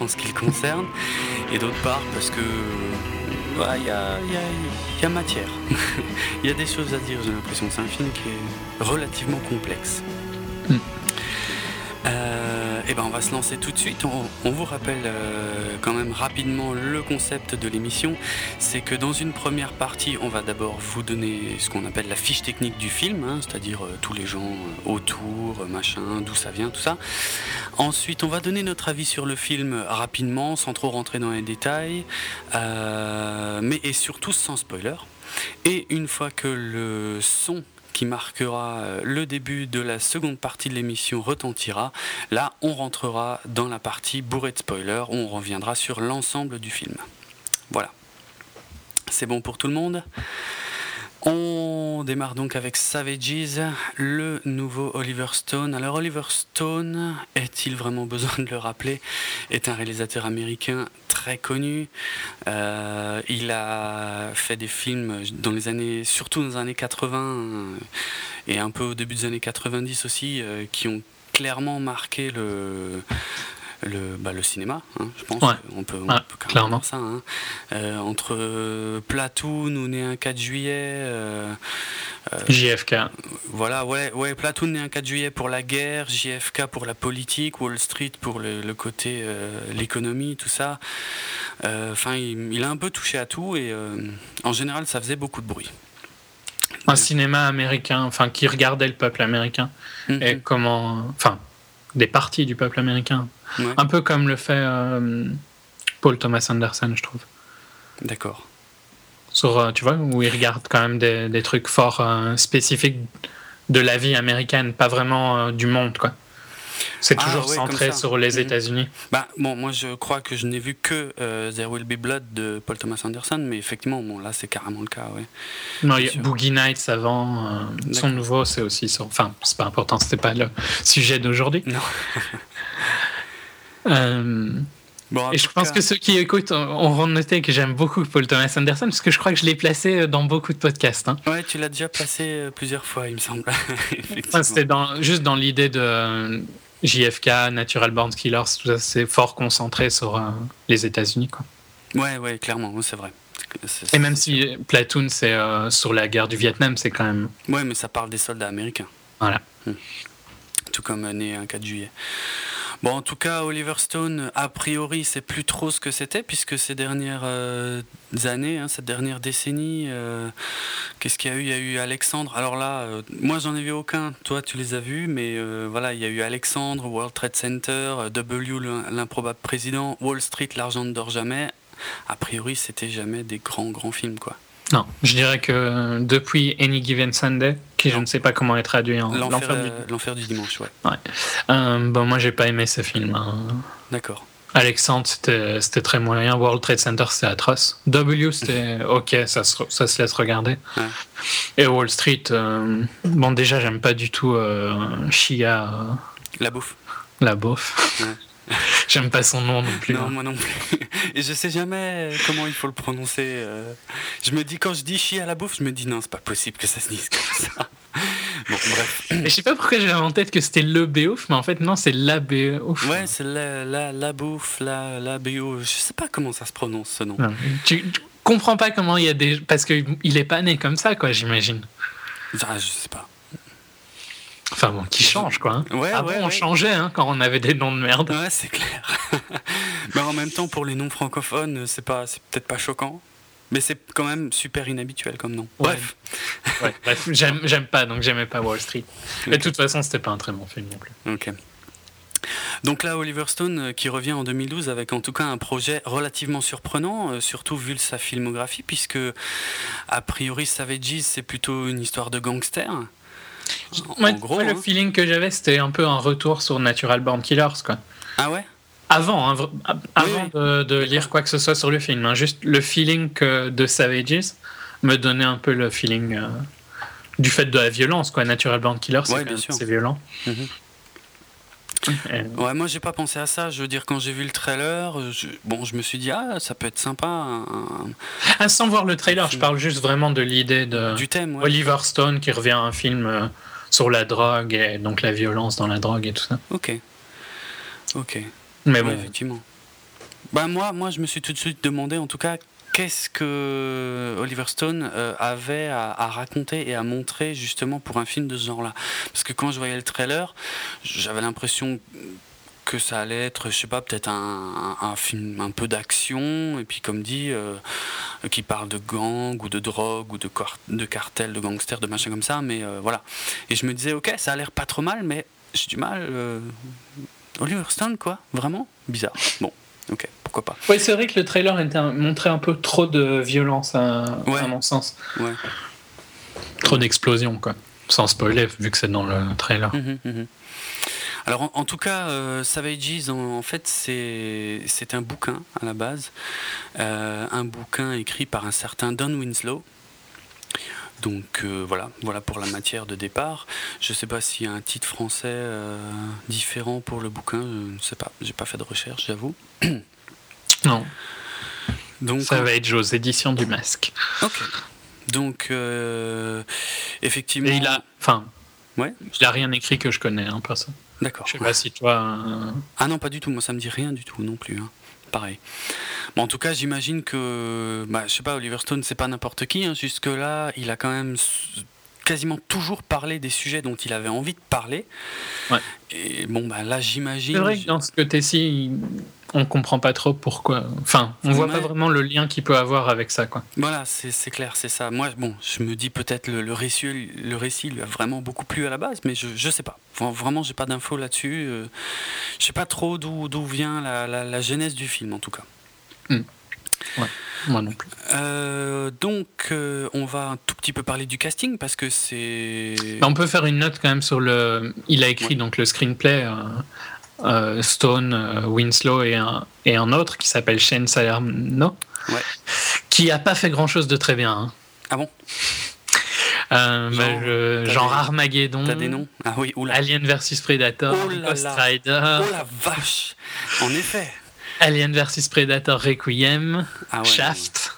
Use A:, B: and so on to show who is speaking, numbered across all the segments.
A: en ce qui le concerne. Et d'autre part, parce que il y, a, y, a, matière. Il y a des choses à dire, j'ai l'impression. C'est un film qui est relativement complexe. Mm. Euh, et ben on va se lancer tout de suite. On, vous rappelle euh, quand même rapidement le concept de l'émission. C'est que dans une première partie, on va d'abord vous donner ce qu'on appelle la fiche technique du film, hein, c'est-à-dire euh, tous les gens autour, machin, d'où ça vient, tout ça. Ensuite, on va donner notre avis sur le film rapidement, sans trop rentrer dans les détails, mais et surtout sans spoiler. Et une fois que le son qui marquera euh, le début de la seconde partie de l'émission retentira. Là, on rentrera dans la partie bourrée de spoilers, où on reviendra sur l'ensemble du film. Voilà. C'est bon pour tout le monde? On démarre donc avec Savages, le nouveau Oliver Stone. Alors Oliver Stone, est-il vraiment besoin de le rappeler, est un réalisateur américain très connu. Euh, il a fait des films dans les années, surtout dans les années 80 euh, et un peu au début des années 90 aussi, euh, qui ont clairement marqué le, le, bah, le cinéma, hein, je pense. On peut,
B: clairement
A: ça. Hein. Euh, entre Platoon, ou né un 4 juillet. Euh,
B: euh, JFK.
A: Voilà, ouais, ouais, Platoon né un 4 juillet pour la guerre, JFK pour la politique, Wall Street pour le, côté l'économie, tout ça. Enfin, il, a un peu touché à tout et en général, ça faisait beaucoup de bruit.
B: Un cinéma américain, enfin, qui regardait le peuple américain mm-hmm. et comment, enfin, des parties du peuple américain. Un peu comme le fait euh, Paul Thomas Anderson, je trouve.
A: D'accord.
B: Sur, euh, tu vois, où il regarde quand même des, des trucs fort euh, spécifiques de la vie américaine, pas vraiment du monde, quoi. C'est ah toujours centré sur les mhm. États-Unis.
A: Bah, bon, moi je crois que je n'ai vu que euh, There Will Be Blood de Paul Thomas Anderson, mais effectivement, bon, là c'est carrément le cas. Ouais.
B: Non, il y a Boogie Nights avant. Euh, son nouveau, c'est aussi. Sur... Enfin, c'est pas important, c'était pas le sujet d'aujourd'hui.
A: Non.
B: euh, et je pense que ceux qui écoutent auront noté que j'aime beaucoup Paul Thomas Anderson, parce que je crois que je l'ai placé dans beaucoup de podcasts. Hein.
A: Ouais, tu l'as déjà placé euh, plusieurs fois, il me semble.
B: C'était dans, juste dans l'idée de JFK, Natural Born Killers, tout ça, c'est fort concentré sur euh, les États-Unis. Quoi.
A: Ouais, ouais, clairement, c'est vrai.
B: Et même si Platoon, c'est euh, sur la guerre du Vietnam, c'est quand même.
A: Ouais, mais ça parle des soldats américains.
B: Voilà.
A: Hmm. Tout comme né un 4 juillet. Bon, en tout cas, Oliver Stone, a priori, c'est plus trop ce que c'était, puisque ces dernières euh, années, hein, cette dernière décennie, euh, qu'est-ce qu'il y a eu? Il y a eu Alexandre. Alors là, euh, moi, j'en ai vu aucun. Toi, tu les as vus, mais voilà, il y a eu Alexandre, World Trade Center, W, l'improbable président, Wall Street, l'argent ne dort jamais. A priori, c'était jamais des grands, grands films, quoi.
B: Non, je dirais que depuis Any Given Sunday, qui je ne sais pas comment est traduit en
A: L'enfer du... dimanche, ouais.
B: ouais. Euh, bon, moi, j'ai pas aimé ce film. Hein.
A: D'accord.
B: Alexandre, c'était très moyen. World Trade Center, c'était atroce. W, c'était ok, ça se, ça se laisse regarder. Et Wall Street, euh, bon, déjà, j'aime pas du tout euh, Shia.
A: La bouffe.
B: La bouffe. Ouais. J'aime pas son nom non plus.
A: Non, moi non plus. Et je sais jamais comment il faut le prononcer. Euh. Je me dis, quand je dis chier à la bouffe, je me dis non, c'est pas possible que ça se dise comme ça. Bon, bref.
B: je sais pas pourquoi j'avais en tête que c'était le béouf, mais en fait, non, c'est la béouf.
A: Ouais, c'est la, la, la bouffe, la, la béouf. Je sais pas comment ça se prononce ce nom.
B: tu, comprends pas comment il y a des. Parce qu'il est pas né comme ça, quoi, j'imagine.
A: Ah, je sais pas.
B: Enfin bon, qui change quoi. Hein.
A: Ouais,
B: Avant, on changeait hein, quand on avait des noms de merde.
A: Ouais, c'est clair. Mais en même temps, pour les noms francophones, c'est pas, c'est peut-être pas choquant. Mais c'est quand même super inhabituel comme nom. Bref.
B: Ouais, bref, j'aime, j'aime pas, donc j'aimais pas Wall Street. Mais de toute façon, c'était pas un très bon film non plus.
A: Ok. Donc là, Oliver Stone euh, qui revient en 2012 avec en tout cas un projet relativement surprenant, euh, surtout vu sa filmographie, puisque a priori Savages c'est plutôt une histoire de gangster.
B: En, gros, le hein. feeling que j'avais, c'était un peu un retour sur Natural Born Killers, quoi.
A: Ah ouais?
B: Avant, hein, avant De, lire quoi que ce soit sur le film. Hein. juste le feeling de Savages me donnait un peu le feeling euh, du fait de la violence. Quoi. Natural Born Killer, c'est violent. Mhm.
A: Ouais, moi j'ai pas pensé à ça. Je veux dire, quand j'ai vu le trailer, je, bon, je me suis dit, ah, ça peut être sympa.
B: Ah, sans voir le trailer, je parle juste vraiment de l'idée de
A: du thème.
B: Oliver Stone qui revient à un film euh, sur la drogue et donc la violence dans la drogue et tout ça.
A: Ok. Ok.
B: Mais bon.
A: effectivement. Bah, moi, moi, je me suis tout de suite demandé, en tout cas, qu'est-ce que Oliver Stone euh, avait à, raconter et à montrer justement pour un film de ce genre-là? Parce que quand je voyais le trailer, j'avais l'impression que ça allait être, je sais pas, peut-être un, film un peu d'action, et puis comme dit, euh, qui parle de gang ou de drogue ou de, de cartel, de gangsters, de machin comme ça, mais euh, voilà. Et je me disais, ok, ça a l'air pas trop mal, mais j'ai du mal. Oliver Stone, quoi Vraiment? Bizarre. Bon, ok, pourquoi pas.
B: Oui, c'est vrai que le trailer montrait un peu trop de violence, à, mon sens.
A: Ouais.
B: Trop d'explosions, quoi. Sans spoiler, vu que c'est dans le trailer.
A: Mhm, mhm. Alors, en, tout cas, euh, Savages, en, fait, c'est un bouquin à la base. Euh, un bouquin écrit par un certain Don Winslow. Donc euh, voilà, voilà pour la matière de départ. Je ne sais pas s'il y a un titre français euh, différent pour le bouquin, je ne sais pas, j'ai pas fait de recherche, j'avoue.
B: Non. Donc, Ça va être aux éditions du Masque.
A: Ok. Donc euh, effectivement.
B: Et il a, enfin, ouais. Il a rien écrit que je connais, hein, ça.
A: D'accord.
B: Je sais pas si toi.
A: Ah non, pas du tout. Moi, ça me dit rien du tout non plus. Hein pareil. En tout cas, j'imagine que, bah, je sais pas, Oliver Stone, c'est pas n'importe qui. Hein. Jusque-là, il a quand même quasiment toujours parlé des sujets dont il avait envie de parler.
B: Ouais.
A: Et bon, bah, là, j'imagine.
B: C'est vrai que dans ce côté-ci, on comprend pas trop pourquoi. Enfin, on voit pas vraiment le lien qu'il peut avoir avec ça, quoi.
A: Voilà, c'est clair, c'est ça. Moi, bon, je me dis peut-être le, le, récit, le récit lui a vraiment beaucoup plu à la base, mais je, je sais pas. Vraiment, j'ai pas d'infos là-dessus. Euh, je sais pas trop d'où vient la, la, genèse du film, en tout cas.
B: Hmm. Ouais, moi non plus.
A: Euh, donc, euh, on va un tout petit peu parler du casting parce que c'est.
B: Bah, on peut faire une note quand même sur le. Il a écrit donc le screenplay. Euh, Stone, Winslow et un, et un autre qui s'appelle Shane Salerno, qui a pas fait grand chose de très bien. Hein.
A: Ah bon?
B: Euh, genre, bah, genre Armageddon.
A: T'as des noms? Ah oui, oula.
B: Alien vs Predator,
A: oh
B: Ghost Rider.
A: Oh la vache En effet.
B: Alien vs Predator Requiem,
A: ah
B: Shaft.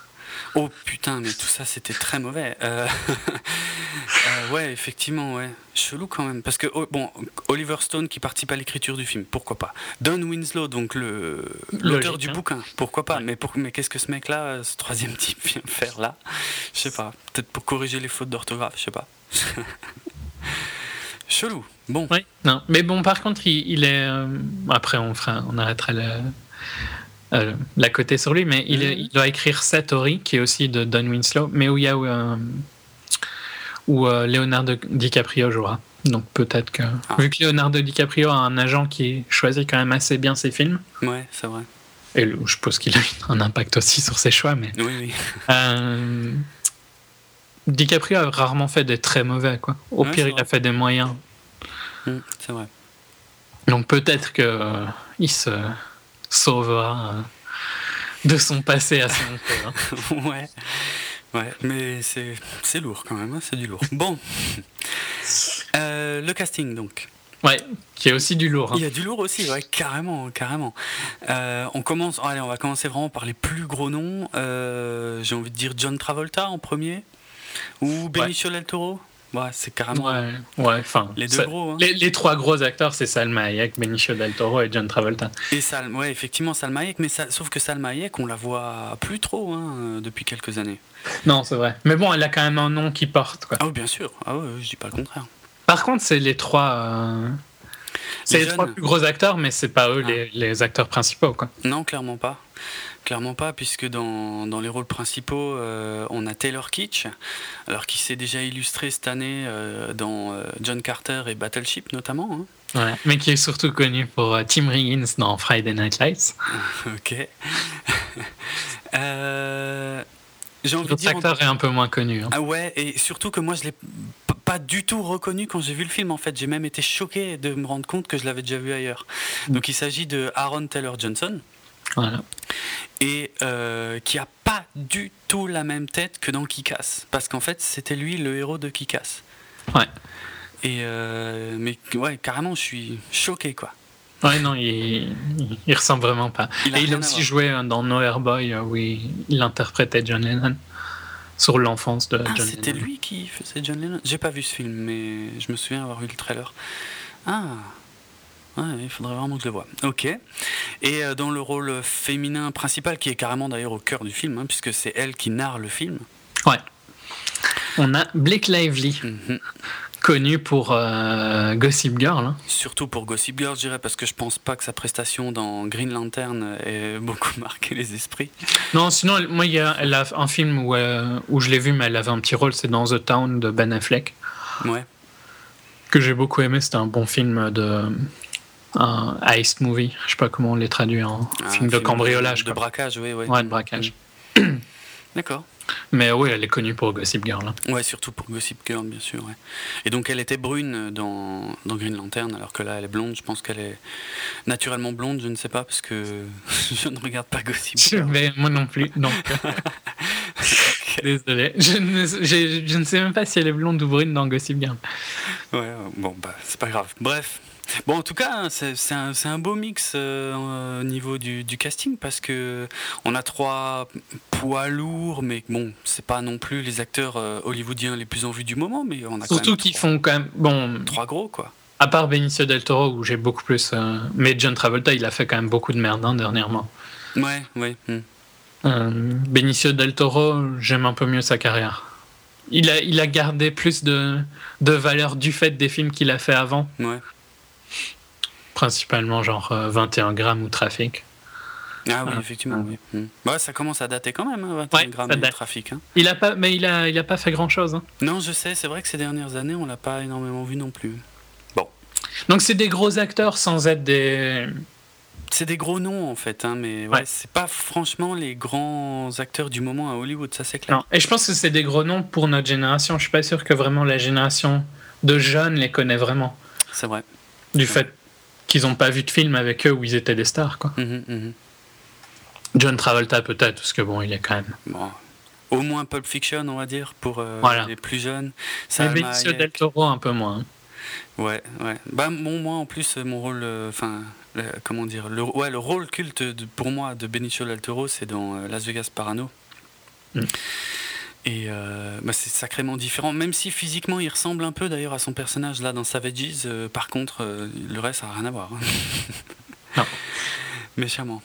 A: Oh putain, mais tout ça c'était très mauvais. Euh, euh, ouais, effectivement, ouais. Chelou quand même. Parce que, oh, bon, Oliver Stone qui participe à l'écriture du film, pourquoi pas. Don Winslow, donc l'auteur du hein. bouquin, pourquoi pas. Mais, pour, mais qu'est-ce que ce mec-là, ce troisième type, vient faire là? Je sais pas. Peut-être pour corriger les fautes d'orthographe, je sais pas. Chelou. Bon.
B: Oui, non. Mais bon, par contre, il, est. Euh, après, on, fera, on arrêtera le euh, la côté sur lui, mais il, il, doit écrire Satori, qui est aussi de Don Winslow, mais où il y a euh, où euh, Leonardo DiCaprio jouera. Donc peut-être que ah. vu que Leonardo DiCaprio a un agent qui choisit quand même assez bien ses films.
A: Ouais, c'est vrai.
B: Et je suppose qu'il a un impact aussi sur ses choix, mais.
A: Oui, oui.
B: Euh, DiCaprio a rarement fait des très mauvais, quoi. Au pire, il a fait des moyens.
A: Mmh, c'est vrai.
B: Donc peut-être que il se sauvera euh, de son passé à son
A: hein. ouais. Ouais, mais c'est lourd quand même, hein, c'est du lourd. Bon, euh, le casting donc.
B: Ouais, qui est aussi du lourd. Hein.
A: Il y a du lourd aussi, ouais, carrément, carrément. Euh, on commence, allez, on va commencer vraiment par les plus gros noms. J'ai envie de dire John Travolta en premier ou Benicio del Toro? Ouais, c'est carrément.
B: Ouais, ouais, enfin.
A: Les deux gros. Hein.
B: Les, trois gros acteurs, c'est Salma Hayek, Benicio del Toro et John Travolta.
A: Et Salma, ouais, effectivement, Salma Hayek, mais sauf que Salma Hayek, on la voit plus trop hein, depuis quelques années.
B: Non, c'est vrai. Mais bon, elle a quand même un nom qui porte, quoi.
A: Ah oui, bien sûr. Ah ouais, je dis pas le contraire.
B: Par contre, c'est les trois. Euh, c'est les, trois plus gros acteurs, mais c'est pas eux ah. les, les acteurs principaux, quoi.
A: Non, clairement pas. Clairement pas, puisque dans, dans les rôles principaux, euh, on a Taylor Kitsch, alors qui s'est déjà illustré cette année euh, dans euh, John Carter et Battleship notamment.
B: Hein. Ouais, mais qui est surtout connu pour Tim Riggins dans Friday Night Lights.
A: ok.
B: J'ai envie de dire. acteur est un peu moins connu. Hein.
A: Ah ouais, et surtout que moi je l'ai pas du tout reconnu quand j'ai vu le film. En fait, j'ai même été choqué de me rendre compte que je l'avais déjà vu ailleurs. Mm. Donc, il s'agit de Aaron Taylor Johnson. Voilà. Et euh, qui a pas du tout la même tête que dans Kikas. Parce qu'en fait, c'était lui le héros de Kikas. Ouais. Et euh, mais ouais, carrément, je suis choqué, quoi.
B: Ouais, non, il, il, ressemble vraiment pas. Il et il a aussi joué hein, dans No Boy où il, interprétait John Lennon sur l'enfance de
A: ah,
B: John
A: Lennon. C'était lui qui faisait John Lennon? J'ai pas vu ce film, mais je me souviens avoir vu le trailer. Ah, ouais, il faudrait vraiment que je le voie. Ok. Et euh, dans le rôle féminin principal, qui est carrément d'ailleurs au cœur du film, hein, puisque c'est elle qui narre le film.
B: Ouais. On a Blake Lively. Mhm connu pour euh, Gossip Girl. Hein.
A: Surtout pour Gossip Girl, je dirais, parce que je pense pas que sa prestation dans Green Lantern ait beaucoup marqué les esprits.
B: Non, sinon, moi, il y a, elle a un film où, euh, où je l'ai vu, mais elle avait un petit rôle, c'est dans The Town de Ben Affleck. Ouais. Que j'ai beaucoup aimé, c'était un bon film de. Un heist movie, je sais pas comment on les traduit en film de cambriolage.
A: De, braquage, oui, oui.
B: Ouais, de braquage.
A: D'accord.
B: Mais oui, elle est connue pour Gossip Girl. Hein.
A: Ouais, surtout pour Gossip Girl, bien sûr. Et donc, elle était brune dans, dans, Green Lantern, alors que là, elle est blonde. Je pense qu'elle est naturellement blonde, je ne sais pas, parce que je ne regarde pas Gossip Girl.
B: Mais moi non plus, donc. Désolé. Je ne, je ne, sais même pas si elle est blonde ou brune dans Gossip Girl.
A: Ouais, bon, bah, c'est pas grave. Bref. Bon, en tout cas, c'est un, un, beau mix euh, au niveau du, du, casting parce que on a trois poids lourds, mais bon, c'est pas non plus les acteurs euh, hollywoodiens les plus en vue du moment, mais on a
B: surtout qu'ils font quand même bon
A: trois gros quoi.
B: À part Benicio del Toro où j'ai beaucoup plus, euh, mais John Travolta il a fait quand même beaucoup de merde hein, dernièrement.
A: Ouais, ouais. Hmm.
B: Benicio del Toro, j'aime un peu mieux sa carrière. Il a, il a gardé plus de, de valeur du fait des films qu'il a fait avant. Ouais principalement genre 21 euh, grammes ou trafic.
A: Ah oui, effectivement, oui. Hmm. Bah, ça commence à dater quand même, 21 hein, grammes de trafic. Hein.
B: Il a pas, mais il a, il a pas fait grand chose. Hein.
A: Non, je sais, c'est vrai que ces dernières années, on l'a pas énormément vu non plus. Bon.
B: Donc c'est des gros acteurs sans être des.
A: C'est des gros noms en fait, hein, mais ouais, c'est pas franchement les grands acteurs du moment à Hollywood, ça c'est clair.
B: Et je pense que c'est des gros noms pour notre génération. Je suis pas sûr que vraiment la génération de jeunes les connaît vraiment.
A: C'est vrai.
B: Du fait qu'ils n'ont pas vu de film avec eux où ils étaient des stars. Quoi. Mhm, mhm. John Travolta peut-être, parce que bon, il est quand même...
A: Bon. Au moins Pulp Fiction, on va dire, pour euh, les plus jeunes.
B: Ça Benicio del Toro, un peu moins.
A: Ouais, ouais. Bah, bon, moi, en plus, mon rôle... Euh, enfin, comment dire le, ouais, le rôle culte pour moi de Benicio del Toro, c'est dans euh, Las Vegas Parano. Mm. Et euh, bah, c'est sacrément différent, même si physiquement il ressemble un peu d'ailleurs à son personnage là dans Savages. Euh, par contre, euh, le reste ça n'a rien à voir. non. Méchamment.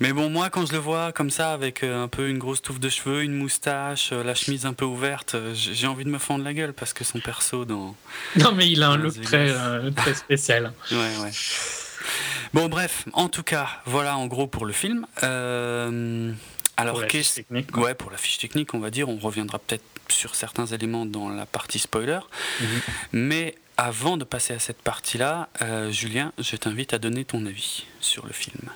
A: Mais bon, moi quand je le vois comme ça, avec un peu une grosse touffe de cheveux, une moustache, la chemise un peu ouverte, j'ai envie de me fendre la gueule parce que son perso dans.
B: Non, mais il a un look très, très spécial.
A: ouais, ouais. Bon, bref, en tout cas, voilà en gros pour le film. Alors, pour la fiche technique, ouais, pour la fiche technique, on va dire, on reviendra peut-être sur certains éléments dans la partie spoiler. Mhm. Mais avant de passer à cette partie-là, euh, Julien, je t'invite à donner ton avis sur le film.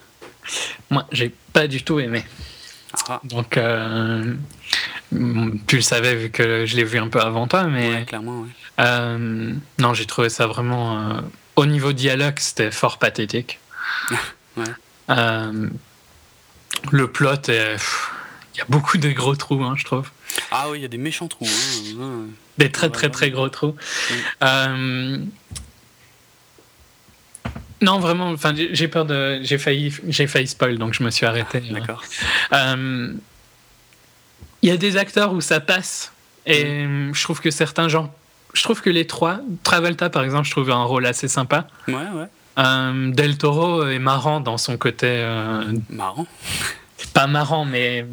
B: Moi, j'ai pas du tout aimé. Ah. Donc, euh, tu le savais vu que je l'ai vu un peu avant toi, mais.
A: Ouais, clairement, ouais.
B: Euh, non, j'ai trouvé ça vraiment. au niveau dialogue, c'était fort pathétique. ouais le plot. Il y a beaucoup de gros trous, hein, je trouve.
A: Ah oui, il y a des méchants trous. Hein.
B: Des très très très gros trous. Euh, non, vraiment, enfin, j'ai peur de. J'ai failli, j'ai failli spoil, donc je me suis arrêté.
A: Ah, d'accord.
B: Euh, il y a des acteurs où ça passe, et mm. je trouve que certains gens. Je trouve que les trois, Travolta par exemple, je trouve un rôle assez sympa.
A: Ouais, ouais.
B: Euh, Del Toro est marrant dans son côté. Euh,
A: marrant
B: Pas marrant, mais.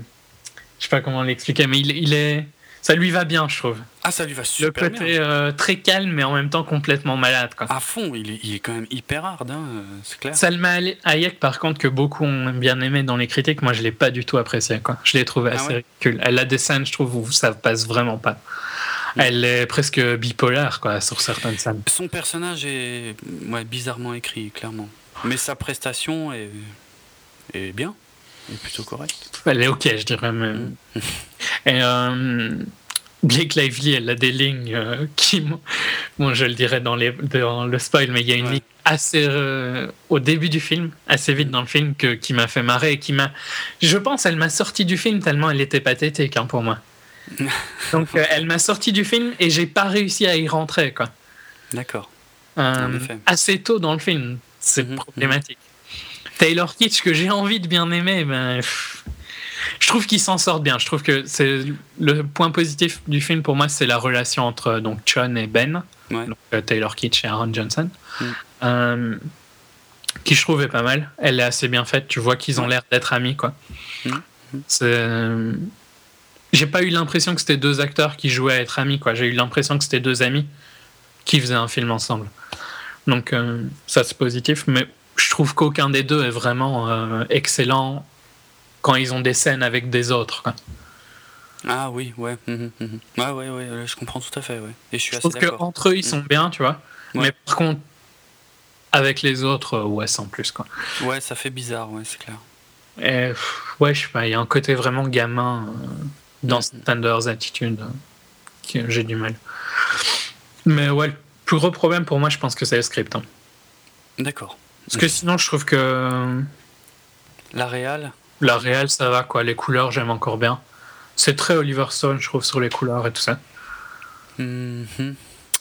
B: Je sais pas comment l'expliquer, mais il, est. Ça lui va bien, je trouve.
A: Ah, ça lui va super
B: bien. Le côté euh, très calme, mais en même temps complètement malade. Quoi.
A: À fond, il est, il est quand même hyper hard, hein, c'est clair.
B: Salma Hayek, par contre, que beaucoup ont bien aimé dans les critiques, moi je l'ai pas du tout apprécié. Quoi. Je l'ai trouvé ah assez ridicule. Elle a des scènes, je trouve, où ça passe vraiment pas. Elle est presque bipolaire quoi, sur certaines scènes.
A: Son personnage est ouais, bizarrement écrit, clairement. Mais sa prestation est, est bien, est plutôt correcte.
B: Elle est ok, je dirais. même. Mm. Et euh, Blake Lively, elle a des lignes euh, qui, bon, je le dirais dans, les, dans le spoil, mais il y a une ligne assez euh, au début du film, assez vite dans le film, que, qui m'a fait marrer et qui m'a, je pense, elle m'a sorti du film tellement elle était pathétique hein, pour moi. Donc euh, elle m'a sorti du film et j'ai pas réussi à y rentrer quoi.
A: D'accord.
B: assez tôt dans le film, c'est mhm, mhm. problématique. Taylor Kitsch que j'ai envie de bien aimer, ben, je trouve qu'il s'en sort bien. Je trouve que c'est le point positif du film pour moi, c'est la relation entre donc Chun et Ben, donc, euh, Taylor Kitsch et Aaron Johnson, euh, qui je trouve est pas mal. Elle est assez bien faite. Tu vois qu'ils ont l'air d'être amis, quoi. Mm. Euh, j'ai pas eu l'impression que c'était deux acteurs qui jouaient à être amis, quoi. J'ai eu l'impression que c'était deux amis qui faisaient un film ensemble. Donc ça c'est positif, mais je trouve qu'aucun des deux est vraiment excellent quand ils ont des scènes avec des autres.
A: Ah oui, ouais. Mhm, mhm. ouais, ouais, je comprends tout à fait. Ouais. Et je suis
B: je trouve qu'entre eux, ils sont mhm. bien, tu vois. Mais par contre, avec les autres, euh, ouais, sans plus. Quoi.
A: Ouais, ça fait bizarre, ouais, c'est clair.
B: Et, ouais, je sais pas, il y a un côté vraiment gamin euh, dans Thunder's attitude euh, que j'ai du mal. Mais ouais, le plus gros problème pour moi, je pense que c'est le script. Hein.
A: D'accord.
B: Parce que sinon, je trouve que.
A: La réal?
B: la réelle, ça va, quoi. Les couleurs, j'aime encore bien. C'est très Oliver Stone, je trouve, sur les couleurs et tout ça.
A: Mhm.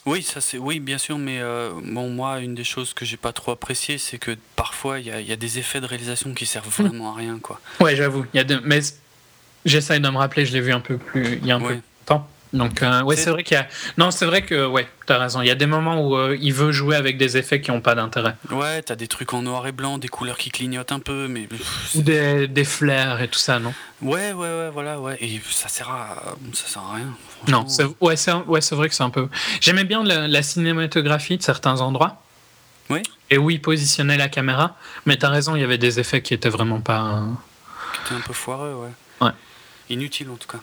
A: Oui, ça c'est oui, bien sûr, mais euh, bon, moi, une des choses que j'ai pas trop apprécié, c'est que parfois il y, a des effets de réalisation qui servent hmm. vraiment à rien, quoi.
B: Ouais, j'avoue. Il y a mais j'essaye de me rappeler, je l'ai vu un peu plus il y a un peu de temps. Donc, euh, ouais, c'est vrai qu'il y a. Non, c'est vrai que, ouais, t'as raison. Il y a des moments où euh, il veut jouer avec des effets qui n'ont pas d'intérêt.
A: Ouais, t'as des trucs en noir et blanc, des couleurs qui clignotent un peu, mais.
B: Ou des, des flares et tout ça, non?
A: Ouais, ouais, ouais, voilà, ouais. Et ça sert à, ça sert à rien.
B: Non, c'est ouais, c'est ouais, vrai que c'est un peu. J'aimais bien la, cinématographie de certains endroits.
A: Oui.
B: Et où il positionnait la caméra. Mais t'as raison, il y avait des effets qui étaient vraiment pas.
A: Qui étaient un peu foireux,
B: ouais. Ouais.
A: Inutile en tout cas.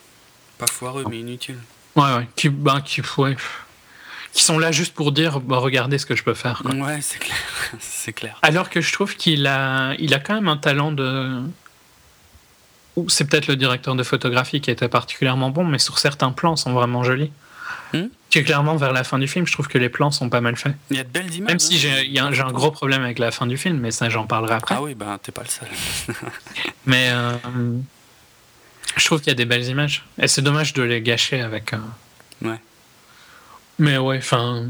A: Pas foireux, mais inutile.
B: Ouais, ouais. Qui, ben, qui, qui sont là juste pour dire bah, regardez ce que je peux faire.
A: Ouais, c'est clair. c'est clair.
B: Alors que je trouve qu'il a, il a quand même un talent de. C'est peut-être le directeur de photographie qui était particulièrement bon, mais sur certains plans sont vraiment jolis. Hmm? Clairement, vers la fin du film, je trouve que les plans sont pas mal faits.
A: Il y a de belles images.
B: Même si hein. j'ai, un, gros problème avec la fin du film, mais ça, j'en parlerai après.
A: Ah oui, ben, t'es pas le seul.
B: mais. Euh, je trouve qu'il y a des belles images. Et c'est dommage de les gâcher avec.
A: Ouais.
B: Mais ouais, enfin.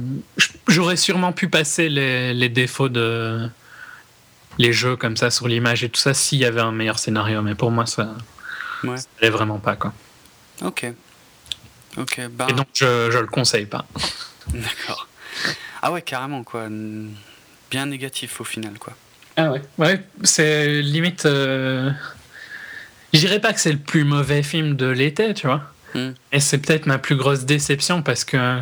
B: J'aurais sûrement pu passer les, les, défauts de. Les jeux comme ça sur l'image et tout ça s'il y avait un meilleur scénario. Mais pour moi, ça. Ouais. Ça vraiment pas, quoi.
A: Ok. Ok, bah...
B: Et donc, je, je le conseille pas.
A: D'accord. Ah ouais, carrément, quoi. Bien négatif au final, quoi.
B: Ah ouais. Ouais, c'est limite. Euh, je dirais pas que c'est le plus mauvais film de l'été, tu vois. Hmm. Et c'est peut-être ma plus grosse déception parce que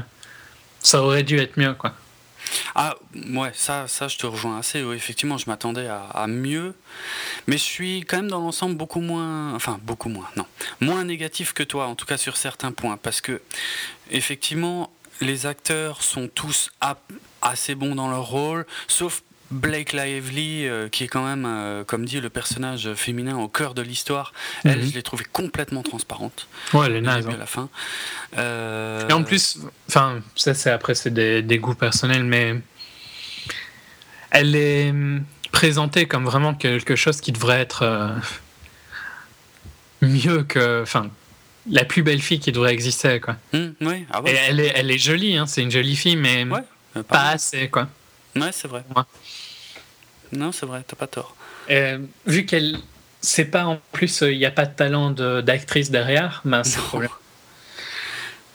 B: ça aurait dû être mieux, quoi.
A: Ah, ouais, ça, ça je te rejoins assez. effectivement, je m'attendais à, mieux. Mais je suis quand même dans l'ensemble beaucoup moins. Enfin, beaucoup moins, non. Moins négatif que toi, en tout cas sur certains points. Parce que, effectivement, les acteurs sont tous assez bons dans leur rôle, sauf Blake Lively, euh, qui est quand même, euh, comme dit, le personnage féminin au cœur de l'histoire, elle, mhm. je l'ai trouvée complètement transparente.
B: Ouais, elle est naze.
A: À hein. la fin. Euh,
B: Et en plus, enfin, ça c'est après, c'est des, des, goûts personnels, mais elle est présentée comme vraiment quelque chose qui devrait être mieux que, enfin, la plus belle fille qui devrait exister, quoi.
A: Mmh, oui.
B: ah ouais. Et elle est, elle est jolie, hein, c'est une jolie fille, mais pas assez, quoi.
A: Ouais, c'est vrai. Non, c'est vrai, t'as pas tort.
B: Euh, vu qu'elle. C'est pas en plus, il n'y a pas de talent d'actrice derrière, c'est problème.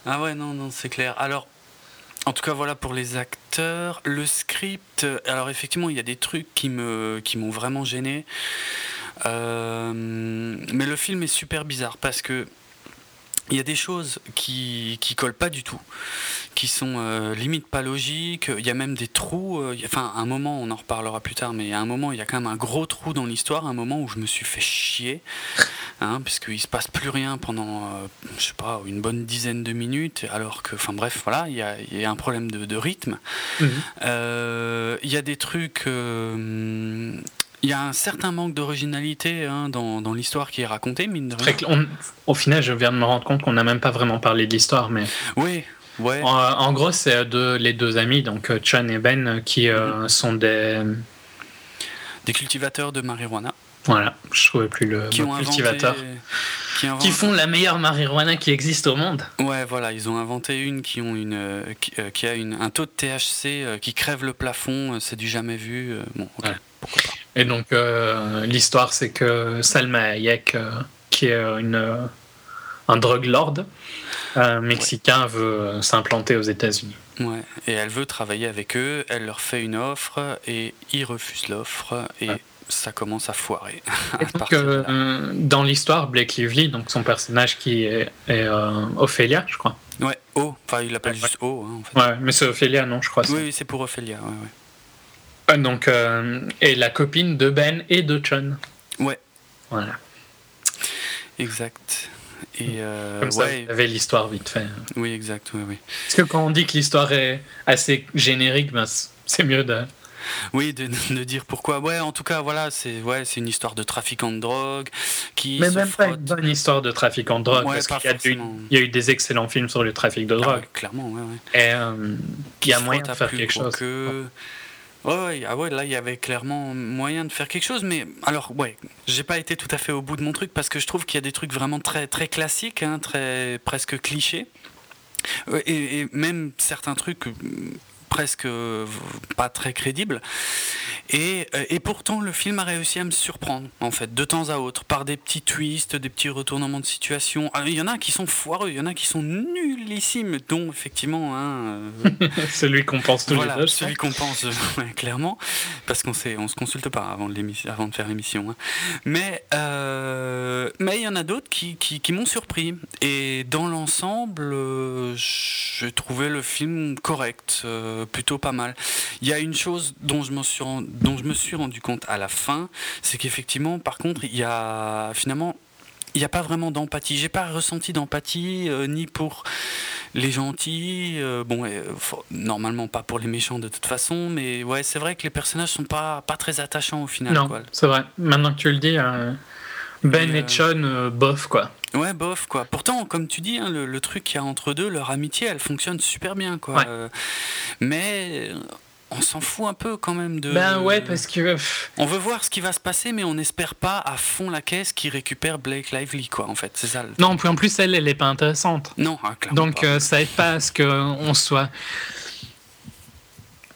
A: Ah ouais, non, non, c'est clair. Alors, en tout cas, voilà pour les acteurs. Le script, alors effectivement, il y a des trucs qui me qui m'ont vraiment gêné. Euh, mais le film est super bizarre parce que il y a des choses qui qui collent pas du tout, qui sont euh, limite pas logiques. Il y a même des trous. Euh, enfin, un moment, on en reparlera plus tard, mais a un moment, il y a quand même un gros trou dans l'histoire, un moment où je me suis fait chier, hein, puisqu'il se passe plus rien pendant, euh, je sais pas, une bonne dizaine de minutes, alors que, enfin bref, voilà, il y a, y a, un problème de, de rythme. Mhm. Il y a des trucs il y a un certain manque d'originalité hein, dans, dans l'histoire qui est racontée, mine de
B: rien. au final, je viens de me rendre compte qu'on n'a même pas vraiment parlé de l'histoire, mais.
A: Oui, ouais.
B: En, gros, c'est les deux amis, donc Chan et Ben, qui mhm. sont des.
A: Des cultivateurs de marijuana.
B: Voilà, je trouvais plus le
A: qui cultivateur.
B: qui, font la meilleure marijuana qui existe au monde.
A: Ouais, voilà, ils ont inventé une qui, ont une, euh, euh, qui, a une, un taux de THC euh, qui crève le plafond, c'est du jamais vu. bon, pourquoi pas.
B: Et donc, l'histoire, c'est que Salma Hayek, qui est une, un drug lord mexicain, veut s'implanter aux États-Unis.
A: Ouais, et elle veut travailler avec eux, elle leur fait une offre et ils refusent l'offre. Et ça commence à foirer.
B: Euh, dans l'histoire, Blake Lively, donc son personnage qui est, euh, Ophélia, je crois.
A: Ouais, O, enfin il l'appelle juste O. Hein, en
B: fait. Ouais, mais c'est Ophélia, non, je crois.
A: Oui, c'est pour Ophélia, ouais,
B: ouais. Euh, donc, et la copine de Ben et de John.
A: Ouais.
B: Voilà.
A: Exact. Et
B: Comme ça, ouais. avait l'histoire vite fait.
A: Oui, exact, oui, oui.
B: Parce que quand on dit que l'histoire est assez générique, ben, c'est mieux de
A: oui, de, de, dire pourquoi. Ouais, en tout cas, voilà, c'est ouais, c'est une histoire de trafiquant de drogue qui.
B: Mais même pas une bonne histoire de trafiquant de drogue, parce qu'il y, y, a eu des excellents films sur le trafic de ah drogue.
A: clairement, ouais,
B: ouais. Et euh, il y a moyen de faire quelque chose.
A: Que... Ouais, ah ouais, là il y avait clairement moyen de faire quelque chose, mais alors ouais, j'ai pas été tout à fait au bout de mon truc parce que je trouve qu'il y a des trucs vraiment très très classiques, hein, très presque clichés, et, et, même certains trucs presque euh, pas très crédible. Et, euh, et, pourtant, le film a réussi à me surprendre, en fait, de temps à autre, par des petits twists, des petits retournements de situation. Ah, il y en a qui sont foireux, il y en a qui sont nullissimes, dont effectivement. Hein,
B: euh, celui qu'on pense tous
A: voilà, Celui qu'on pense, clairement, parce qu'on on se consulte pas avant de, avant de faire l'émission. Hein. Mais mais il y en a d'autres qui, qui, qui m'ont surpris. Et dans l'ensemble, j'ai trouvé le film correct plutôt pas mal. Il y a une chose dont je, suis, dont je me suis rendu compte à la fin, c'est qu'effectivement, par contre, il y a finalement il n'y a pas vraiment d'empathie. J'ai pas ressenti d'empathie euh, ni pour les gentils, euh, bon, euh, normalement pas pour les méchants de toute façon, mais ouais, c'est vrai que les personnages sont pas pas très attachants au final.
B: Non, c'est vrai. Maintenant que tu le dis, Ben et, et Sean, bof quoi.
A: Ouais, bof, quoi. Pourtant, comme tu dis, hein, le, truc qu'il y a entre deux, leur amitié, elle fonctionne super bien, quoi. Euh, mais on s'en fout un peu quand même de.
B: Ben ouais, parce que.
A: On veut voir ce qui va se passer, mais on n'espère pas à fond la caisse qui récupère Blake Lively, quoi, en fait. C'est ça.
B: Non, puis en plus, elle, elle est pas intéressante.
A: Non,
B: ah, Donc, euh, ça aide pas à ce qu'on soit.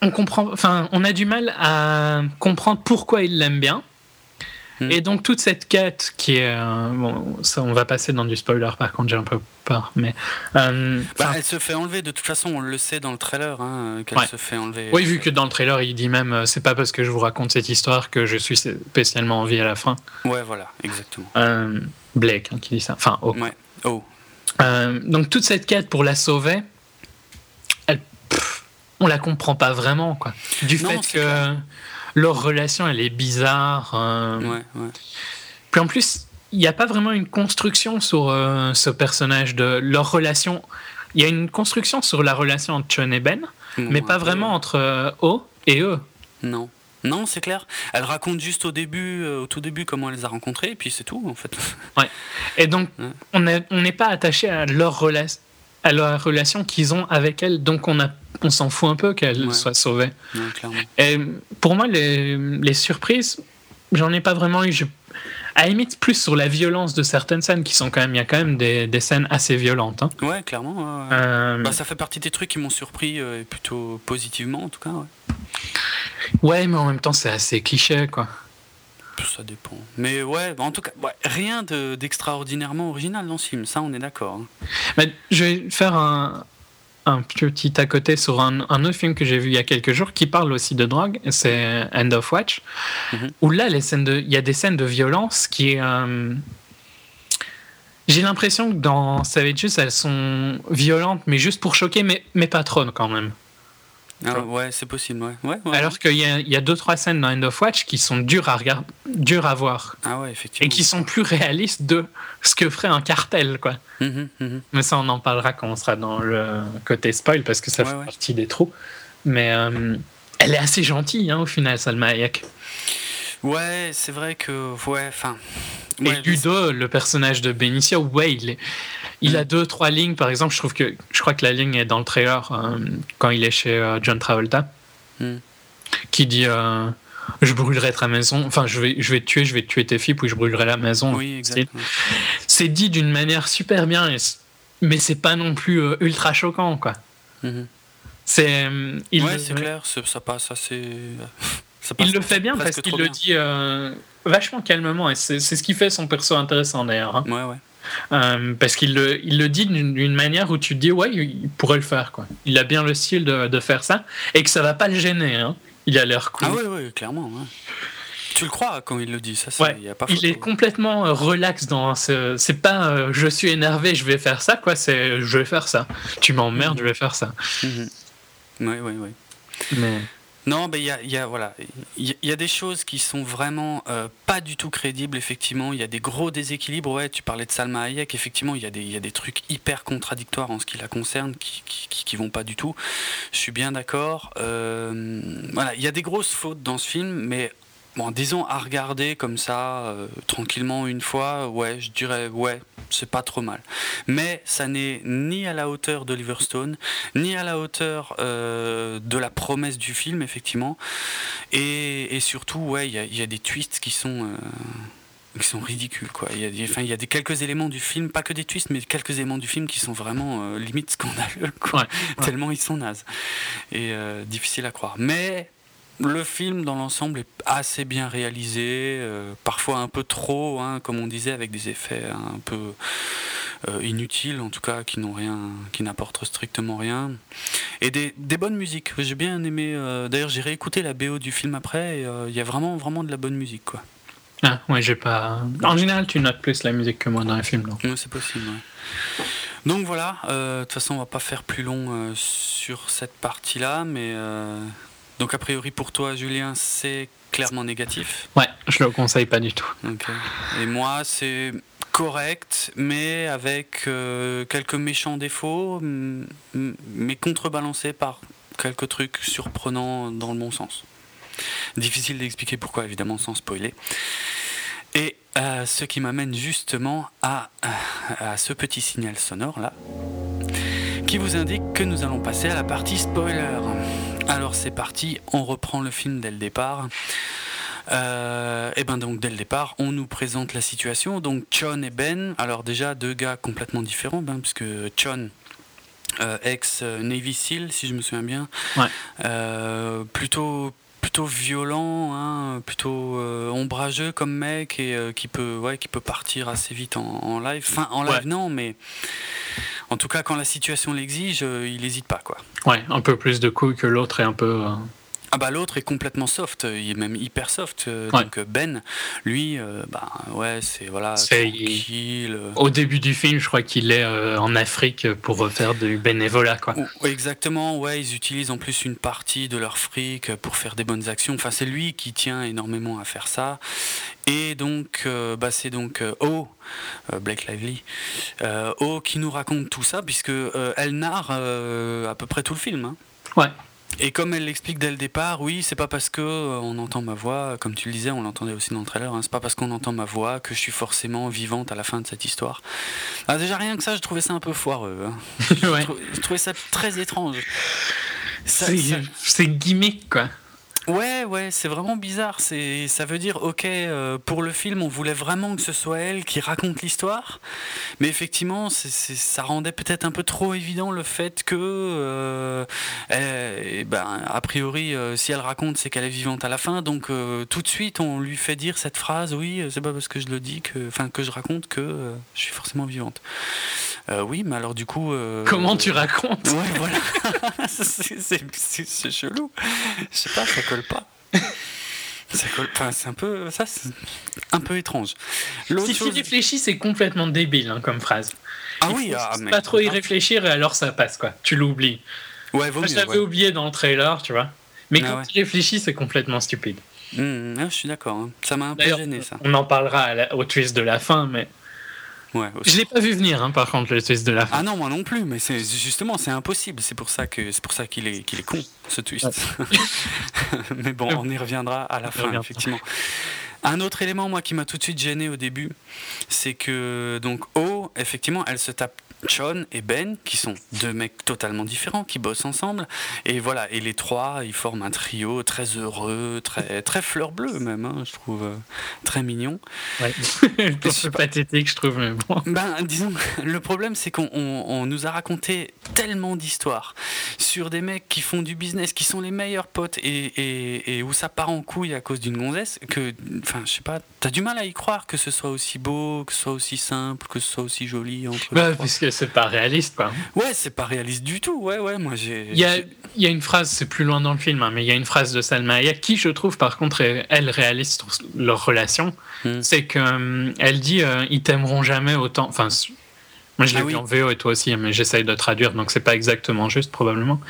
B: On comprend. Enfin, on a du mal à comprendre pourquoi il l'aime bien. Hmm. Et donc toute cette quête qui est euh, bon, ça on va passer dans du spoiler par contre j'ai un peu peur, mais
A: euh, bah, elle se fait enlever de toute façon on le sait dans le trailer hein, qu'elle se fait enlever.
B: Oui vu que dans le trailer il dit même euh, c'est pas parce que je vous raconte cette histoire que je suis spécialement en vie à la fin.
A: Ouais voilà exactement.
B: Blake hein, qui dit ça, enfin
A: oh. Ouais. oh.
B: donc toute cette quête pour la sauver, elle, on la comprend pas vraiment quoi. Du fait que leur relation, elle est bizarre.
A: Euh. Ouais, ouais.
B: Puis en plus, il n'y a pas vraiment une construction sur euh, ce personnage de leur relation. Il y a une construction sur la relation entre Chun et Ben, mais pas vraiment entre euh, O et eux.
A: Non. Non, c'est clair. Elle raconte juste au début, au tout début, comment elle les a rencontrés, et puis c'est tout, en fait.
B: Ouais. Et donc, on n'est pas attaché à leur, relation à la relation qu'ils ont avec elle, donc on a on s'en fout un peu qu'elle soit sauvée. Et pour moi, les, les surprises, j'en ai pas vraiment eu. Je, à limite, plus sur la violence de certaines scènes qui sont quand même. Il y a quand même des, des scènes assez violentes. Hein.
A: Ouais, clairement. Euh, bah, ça fait partie des trucs qui m'ont surpris, euh, plutôt positivement en tout cas. Ouais,
B: mais en même temps, c'est assez cliché, quoi.
A: Ça dépend. Mais ouais, en tout cas, rien d'extraordinairement original dans ce film, ça on est d'accord.
B: Hein. je vais faire un, un petit à côté sur un, autre film que j'ai vu il y a quelques jours qui parle aussi de drogue, c'est End of Watch, mhm. où là, les scènes de, il y a des scènes de violence qui. Euh, j'ai l'impression que dans Savages, elles sont violentes, mais juste pour choquer, mais, mais pas trop quand même.
A: Ah, ouais, c'est possible, ouais. ouais,
B: Alors qu'il y a, y a deux, trois scènes dans End of Watch qui sont dures à, regarder, dures à voir.
A: Ah ouais, effectivement.
B: Et qui sont plus réalistes de ce que ferait un cartel, quoi.
A: Mhm, mhm.
B: Mais ça, on en parlera quand on sera dans le côté spoil, parce que ça fait partie des trous. Mais euh, elle est assez gentille, hein, au final, Salma Hayek.
A: Ouais, c'est vrai que. Ouais, enfin.
B: Et Ludo, le personnage de Benicio, ouais, il, il a mm. deux, trois lignes, par exemple. Je trouve que. Je crois que la ligne est dans le trailer euh, quand il est chez euh, John Travolta. Mm. Qui dit. Euh, je brûlerai ta maison. Enfin, je vais, je vais te tuer, je vais tuer tes filles, puis je brûlerai la maison.
A: Oui, exactement.
B: C'est dit d'une manière super bien, mais c'est pas non plus ultra choquant, quoi. Mm-hmm. C'est.
A: ouais, c'est clair, ça passe assez.
B: il le fait bien parce qu'il le dit vachement calmement et c'est ce qui fait son perso intéressant d'ailleurs. Hein.
A: Ouais, ouais.
B: Euh, parce qu'il le, il le dit d'une manière où tu te dis ouais il pourrait le faire quoi. Il a bien le style de, de faire ça et que ça va pas le gêner. Hein. Il a l'air cool.
A: Ah oui oui clairement. Tu le crois quand il le dit ça
B: ouais. y a pas Il est complètement euh, relax dans ce. C'est pas je suis énervé je vais faire ça quoi. C'est je vais faire ça. Tu m'emmerdes mhm. je vais faire ça.
A: Oui oui oui. Mais non, il y, a, voilà, il y, a des choses qui sont vraiment euh, pas du tout crédibles, effectivement. Il y a des gros déséquilibres. Ouais, tu parlais de Salma Hayek, effectivement, il y, a des, trucs hyper contradictoires en ce qui la concerne, qui, qui, qui vont pas du tout. Je suis bien d'accord. Euh, voilà, il y a des grosses fautes dans ce film, mais Bon, disons à regarder comme ça, euh, tranquillement une fois, ouais, je dirais ouais, c'est pas trop mal. Mais ça n'est ni à la hauteur d'Oliver Stone, ni à la hauteur euh, de la promesse du film, effectivement. Et, surtout, ouais, il y, a des twists qui sont. Euh, qui sont ridicules quoi. Il y a, enfin, il y a des quelques éléments du film, pas que des twists, mais quelques éléments du film qui sont vraiment limite scandaleux quoi. Tellement ils sont nazes et difficiles à croire. Mais le film dans l'ensemble est assez bien réalisé, euh, parfois un peu trop, hein, comme on disait, avec des effets un peu euh, inutiles, en tout cas qui n'ont rien, qui n'apportent strictement rien, et des, bonnes musiques. J'ai bien aimé. Euh, d'ailleurs, j'ai réécouté la BO du film après. Il y a vraiment, vraiment de la bonne musique, quoi.
B: Ah ouais, j'ai pas. En général, tu notes plus la musique que moi dans les films.
A: Oui, c'est possible. Donc voilà. De toute façon, on va pas faire plus long sur cette partie-là, mais donc a priori pour toi, Julien, c'est clairement négatif.
B: Ouais, je le conseille pas du tout.
A: Et moi, c'est correct, mais avec euh, quelques méchants défauts, mais contrebalancés par quelques trucs surprenants dans le bon sens. Difficile d'expliquer pourquoi, évidemment, sans spoiler. Et euh, ce qui m'amène justement à, à ce petit signal sonore là, qui vous indique que nous allons passer à la partie spoiler. Alors c'est parti, on reprend le film dès le départ. Euh, et ben donc dès le départ, on nous présente la situation. Donc Chon et Ben, alors déjà deux gars complètement différents, ben, puisque Chon, euh, ex Navy SEAL, si je me souviens bien, euh, plutôt plutôt violent, hein, plutôt ombrageux comme mec et qui peut ouais, qui peut partir assez vite en, live. Enfin en live non, mais en tout cas, quand la situation l'exige, euh, il n'hésite pas. Quoi.
B: Ouais, un peu plus de couilles que l'autre et un peu. Euh,
A: ah bah l'autre est complètement soft, il est même hyper soft. Euh, donc Ben, lui, bah ouais, c'est voilà. Tranquille.
B: Au début du film, je crois qu'il est en Afrique pour faire du bénévolat quoi.
A: Exactement, ouais, ils utilisent en plus une partie de leur fric pour faire des bonnes actions. Enfin, c'est lui qui tient énormément à faire ça. Et donc, euh, bah, c'est donc euh, O, euh, Blake Lively, O qui nous raconte tout ça, puisque elle narre à peu près tout le film. Hein.
B: Ouais.
A: Et comme elle l'explique dès le départ, oui, c'est pas parce que on entend ma voix, comme tu le disais, on l'entendait aussi dans le trailer, hein, c'est pas parce qu'on entend ma voix que je suis forcément vivante à la fin de cette histoire. Ah, déjà rien que ça, je trouvais ça un peu foireux. Hein. je, trouvais ça très étrange.
B: C'est gimmick, quoi.
A: Ouais, ouais, c'est vraiment bizarre. C'est, ça veut dire, ok, euh, pour le film, on voulait vraiment que ce soit elle qui raconte l'histoire, mais effectivement, ça rendait peut-être un peu trop évident le fait que, euh, eh ben, a priori, euh, si elle raconte, c'est qu'elle est vivante à la fin, donc tout de suite, on lui fait dire cette phrase, oui, c'est pas parce que je le dis que, enfin, que je raconte que je suis forcément vivante. Oui, mais alors du coup.
B: Comment tu racontes
A: Ouais, voilà. c'est, chelou. Je sais pas, ça pas. c'est un peu ça, c'est un peu étrange.
B: Si tu réfléchis, c'est complètement débile hein, comme phrase.
A: Ah oui, ah,
B: pas trop y réfléchir et alors ça passe quoi. Tu l'oublies.
A: Ouais,
B: Je l'avais oublié dans le trailer, tu vois. Mais ah quand tu réfléchis, c'est complètement stupide.
A: Mmh, mmh, je suis d'accord. Hein. Ça m'a un peu gêné ça.
B: On en parlera au twist de la fin, mais
A: Ouais,
B: je l'ai pas vu venir, hein, par contre, le twist de la fin.
A: Ah non, moi non plus, mais c'est justement, c'est impossible. C'est pour ça que c'est pour ça qu'il est qu'il est con ce twist. mais bon, on y reviendra à la fin, effectivement. Un autre élément, moi, qui m'a tout de suite gêné au début, c'est que donc O, effectivement, elle se tape Sean et Ben, qui sont deux mecs totalement différents, qui bossent ensemble. Et voilà, et les trois, ils forment un trio très heureux, très, très fleur bleue même, hein, je trouve, euh, très mignon.
B: Ouais. c'est pathétique, je trouve, mais bon.
A: Ben, disons, le problème, c'est qu'on nous a raconté tellement d'histoires sur des mecs qui font du business, qui sont les meilleurs potes, et, et, et où ça part en couille à cause d'une gonzesse, que, enfin, je sais pas, t'as du mal à y croire que ce soit aussi beau, que ce soit aussi simple, que ce soit aussi joli entre
B: bah, c'est pas réaliste, quoi.
A: Ouais, c'est pas réaliste du tout. Ouais, ouais, moi j'ai.
B: Il y a, y a, une phrase, c'est plus loin dans le film, hein, mais il y a une phrase de Salma Hayek qui, je trouve, par contre, elle réaliste leur relation. Hmm. C'est que euh, elle dit, euh, ils t'aimeront jamais autant. Enfin, moi je l'ai ah vu en VO et toi aussi, mais j'essaye de traduire, donc c'est pas exactement juste probablement.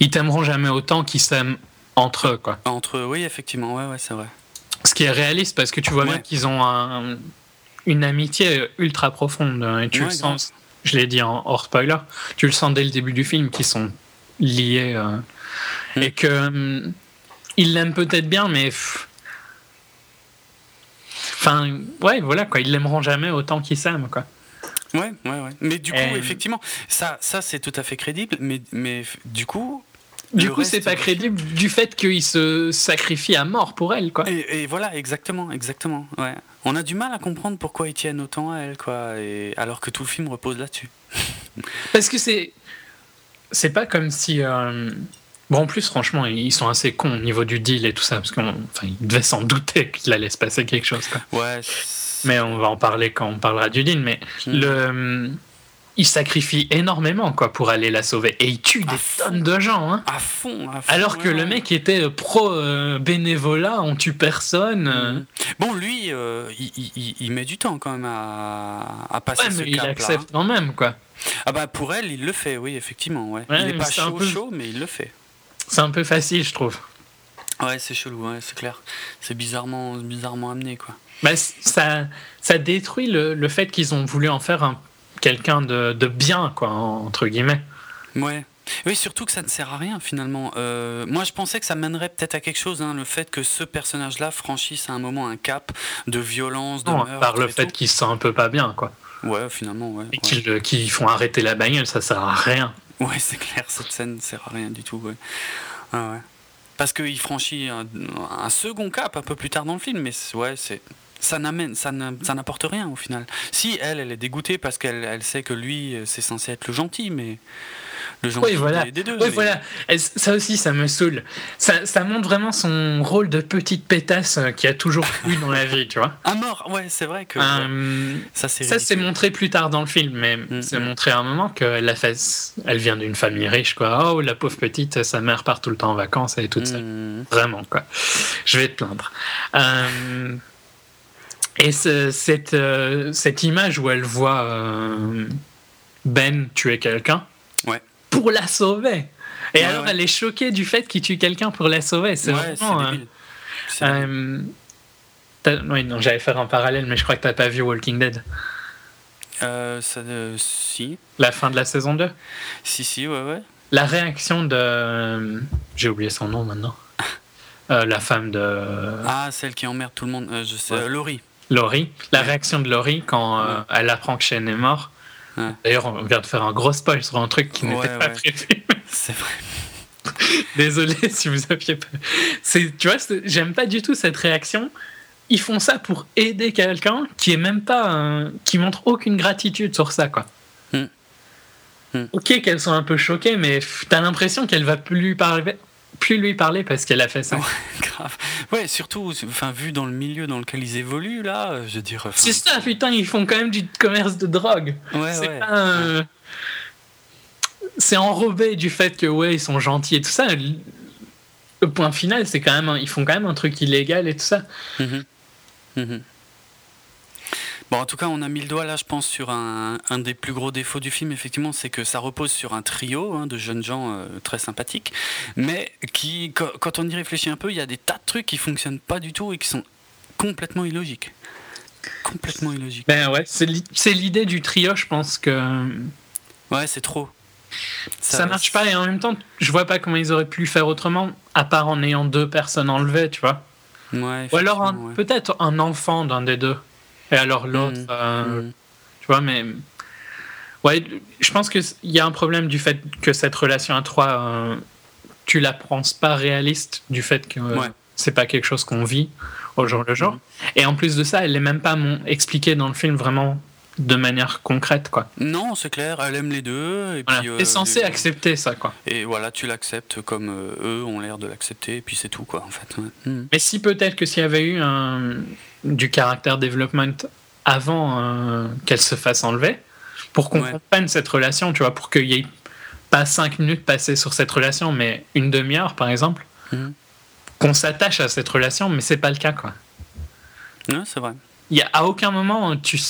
B: Ils t'aimeront jamais autant qu'ils s'aiment entre eux, quoi.
A: Entre eux, oui, effectivement, ouais, ouais, c'est vrai.
B: Ce qui est réaliste parce que tu vois bien qu'ils ont un, une amitié ultra profonde hein, et tu le sens je l'ai dit en hors spoiler, tu le sens dès le début du film qu'ils sont liés euh, mm. et que hum, ils l'aiment peut-être bien, mais enfin ouais voilà quoi, ils l'aimeront jamais autant qu'ils s'aiment quoi.
A: Ouais, ouais, ouais. Mais du coup, effectivement, ça, ça c'est tout à fait crédible. Mais, mais du coup,
B: du coup, c'est pas crédible du fait qu'il se sacrifie à mort pour elle, quoi.
A: Et, voilà, exactement, exactement. Ouais. On a du mal à comprendre pourquoi ils tiennent autant à elle, quoi, et... alors que tout le film repose là-dessus.
B: Parce que c'est. C'est pas comme si. Euh, bon, en plus, franchement, ils sont assez cons au niveau du deal et tout ça, parce qu'ils enfin, devaient s'en douter qu'il allait se passer quelque chose, quoi.
A: Ouais.
B: Mais on va en parler quand on parlera du deal, mais hmm. le il sacrifie énormément quoi pour aller la sauver. Et il tue des tonnes de gens hein.
A: à, fond,
B: alors que le mec était pro euh, bénévolat on tue personne mhm.
A: bon lui euh, il, met du temps quand même à, à passer ouais, ce mais il accepte
B: quand même quoi.
A: Ah bah pour elle il le fait oui effectivement ouais, il est pas chaud chaud mais il le fait.
B: C'est un peu facile je trouve.
A: Ouais c'est chelou c'est clair. C'est bizarrement bizarrement amené quoi.
B: Bah, ça ça détruit le, le fait qu'ils ont voulu en faire un quelqu'un de, de, bien, quoi, entre guillemets.
A: Ouais. Oui, surtout que ça ne sert à rien finalement. Euh, moi, je pensais que ça mènerait peut-être à quelque chose, hein, le fait que ce personnage-là franchisse à un moment un cap de violence, de
B: non, Par le fait qu'il se sent un peu pas bien, quoi.
A: Ouais, finalement, ouais. Et
B: qu'ils font arrêter la bagnole, ça sert à rien.
A: Ouais, c'est clair, cette scène ne sert à rien du tout, ouais. Ah, ouais. Parce qu'il franchit un, un, second cap un peu plus tard dans le film, mais ouais, c'est ça n'amène, ça n'apporte rien au final. Si elle, elle est dégoûtée parce qu'elle elle sait que lui, c'est censé être le gentil, mais le gentil
B: oui, voilà. des deux. Oui, voilà. Ça aussi, ça me saoule. Ça, ça, montre vraiment son rôle de petite pétasse euh, qui a toujours eu dans la vie, tu vois.
A: À mort, ouais, c'est vrai que euh,
B: ça c'est montré plus tard dans le film, mais mm, c'est mm. montré à un moment qu'elle a fait, elle vient d'une famille riche, quoi. Oh, la pauvre petite, sa mère part tout le temps en vacances, elle est toute seule. Mm. Vraiment, quoi. Je vais te plaindre. Euh, et cette, euh, cette image où elle voit euh, Ben tuer quelqu'un
A: ouais.
B: pour la sauver. Et alors elle est choquée du fait qu'il tue quelqu'un pour la sauver. C'est vraiment. Euh, oui, non, j'allais faire un parallèle, mais je crois que tu n'as pas vu Walking Dead.
A: Ça, si.
B: La fin de la saison 2
A: Si, si, ouais, ouais.
B: La réaction de. J'ai oublié son nom maintenant. la femme de.
A: Ah, celle qui emmerde tout le monde. je sais, Laurie.
B: Laurie, la réaction de Laurie quand euh, elle apprend que Shane est mort. D'ailleurs, on vient de faire un gros spoil sur un truc qui n'était pas prévu.
A: C'est vrai.
B: Désolé si vous aviez pas. Tu vois, j'aime pas du tout cette réaction. Ils font ça pour aider quelqu'un qui est même pas. qui montre aucune gratitude sur ça, quoi. Hmm. Hmm. Ok, qu'elles sont un peu choquées, mais t'as l'impression qu'elle va plus lui parler, plus lui parler parce qu'elle a fait ça.
A: Ouais, grave. Ouais, surtout, enfin, vu dans le milieu dans lequel ils évoluent, là, je veux dire.
B: C'est ça, putain, ils font quand même du commerce de drogue.
A: Ouais, c'est
B: C'est enrobé du fait que, ouais, ils sont gentils et tout ça. Le point final, c'est quand même. Ils font quand même un truc illégal et tout ça. Mm-hmm. Mm-hmm.
A: Bon, en tout cas, on a mis le doigt là, je pense, sur un, un des plus gros défauts du film, effectivement, c'est que ça repose sur un trio hein, de jeunes gens euh, très sympathiques, mais qui, quand, on y réfléchit un peu, il y a des tas de trucs qui fonctionnent pas du tout et qui sont complètement illogiques. complètement illogique.
B: Ben ouais, c'est l'idée du trio, je pense que.
A: Ouais, c'est trop.
B: Ça, ça, marche pas et en même temps, je vois pas comment ils auraient pu faire autrement, à part en ayant deux personnes enlevées, tu vois.
A: Ouais,
B: Ou alors peut-être un enfant d'un des deux. Et alors l'autre. Mmh. Euh, mmh. Tu vois, mais. Ouais, je pense qu'il y a un problème du fait que cette relation à trois, euh, tu la penses pas réaliste, du fait que c'est pas quelque chose qu'on vit au jour le jour. Mmh. Et en plus de ça, elle est même pas expliquée dans le film vraiment de manière concrète quoi.
A: Non, c'est clair, elle aime les deux et puis
B: euh, censé accepter ça quoi.
A: Et voilà, tu l'acceptes comme eux ont l'air de l'accepter et puis c'est tout quoi en fait.
B: Mais si peut-être que s'il y avait eu un du caractère development avant euh, qu'elle se fasse enlever, pour qu'on comprenne cette relation, tu vois, pour qu'il y ait pas cinq minutes passées sur cette relation, mais une demi-heure par exemple, mhm. qu'on s'attache à cette relation, mais c'est pas le cas quoi.
A: Ouais, c'est vrai.
B: Il y a à aucun moment tu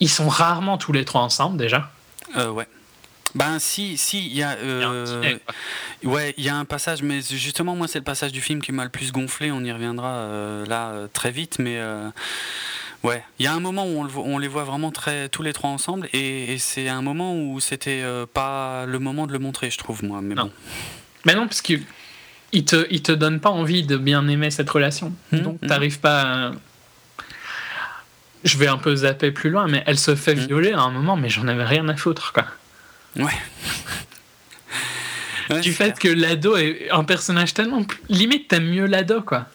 B: ils sont rarement tous les trois ensemble déjà.
A: Euh, ouais. Ben si, si, il y a, euh, ouais, il y a un passage, mais justement moi c'est le passage du film qui m'a le plus gonflé. On y reviendra euh, là euh, très vite, mais ouais, il y a un moment où on, les voit vraiment très tous les trois ensemble, et, c'est un moment où c'était pas le moment de le montrer, je trouve moi. Mais
B: non.
A: bon.
B: Mais non, parce qu'il il te, il te donne pas envie de bien aimer cette relation, mmh, donc mmh. t'arrives pas. À je vais un peu zapper plus loin, mais elle se fait mmh. violer à un moment, mais j'en avais rien à foutre, quoi.
A: Ouais.
B: du fait que l'ado est un personnage tellement. Limite, t'aimes mieux l'ado, quoi.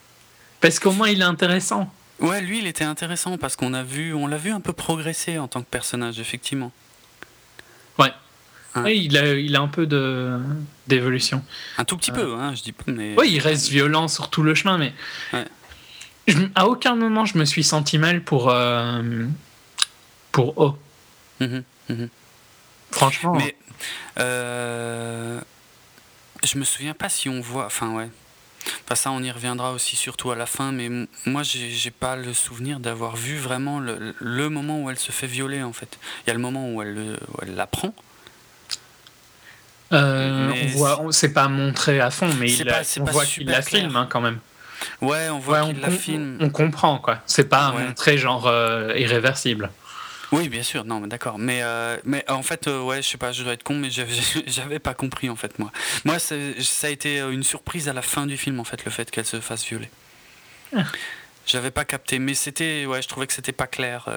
B: Parce qu'au moins, il est intéressant.
A: Ouais, lui, il était intéressant parce qu'on a vu, on l'a vu un peu progresser en tant que personnage, effectivement.
B: Ouais. Hein. il, a, il a un peu de d'évolution.
A: Un tout petit euh. peu, hein, je dis pas, mais.
B: Oui, il reste violent sur tout le chemin, mais. Ouais à aucun moment je me suis senti mal pour euh, pour O. Mhm, mhm. Franchement.
A: Mais euh, je me souviens pas si on voit. Enfin ouais. Enfin, ça, on y reviendra aussi surtout à la fin, mais moi, j'ai pas le souvenir d'avoir vu vraiment le, moment où elle se fait violer, en fait. Il y a le moment où elle, l'apprend.
B: Euh, on voit, c'est pas montré à fond, mais il on voit qu'il la filme hein, quand même.
A: Ouais, on voit qu'il la filme.
B: On comprend, quoi. C'est pas un très genre euh, irréversible.
A: Oui, bien sûr, non, mais d'accord. Mais, euh, mais en fait, euh, ouais, je sais pas, je dois être con, mais j'avais pas compris, en fait, moi. Moi, ça a été une surprise à la fin du film, en fait, le fait qu'elle se fasse violer. Ah. J'avais pas capté, mais c'était, ouais, je trouvais que c'était pas clair.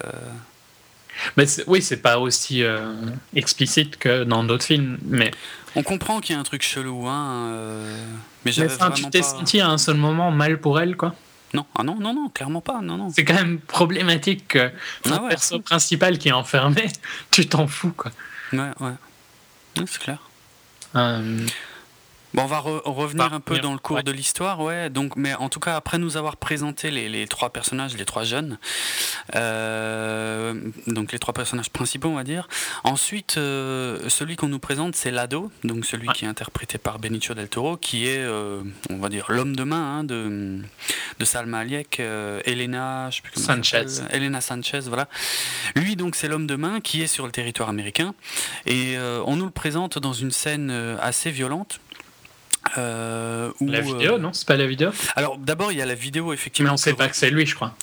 B: Mais oui, c'est pas aussi euh, explicite que dans d'autres films, mais.
A: On comprend qu'il y a un truc chelou, hein. Euh,
B: mais j'avais tu t'es senti à un seul moment mal pour elle, quoi
A: Non, ah non, non, non, clairement pas, non, non.
B: C'est quand même problématique que ah ouais, perso principal qui est enfermé, tu t'en fous, quoi.
A: Ouais, ouais. c'est clair. Euh, Bon, on va revenir un peu dans le cours de l'histoire, ouais. Donc, mais en tout cas, après nous avoir présenté les, trois personnages, les trois jeunes, euh, donc les trois personnages principaux, on va dire. Ensuite, euh, celui qu'on nous présente, c'est l'ado, donc celui qui est interprété par Benicio del Toro, qui est, euh, on va dire, l'homme de main hein, de, de Salma Hayek, Elena, je sais plus
B: Sanchez.
A: Elena Sanchez, voilà. Lui, donc, c'est l'homme de main qui est sur le territoire américain, et on nous le présente dans une scène assez violente
B: euh, la vidéo, euh, non C'est pas la vidéo
A: Alors d'abord, il y a la vidéo, effectivement.
B: Mais on sait pas que c'est lui, je crois.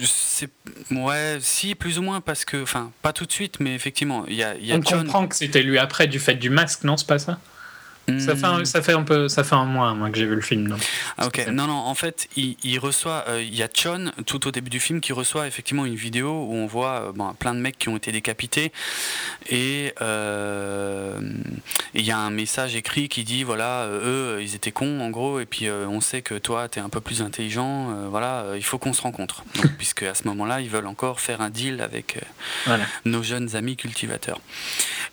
A: C'est ouais, si plus ou moins parce que, enfin, pas tout de suite, mais effectivement, il y a,
B: y a On comprend que c'était lui après du fait du masque, non C'est pas ça ça, fait un, ça, fait un peu, ça fait un mois, moi, que j'ai vu le film. Donc.
A: Ah, ok, non, non, en fait, il, reçoit, euh, il y a Chon, tout au début du film, qui reçoit effectivement une vidéo où on voit euh, bon, plein de mecs qui ont été décapités. Euh, et il y a un message écrit qui dit voilà, eux, ils étaient cons, en gros, et puis on sait que toi, tu es un peu plus intelligent, voilà, il faut qu'on se rencontre. puisque à ce moment-là, ils veulent encore faire un deal avec nos jeunes amis cultivateurs.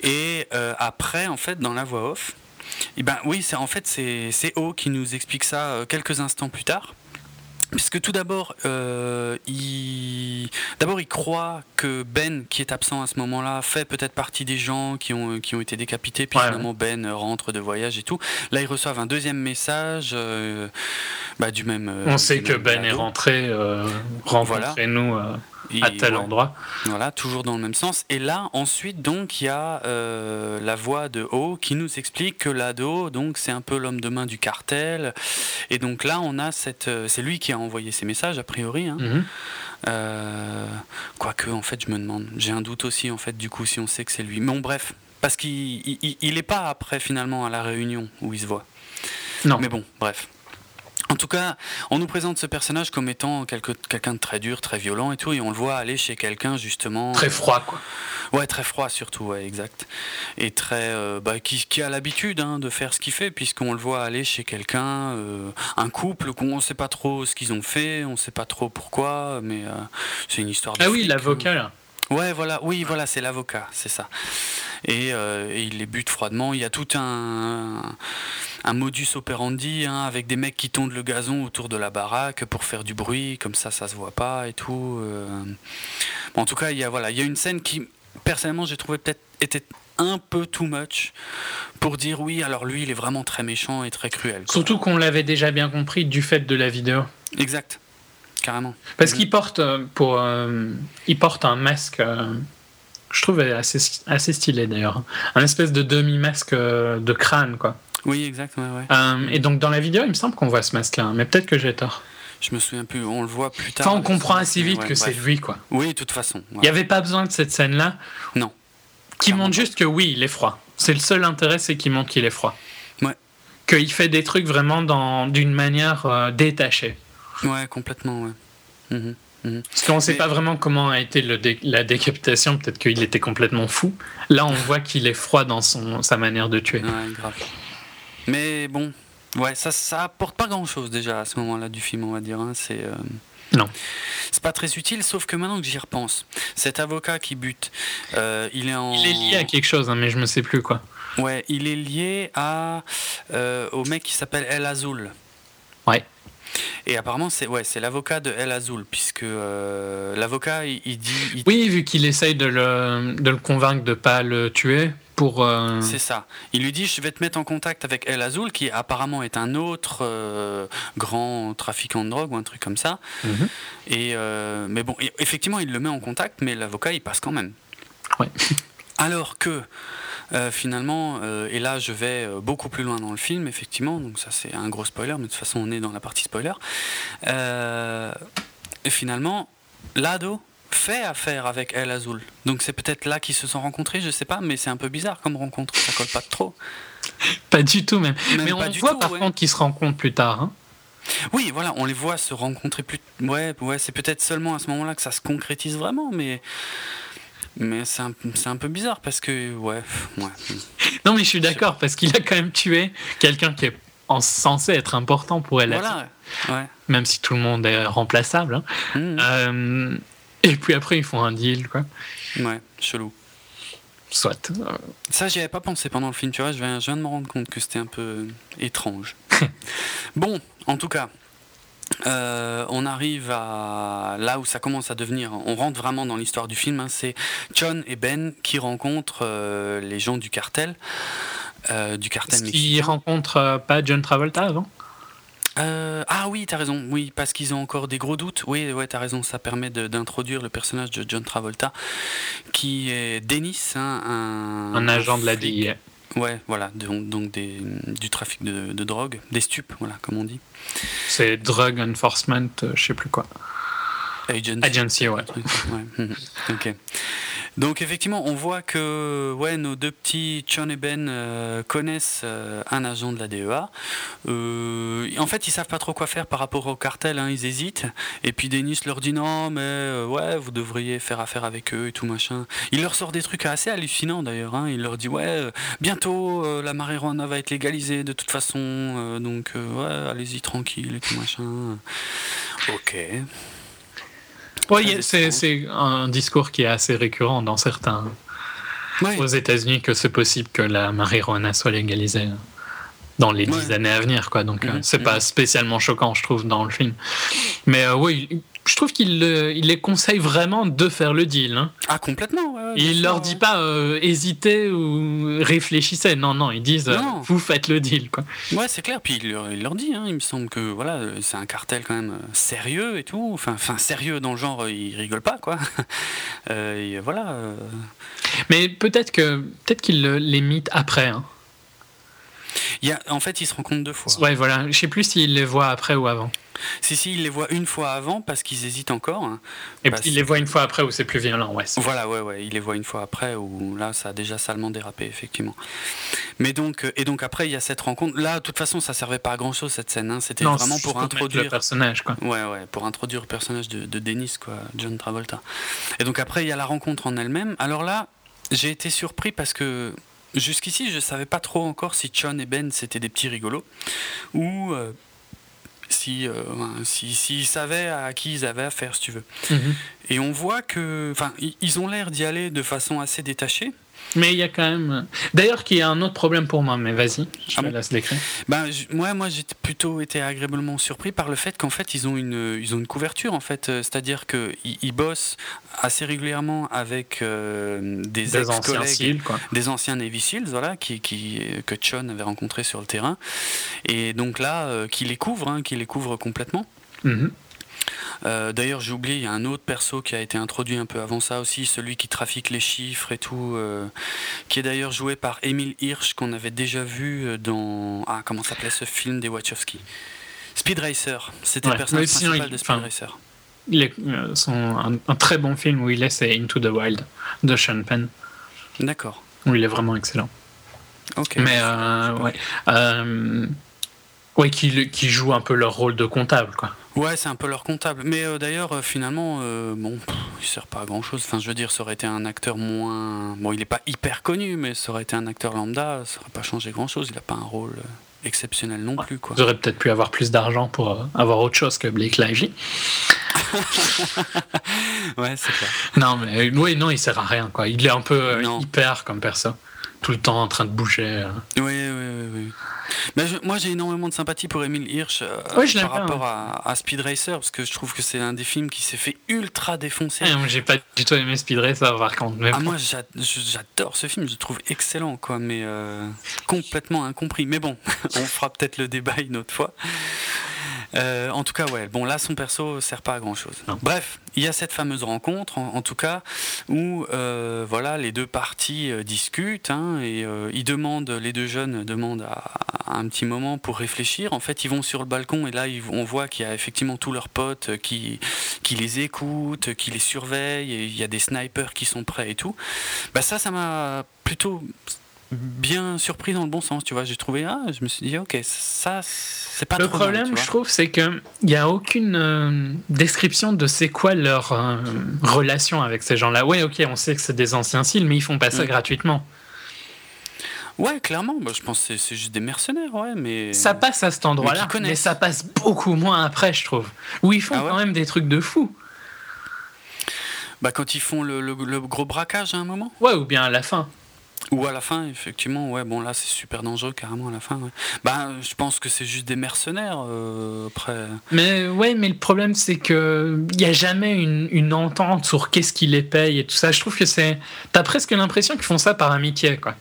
A: Et après, en fait, dans la voix off, eh ben oui, c'est en fait c'est O qui nous explique ça euh, quelques instants plus tard. Puisque tout d'abord, euh, il... d'abord il croit que Ben, qui est absent à ce moment-là, fait peut-être partie des gens qui ont, qui ont été décapités. Puis finalement Ben rentre de voyage et tout. Là, ils reçoivent un deuxième message euh, bah, du même.
B: On sait que Ben est rentré, euh, à tel endroit.
A: Voilà, toujours dans le même sens. Et là, ensuite, donc, il y a euh, la voix de O qui nous explique que l'ado, donc, c'est un peu l'homme de main du cartel. Et donc là, on a cette. Euh, c'est lui qui a envoyé ces messages, a priori. Hein. Mhm. quoique, en fait, je me demande. J'ai un doute aussi, en fait, du coup, si on sait que c'est lui. Mais bon, bref, parce qu'il n'est pas après, finalement, à la réunion où il se voit. Non. Mais bon, bref. En tout cas, on nous présente ce personnage comme étant quelqu'un de très dur, très violent et tout, et on le voit aller chez quelqu'un justement.
B: Très froid, quoi.
A: Ouais, très froid surtout, ouais, exact. Et très. Euh, bah, qui, a l'habitude hein, de faire ce qu'il fait, puisqu'on le voit aller chez quelqu'un, euh, un couple, qu'on ne sait pas trop ce qu'ils ont fait, on ne sait pas trop pourquoi, mais euh, c'est une histoire de.
B: Ah oui, l'avocat là.
A: Ouais, voilà, oui, voilà, c'est l'avocat, c'est ça. Et, et, il les bute froidement. Il y a tout un un modus operandi hein, avec des mecs qui tondent le gazon autour de la baraque pour faire du bruit, comme ça ça se voit pas et tout. Euh. en tout cas, il y a voilà, il y a une scène qui personnellement j'ai trouvé peut-être était un peu too much pour dire oui, alors lui il est vraiment très méchant et très cruel.
B: Surtout qu'on l'avait déjà bien compris du fait de la vidéo.
A: Exact. Carrément.
B: Parce qu'il porte euh, pour euh, il porte un masque je trouve assez, assez stylé d'ailleurs. Un espèce de demi-masque de crâne, quoi.
A: Oui, exactement. Ouais.
B: Euh, et donc dans la vidéo, il me semble qu'on voit ce masque-là, mais peut-être que j'ai tort.
A: Je me souviens plus, on le voit plus tard.
B: Enfin, on comprend assez vite que c'est lui, quoi.
A: Oui, de toute façon.
B: Il n'y avait pas besoin de cette scène-là.
A: Non.
B: Qui montre juste que oui, il est froid. C'est le seul intérêt, c'est qu'il montre qu'il est froid.
A: Ouais.
B: Qu'il fait des trucs vraiment dans d'une manière euh, détachée.
A: Ouais, complètement, ouais. Mhm,
B: mhm. Parce qu'on ne sait pas vraiment comment a été le la décapitation, peut-être qu'il était complètement fou. Là, on voit qu'il est froid dans son, sa manière de tuer.
A: Ouais, grave. Mais bon, ouais, ça, ça apporte pas grand chose déjà à ce moment-là du film, on va dire. Hein. C'est. Euh,
B: non.
A: C'est pas très utile, sauf que maintenant que j'y repense, cet avocat qui bute, euh, il est en.
B: Il est lié à quelque chose, hein, mais je me sais plus quoi.
A: Ouais, il est lié à euh, au mec qui s'appelle El Azul.
B: Ouais.
A: Et apparemment, c'est ouais, c'est l'avocat de El Azul, puisque l'avocat, il, dit.
B: Oui, vu qu'il essaye de le, de le convaincre de pas le tuer, euh,
A: C'est ça. Il lui dit, je vais te mettre en contact avec El Azul, qui apparemment est un autre euh, grand trafiquant de drogue ou un truc comme ça. Mhm. Et, euh, mais bon, effectivement, il le met en contact, mais l'avocat, il passe quand même.
B: Ouais.
A: Alors que... finalement, et là je vais beaucoup plus loin dans le film, effectivement, donc ça c'est un gros spoiler, mais de toute façon on est dans la partie spoiler. et finalement, l'ado, fait affaire avec El Azul. Donc c'est peut-être là qu'ils se sont rencontrés, je sais pas, mais c'est un peu bizarre comme rencontre, ça colle pas trop.
B: pas du tout même. mais on voit par contre qu'ils se rencontrent plus tard. Hein.
A: Oui, voilà, on les voit se rencontrer plus. Ouais, ouais, c'est peut-être seulement à ce moment-là que ça se concrétise vraiment, mais mais c'est un, un, peu bizarre parce que ouais, ouais.
B: Non, mais je suis d'accord parce qu'il a quand même tué quelqu'un qui est censé être important pour elle.
A: Voilà. Ouais.
B: Même si tout le monde est remplaçable. Hein. Mmh. Euh, et puis après, ils font un deal, quoi.
A: Ouais, chelou.
B: Soit.
A: Ça, j'y avais pas pensé pendant le film, tu vois. Je viens, de me rendre compte que c'était un peu étrange. bon, en tout cas, euh, on arrive à là où ça commence à devenir. On rentre vraiment dans l'histoire du film. Hein. c'est John et Ben qui rencontrent euh, les gens du cartel. Euh, du cartel
B: Ils rencontrent pas John Travolta avant?
A: Euh, ah oui, t'as raison. Oui, parce qu'ils ont encore des gros doutes. Oui, ouais, t'as raison. Ça permet d'introduire le personnage de John Travolta, qui est Dennis, hein, un,
B: un, agent de la DIA.
A: Ouais, voilà, donc, donc des, du trafic de, de, drogue, des stupes, voilà, comme on dit.
B: C'est Drug Enforcement, euh, je sais plus quoi.
A: Agency.
B: Agency, ouais.
A: ouais. ok. Donc effectivement, on voit que ouais, nos deux petits John et Ben euh, connaissent euh, un agent de la DEA. Euh, en fait, ils savent pas trop quoi faire par rapport au cartel, hein, ils hésitent. Et puis Denis leur dit non, mais ouais, vous devriez faire affaire avec eux et tout machin. Il leur sort des trucs assez hallucinants d'ailleurs. Hein. Il leur dit ouais, bientôt la marijuana va être légalisée de toute façon, donc ouais, allez-y tranquille et tout machin. Ok.
B: Oui, c'est un discours qui est assez récurrent dans certains. Aux États-Unis, que c'est possible que la marijuana soit légalisée dans les dix années à venir, quoi. Donc, euh, c'est pas spécialement choquant, je trouve, dans le film. Mais euh, oui, je trouve qu'il il les conseille vraiment de faire le deal. Hein.
A: Ah, complètement.
B: il leur dit pas euh, hésitez ou réfléchissez. Non, non, ils disent euh, vous faites le deal. Quoi.
A: Ouais, c'est clair. Puis il leur, il leur dit hein, il me semble que voilà, c'est un cartel quand même euh, sérieux et tout. Enfin, enfin sérieux dans le genre, il rigole pas, quoi. et voilà.
B: Mais peut-être que peut-être qu'il les mythe après. Hein.
A: Il y a, en fait, ils se rencontrent deux fois.
B: Ouais, voilà. Je sais plus s'il les voit après ou avant.
A: Si, si, il les voit une fois avant parce qu'ils hésitent encore. Hein.
B: Et puis il les voit une fois après où c'est plus violent, ouais.
A: Voilà, ouais, ouais. Il les voit une fois après où là, ça a déjà salement dérapé, effectivement. Mais donc, euh, et donc après, il y a cette rencontre. Là, de toute façon, ça servait pas à grand chose cette scène. Hein. C'était vraiment pour introduire
B: le personnage, quoi.
A: Ouais, ouais, pour introduire le personnage de, de Dennis, quoi, John Travolta. Et donc après, il y a la rencontre en elle-même. Alors là, j'ai été surpris parce que jusqu'ici, je savais pas trop encore si John et Ben c'était des petits rigolos ou euh, si, euh, si, s'ils savaient à qui ils avaient affaire, si tu veux. Mhm. Et on voit que, enfin, ils ont l'air d'y aller de façon assez détachée.
B: Mais il y a quand même. D'ailleurs, qu'il y a un autre problème pour moi, mais vas-y, je ah te laisse l'écrire.
A: Ben, moi, moi j'ai plutôt été agréablement surpris par le fait qu'en fait, ils ont une, ils ont une couverture, en fait. Euh, c'est-à-dire qu'ils ils bossent assez régulièrement avec euh, des, des ex-collègues, des anciens Navy Seals, voilà, qui, qui, que Chon avait rencontrés sur le terrain. Et donc là, euh, qui les couvre, hein, qui les couvre complètement. Mm euh, d'ailleurs, j'ai oublié, il y a un autre perso qui a été introduit un peu avant ça aussi, celui qui trafique les chiffres et tout, euh, qui est d'ailleurs joué par Emile Hirsch, qu'on avait déjà vu euh, dans. Ah, comment s'appelait ce film des Wachowski? Speed Racer. C'était le personnage principal de Speed Racer.
B: Il est, un, très bon film où il est, c'est Into the Wild de Sean Penn.
A: D'accord.
B: Où il est vraiment excellent. Ok. Mais ouais. Ouais, qui, qui joue un peu leur rôle de comptable, quoi.
A: Ouais, c'est un peu leur comptable. Mais euh, d'ailleurs, euh, finalement, euh, bon, il sert pas à grand chose. Enfin, je veux dire, ça aurait été un acteur moins. Bon, il est pas hyper connu, mais ça aurait été un acteur lambda, ça aurait pas changé grand chose. Il a pas un rôle exceptionnel non plus, quoi.
B: Vous auriez peut-être pu avoir plus d'argent pour avoir autre chose que Blake Lively.
A: ouais, c'est clair.
B: Non, mais oui, non, il sert à rien, quoi. Il est un peu hyper comme personne tout le temps en train de bouger.
A: Oui, oui, oui. oui. Mais moi, j'ai énormément de sympathie pour Emile Hirsch euh, par rapport à, Speed Racer, parce que je trouve que c'est un des films qui s'est fait ultra défoncer.
B: j'ai pas du tout aimé Speed Racer, par contre.
A: ah, moi, j'adore ce film, je le trouve excellent, quoi, mais euh, complètement incompris. Mais bon, on fera peut-être le débat une autre fois. Euh, en tout cas, ouais. Bon, là, son perso sert pas à grand chose. Bref, il y a cette fameuse rencontre, en, tout cas, où euh, voilà, les deux parties euh, discutent hein, et ils demandent, les deux jeunes demandent à, un petit moment pour réfléchir. En fait, ils vont sur le balcon et là, on voit qu'il y a effectivement tous leurs potes qui, qui les écoutent, qui les surveillent. Et il y a des snipers qui sont prêts et tout. Bah ça, ça m'a plutôt bien surpris dans le bon sens, tu vois. J'ai trouvé, ah, je me suis dit, ok, ça, c'est pas
B: Le problème, je trouve, c'est qu'il n'y a aucune euh, description de c'est quoi leur euh, relation avec ces gens-là. Ouais, ok, on sait que c'est des anciens cils, mais ils font pas ça mm. gratuitement.
A: Ouais, clairement, bah, je pense que c'est juste des mercenaires, ouais, mais.
B: Ça passe à cet endroit-là, mais, ça passe beaucoup moins après, je trouve. Où ils font ah quand même des trucs de fou.
A: Bah, quand ils font le, le gros braquage à un moment
B: Ouais, ou bien à la fin.
A: Ou à la fin, effectivement, ouais, bon là c'est super dangereux carrément à la fin. Ouais. Bah, je pense que c'est juste des mercenaires euh, après.
B: Mais ouais, mais le problème c'est que il y a jamais une, une, entente sur qu'est-ce qui les paye et tout ça. Je trouve que c'est, t'as presque l'impression qu'ils font ça par amitié, quoi.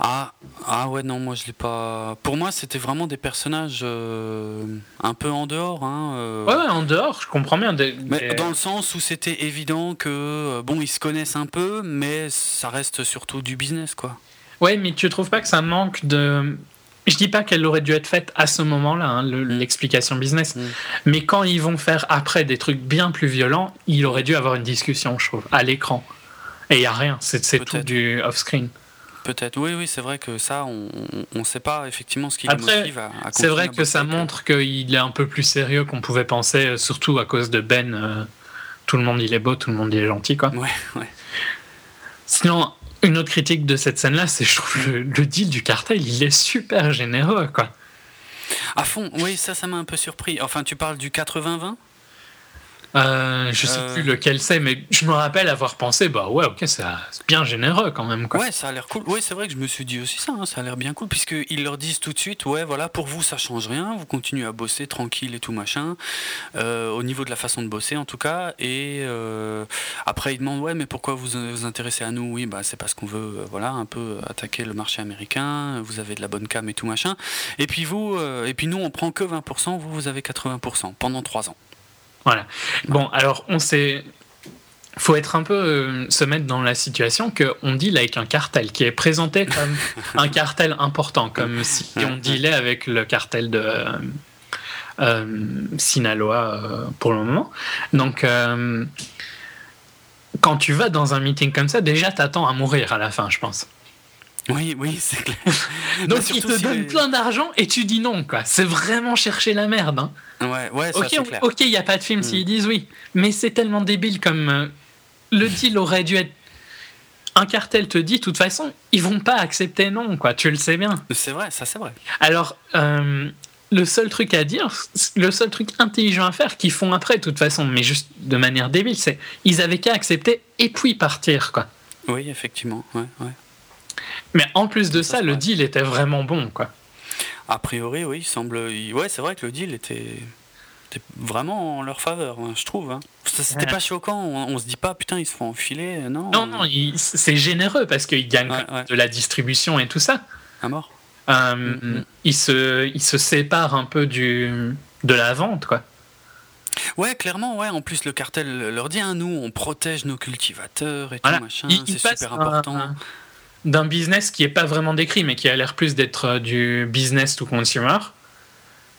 A: Ah, ah ouais, non, moi je l'ai pas. Pour moi, c'était vraiment des personnages euh, un peu en dehors. Hein,
B: euh. Ouais, en dehors, je comprends bien.
A: Mais dans le sens où c'était évident que, euh, bon, ils se connaissent un peu, mais ça reste surtout du business, quoi.
B: Ouais, mais tu trouves pas que ça manque de. Je dis pas qu'elle aurait dû être faite à ce moment-là, hein, mm. l'explication business. Mm. Mais quand ils vont faire après des trucs bien plus violents, il aurait dû avoir une discussion, je trouve, à l'écran. Et il y a rien, c'est tout du off-screen.
A: Peut-être, oui, oui, c'est vrai que ça, on ne sait pas effectivement ce qui le motive à,
B: à C'est vrai que ça montre qu'il est un peu plus sérieux qu'on pouvait penser, euh, surtout à cause de Ben. Euh, tout le monde il est beau, tout le monde il est gentil, quoi.
A: Ouais, ouais.
B: Sinon, une autre critique de cette scène-là, c'est je trouve le, le, deal du cartel, il est super généreux, quoi.
A: À fond, oui, ça, ça m'a un peu surpris. Enfin, tu parles du 80-20
B: euh, je sais plus euh. lequel c'est, mais je me rappelle avoir pensé, bah ouais, ok, c'est bien généreux quand même. Quoi.
A: Ouais, ça a l'air cool. Oui, c'est vrai que je me suis dit aussi ça, hein, ça a l'air bien cool, puisqu'ils leur disent tout de suite, ouais, voilà, pour vous, ça change rien, vous continuez à bosser tranquille et tout machin, euh, au niveau de la façon de bosser en tout cas. Et après, ils demandent, ouais, mais pourquoi vous vous intéressez à nous? Oui, bah c'est parce qu'on veut, voilà, un peu attaquer le marché américain, vous avez de la bonne cam et tout machin. Et puis vous, et puis nous, on prend que 20%, vous, vous avez 80% pendant 3 ans.
B: Voilà. Bon, alors on sait. faut être un peu euh, se mettre dans la situation qu'on deal avec un cartel qui est présenté comme un cartel important, comme si on dealait avec le cartel de euh, Sinaloa euh, pour le moment. Donc, quand tu vas dans un meeting comme ça, déjà t'attends à mourir à la fin, je pense.
A: Oui, oui, c'est clair.
B: Donc bah, il te donne plein d'argent et tu dis non, quoi. C'est vraiment chercher la merde. Hein.
A: Ouais, ouais, ça,
B: ok, ok, il n'y a pas de film mm. s'ils disent oui, mais c'est tellement débile comme le deal aurait dû être. Un cartel te dit, de toute façon, ils vont pas accepter non, quoi. Tu le sais bien.
A: C'est vrai, ça c'est vrai.
B: Alors, euh, le seul truc à dire, le seul truc intelligent à faire qu'ils font après, de toute façon, mais juste de manière débile, c'est ils avaient qu'à accepter et puis partir, quoi.
A: Oui, effectivement, ouais, ouais.
B: Mais en plus de ça, le deal était vraiment bon, quoi.
A: A priori, oui, il semble. Ouais, c'est vrai que le deal était vraiment en leur faveur, hein, je trouve. Hein. C'était pas choquant, on, se dit pas putain ils se font enfiler, non.
B: Non, non, c'est généreux parce qu'ils gagnent de la distribution et tout ça.
A: À mort.
B: Euh, mm, mm. Ils, se, ils se séparent un peu du, de la vente, quoi.
A: Ouais, clairement, ouais. En plus, le cartel leur dit, hein, nous, on protège nos cultivateurs et tout machin. C'est super important.
B: D'un business qui est pas vraiment décrit, mais qui a l'air plus d'être euh, du business to consumer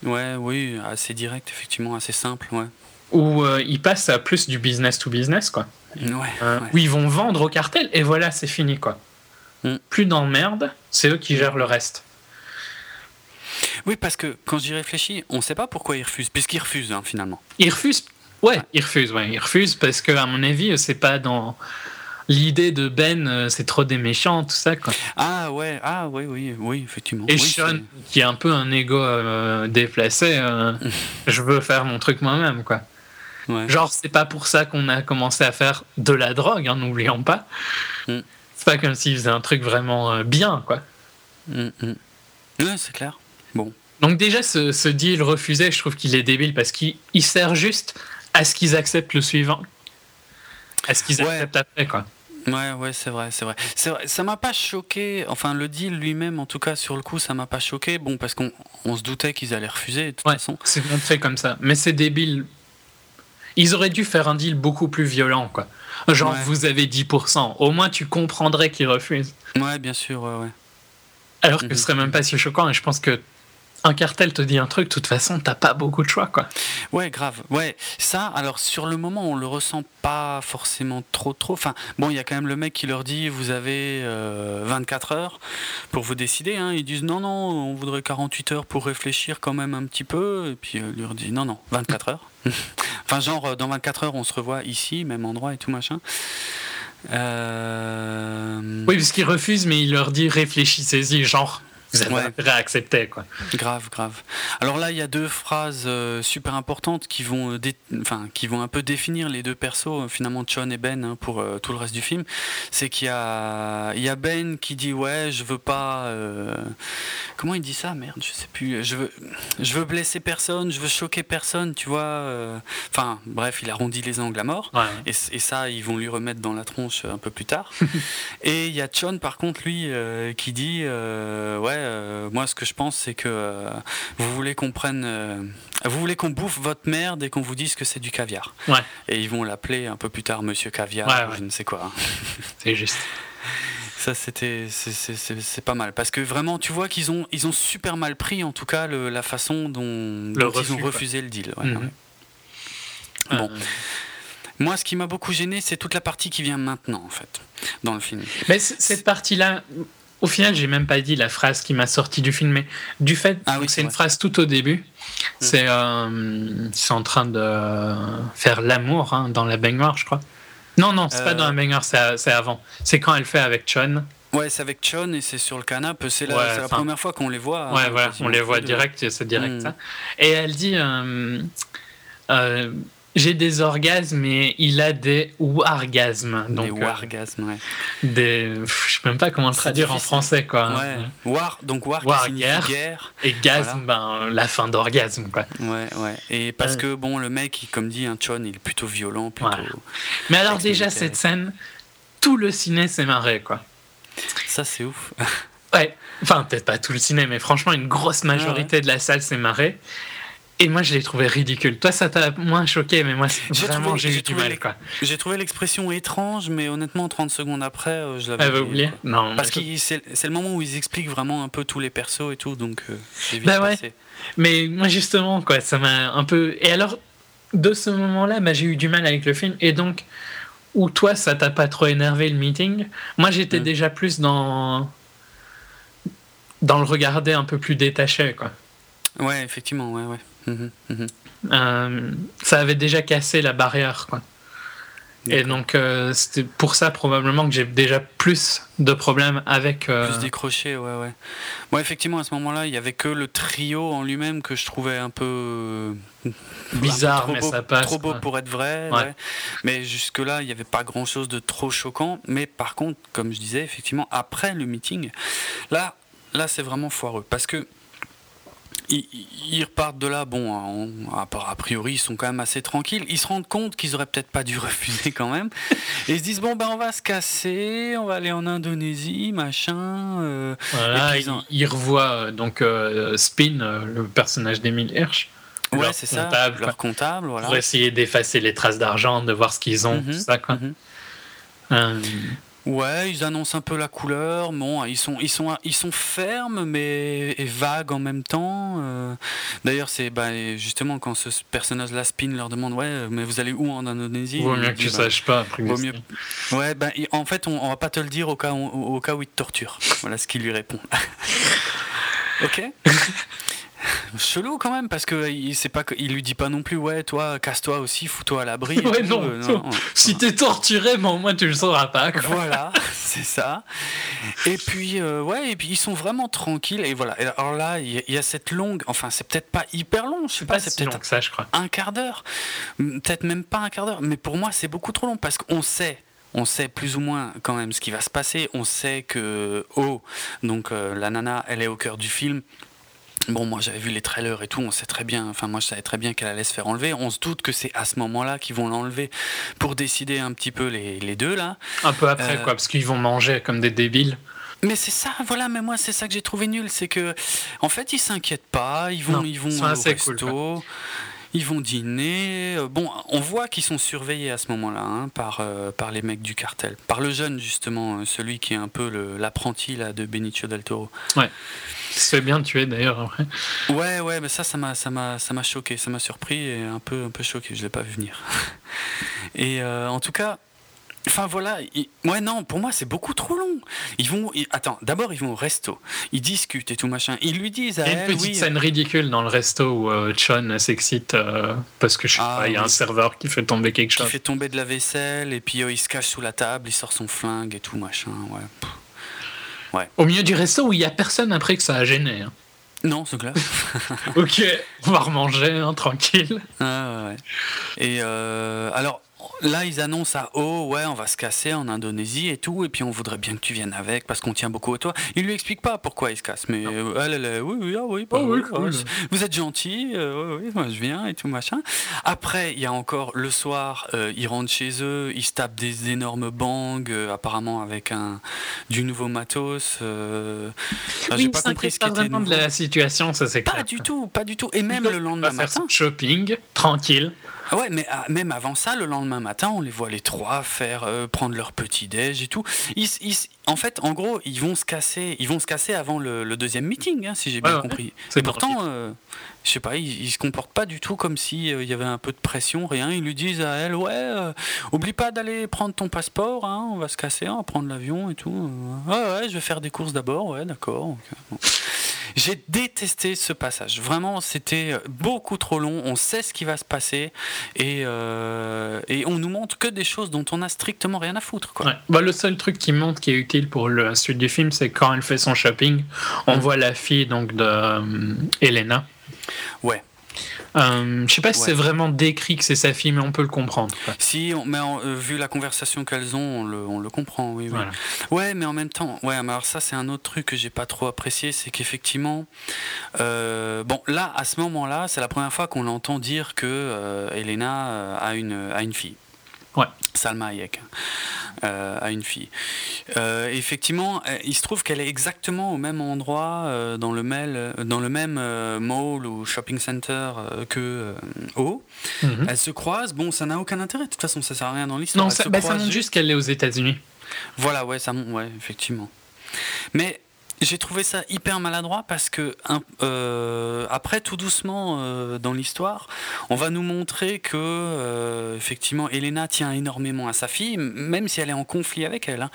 A: Ouais, oui, assez direct, effectivement, assez simple, ouais.
B: Où euh, ils passent à plus du business to business, quoi.
A: Ouais,
B: euh, Où ils vont vendre au cartel et voilà, c'est fini, quoi. Mm. Plus d'emmerde, c'est eux qui gèrent le reste.
A: Oui, parce que quand j'y réfléchis, on ne sait pas pourquoi ils refusent, puisqu'ils refusent, hein, finalement.
B: Ils refusent, ouais, ils refusent, ouais, ils refusent parce que, à mon avis, c'est pas dans l'idée de Ben, euh, c'est trop des méchants, tout ça. Quoi.
A: Ah ouais, ah oui, oui, oui, effectivement.
B: Et Sean, qui est un peu un ego euh, déplacé, euh, je veux faire mon truc moi-même, quoi. Genre, c'est pas pour ça qu'on a commencé à faire de la drogue, hein, n'oublions pas. Mm. C'est pas comme s'il faisait un truc vraiment bien, quoi.
A: Mm, mm. Ouais, c'est clair. Bon.
B: Donc déjà, ce, ce deal refusé, je trouve qu'il est débile parce qu'il sert juste à ce qu'ils acceptent le suivant. À ce qu'ils acceptent après, quoi.
A: Ouais, ouais, c'est vrai, c'est vrai. Vrai. Ça m'a pas choqué. Enfin, le deal lui-même, en tout cas, sur le coup, ça m'a pas choqué. Bon, parce qu'on on se doutait qu'ils allaient refuser, de toute façon.
B: C'est montré comme ça. Mais c'est débile. Ils auraient dû faire un deal beaucoup plus violent, quoi. Genre, vous avez 10%. Au moins, tu comprendrais qu'ils refusent.
A: Ouais, bien sûr, ouais, ouais.
B: Alors que ce serait même pas si choquant. Et je pense que un cartel te dit un truc, de toute façon, t'as pas beaucoup de choix, quoi.
A: Ouais, grave. Ouais, ça, alors sur le moment, on le ressent pas forcément trop, trop. Enfin, bon, il y a quand même le mec qui leur dit, vous avez 24 euh, heures pour vous décider. Hein. Ils disent, non, non, on voudrait 48 heures pour réfléchir quand même un petit peu. Et puis, euh, lui leur dit, non, non, 24 heures. enfin, genre, euh, dans 24 heures, on se revoit ici, même endroit et tout machin.
B: Oui, parce qu'ils refusent, mais il leur dit réfléchissez-y, genre vous avez quoi.
A: Grave, grave. Alors là, il y a deux phrases euh, super importantes qui vont, euh, enfin, qui vont un peu définir les deux persos, euh, finalement, John et Ben, hein, pour tout le reste du film. C'est qu'il y a, il y a Ben qui dit Ouais, je veux pas. Comment il dit ça? Merde, je sais plus. Je veux, je veux blesser personne, je veux choquer personne, tu vois. Enfin, bref, il arrondit les angles à mort. Et, et, ça, ils vont lui remettre dans la tronche un peu plus tard. et il y a John, par contre, lui, qui dit Ouais, euh, moi, ce que je pense, c'est que euh, vous voulez qu'on prenne, euh, vous voulez qu'on bouffe votre merde et qu'on vous dise que c'est du caviar. Et ils vont l'appeler un peu plus tard Monsieur Caviar, je ne sais quoi.
B: c'est juste.
A: Ça, c'était, c'est pas mal. Parce que vraiment, tu vois qu'ils ont, ils ont super mal pris, en tout cas, la façon dont, ils ont refusé le deal. Mhm. Bon. Moi, ce qui m'a beaucoup gêné, c'est toute la partie qui vient maintenant, en fait, dans le film.
B: Mais cette partie-là, au final, j'ai même pas dit la phrase qui m'a sorti du film, mais du fait ah que c'est une phrase tout au début. Mm. Euh, c'est en train de faire l'amour hein, dans la baignoire, je crois. Non, non, c'est pas dans la euh. baignoire, c'est avant. C'est quand elle fait avec Chon.
A: Ouais, c'est avec Chon et c'est sur le canapé. C'est la, la première fois qu'on les voit.
B: Ouais, voilà, on les voit direct, c'est direct mm. ça. Et elle dit. Euh, j'ai des orgasmes et il a des wargasmes.
A: Donc, des wargasmes, ouais.
B: Des, je sais même pas comment le traduire en français, quoi.
A: Ouais. War, donc war, war guerre,
B: Et gasme, ben, la fin d'orgasme, quoi.
A: Ouais, ouais. Et parce que, bon, le mec, comme dit, un hein, Chon, il est plutôt violent. Plutôt
B: Mais alors, déjà, cette scène, tout le ciné s'est marré, quoi.
A: Ça, c'est ouf.
B: ouais. Enfin, peut-être pas tout le ciné, mais franchement, une grosse majorité de la salle s'est marrée. Et moi, je l'ai trouvé ridicule. Toi, ça t'a moins choqué, mais moi, vraiment, j'ai eu du mal.
A: J'ai trouvé l'expression étrange, mais honnêtement, 30 secondes après, euh, je l'avais
B: oublié. Non,
A: Parce que c'est le moment où ils expliquent vraiment un peu tous les persos et tout, donc euh,
B: j'ai vite bah ouais. Mais moi, justement, quoi, ça m'a un peu. Et alors, de ce moment-là, bah, j'ai eu du mal avec le film, et donc, où toi, ça t'a pas trop énervé le meeting, moi, j'étais déjà plus dans. dans le regarder un peu plus détaché, quoi.
A: Ouais, effectivement, ouais, ouais.
B: Euh, ça avait déjà cassé la barrière, quoi. Et donc, euh, c'était pour ça probablement que j'ai déjà plus de problèmes avec.
A: Euh, plus décroché, ouais, ouais. Moi, effectivement, à ce moment-là, il y avait que le trio en lui-même que je trouvais un peu.
B: Bizarre, trop
A: mais
B: beau, ça passe.
A: Trop beau pour être vrai. Mais jusque-là, il n'y avait pas grand-chose de trop choquant. Mais par contre, comme je disais, effectivement, après le meeting, là, là c'est vraiment foireux. Parce que ils, repartent de là, bon, a priori, ils sont quand même assez tranquilles. Ils se rendent compte qu'ils auraient peut-être pas dû refuser quand même. Et ils se disent, bon, ben, on va se casser, on va aller en Indonésie, machin.
B: Euh, voilà, ils, revoient euh, donc euh, Spin, le personnage d'Emile Hirsch.
A: Ouais, c'est ça, leur comptable. Voilà.
B: Pour essayer d'effacer les traces d'argent, de voir ce qu'ils ont, mhm, tout ça, quoi.
A: Mhm. Ouais, ils annoncent un peu la couleur. Bon, ils sont, ils sont, ils sont fermes mais vagues en même temps. Euh. D'ailleurs, c'est bah, justement quand ce personnage la spin leur demande ouais, mais vous allez où en Indonésie?
B: Vaut mieux que tu bah, saches pas. Après
A: vaut mieux. Ouais, ben en fait, on, on, va pas te le dire au cas où, au cas où il te torture. Voilà ce qu'il lui répond. ok? Chelou quand même parce que il pas il lui dit pas non plus ouais toi casse-toi aussi fous-toi à l'abri.
B: ouais non, euh, Si t'es torturé mais au moins tu le sauras pas.
A: Voilà c'est ça. Et puis euh, ouais et puis ils sont vraiment tranquilles et voilà. alors là il y, a cette longue enfin c'est peut-être pas hyper long je sais pas, c'est peut-être
B: ça je crois.
A: Un quart d'heure peut-être même pas un quart d'heure mais pour moi c'est beaucoup trop long parce qu'on sait on sait plus ou moins quand même ce qui va se passer. On sait que Oh, donc euh, la nana, elle est au cœur du film. Bon, moi j'avais vu les trailers et tout, on sait très bien, enfin moi je savais très bien qu'elle allait se faire enlever. On se doute que c'est à ce moment-là qu'ils vont l'enlever pour décider un petit peu les, les deux là.
B: Un peu après euh, quoi, parce qu'ils vont manger comme des débiles.
A: Mais c'est ça, voilà, mais moi c'est ça que j'ai trouvé nul, c'est que en fait ils s'inquiètent pas, ils vont, ils vont au resto. Ils vont dîner. Euh, bon, on voit qu'ils sont surveillés à ce moment-là hein, par, euh, par les mecs du cartel. Par le jeune, justement, celui qui est un peu l'apprenti là, de Benicio del Toro.
B: Ouais. C'est bien tué d'ailleurs après.
A: Ouais, ouais, mais ça, ça m'a, ça m'a, ça m'a choqué, ça m'a surpris et un peu, un peu choqué. Je l'ai pas vu venir. Et euh, en tout cas, Enfin voilà, ouais non, pour moi c'est beaucoup trop long. Ils vont, attends, d'abord ils vont au resto, ils discutent et tout machin. Ils lui disent à
B: il y a une petite scène ridicule dans le resto où euh, Chon s'excite euh, parce que je sais ah pas, il y a un serveur qui fait tomber quelque chose.
A: Qui fait tomber de la vaisselle et puis il se cache sous la table, il sort son flingue et tout machin. Ouais.
B: Au milieu du resto où il n'y a personne après que ça a gêné. Hein.
A: Non, c'est clair.
B: ok, on va remanger, hein, tranquille.
A: Ah, ouais. Et euh, alors, là, ils annoncent à Oh, ouais, on va se casser en Indonésie et tout, et puis on voudrait bien que tu viennes avec parce qu'on tient beaucoup à toi. Il lui explique pas pourquoi il se casse, mais euh, elle, elle, oui, oui, ah, oui, bah, oh, vous êtes gentil, euh, oui, moi je viens et tout machin. Après, il y a encore le soir, euh, ils rentrent chez eux, ils se tapent des énormes bangs, apparemment avec un du nouveau matos.
B: J'ai pas compris ce qui était de la situation, ça c'est
A: Pas du tout, pas du tout. Et même le lendemain matin.
B: Shopping, tranquille.
A: Ah ouais, mais ah, même avant ça, le lendemain matin, on les voit les trois faire euh, prendre leur petit déj et tout. Ils, en fait, en gros, ils vont se casser, ils vont se casser avant le, deuxième meeting, hein, si j'ai bien compris. Et pourtant, euh, je sais pas, ils, se comportent pas du tout comme si euh, il y avait un peu de pression, rien. Ils lui disent à elle, ouais, oublie pas d'aller prendre ton passeport, hein, on va se casser, on va prendre l'avion et tout. ouais, ouais, je vais faire des courses d'abord, ouais, d'accord. J'ai détesté ce passage. Vraiment, c'était beaucoup trop long. On sait ce qui va se passer et, euh, et on nous montre que des choses dont on a strictement rien à foutre. Quoi.
B: Bah, le seul truc qui montre qui est utile pour la suite du film, c'est quand elle fait son shopping, on voit la fille donc de euh, Elena.
A: Ouais.
B: Euh, je sais pas si c'est vraiment décrit que c'est sa fille, mais on peut le comprendre.
A: Si, mais euh, vu la conversation qu'elles ont, on le, on le, comprend, oui. oui. Ouais, mais en même temps, ouais, mais alors ça c'est un autre truc que j'ai pas trop apprécié, c'est qu'effectivement, euh, bon, là, à ce moment-là, c'est la première fois qu'on l'entend dire que Elena a une, a une fille.
B: Ouais.
A: Salma Hayek euh, a une fille. Euh, effectivement, euh, il se trouve qu'elle est exactement au même endroit dans le même, dans le même mall ou shopping center que O. Mhm. Elles se croisent. Bon, ça n'a aucun intérêt. De toute façon, ça sert à rien dans l'histoire.
B: Non, ça, bah, ça montre juste qu'elle est aux États-Unis.
A: Voilà, ouais, ça montre, ouais, effectivement. Mais j'ai trouvé ça hyper maladroit parce que euh, après tout doucement euh, dans l'histoire, on va nous montrer que euh, effectivement Elena tient énormément à sa fille, même si elle est en conflit avec elle. Hein.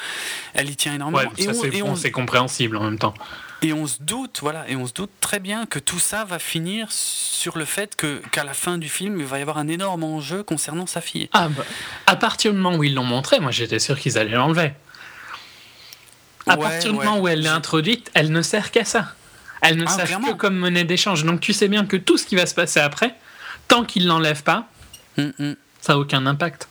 A: Elle y tient énormément.
B: et, c'est compréhensible en même temps.
A: Et on se doute, voilà, et on se doute très bien que tout ça va finir sur le fait que qu'à la fin du film, il va y avoir un énorme enjeu concernant sa fille.
B: Ah bah, à partir du moment où ils l'ont montré, moi j'étais sûr qu'ils allaient l'enlever. À partir du moment où elle est introduite, elle ne sert qu'à ça. Elle ne ah, sert que comme monnaie d'échange. Donc tu sais bien que tout ce qui va se passer après, tant qu'il ne l'enlève pas, mm, mm. ça n'a aucun impact.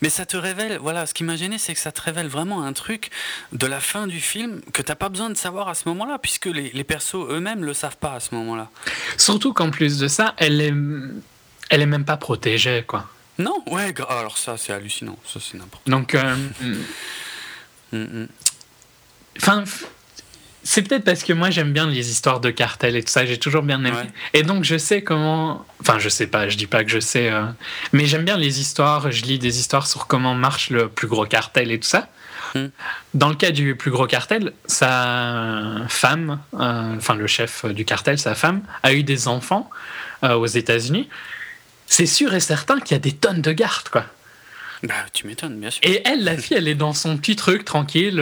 A: Mais ça te révèle, voilà, ce qui m'a gêné, c'est que ça te révèle vraiment un truc de la fin du film que tu n'as pas besoin de savoir à ce moment-là, puisque les, les persos eux-mêmes le savent pas à ce moment-là.
B: Surtout qu'en plus de ça, elle est, elle est même pas protégée, quoi.
A: Non, ouais, alors ça, c'est hallucinant, ça, c'est n'importe
B: Donc, euh, mm, Enfin, c'est peut-être parce que moi j'aime bien les histoires de cartels et tout ça, j'ai toujours bien aimé. Et donc je sais comment. Enfin, je sais pas, je dis pas que je sais. Euh, mais j'aime bien les histoires, je lis des histoires sur comment marche le plus gros cartel et tout ça. Hmm. Dans le cas du plus gros cartel, sa femme, euh, enfin le chef du cartel, sa femme, a eu des enfants euh, aux États-Unis. C'est sûr et certain qu'il y a des tonnes de gardes, quoi.
A: Bah, tu m'étonnes, bien sûr.
B: Et elle, la fille, elle est dans son petit truc tranquille.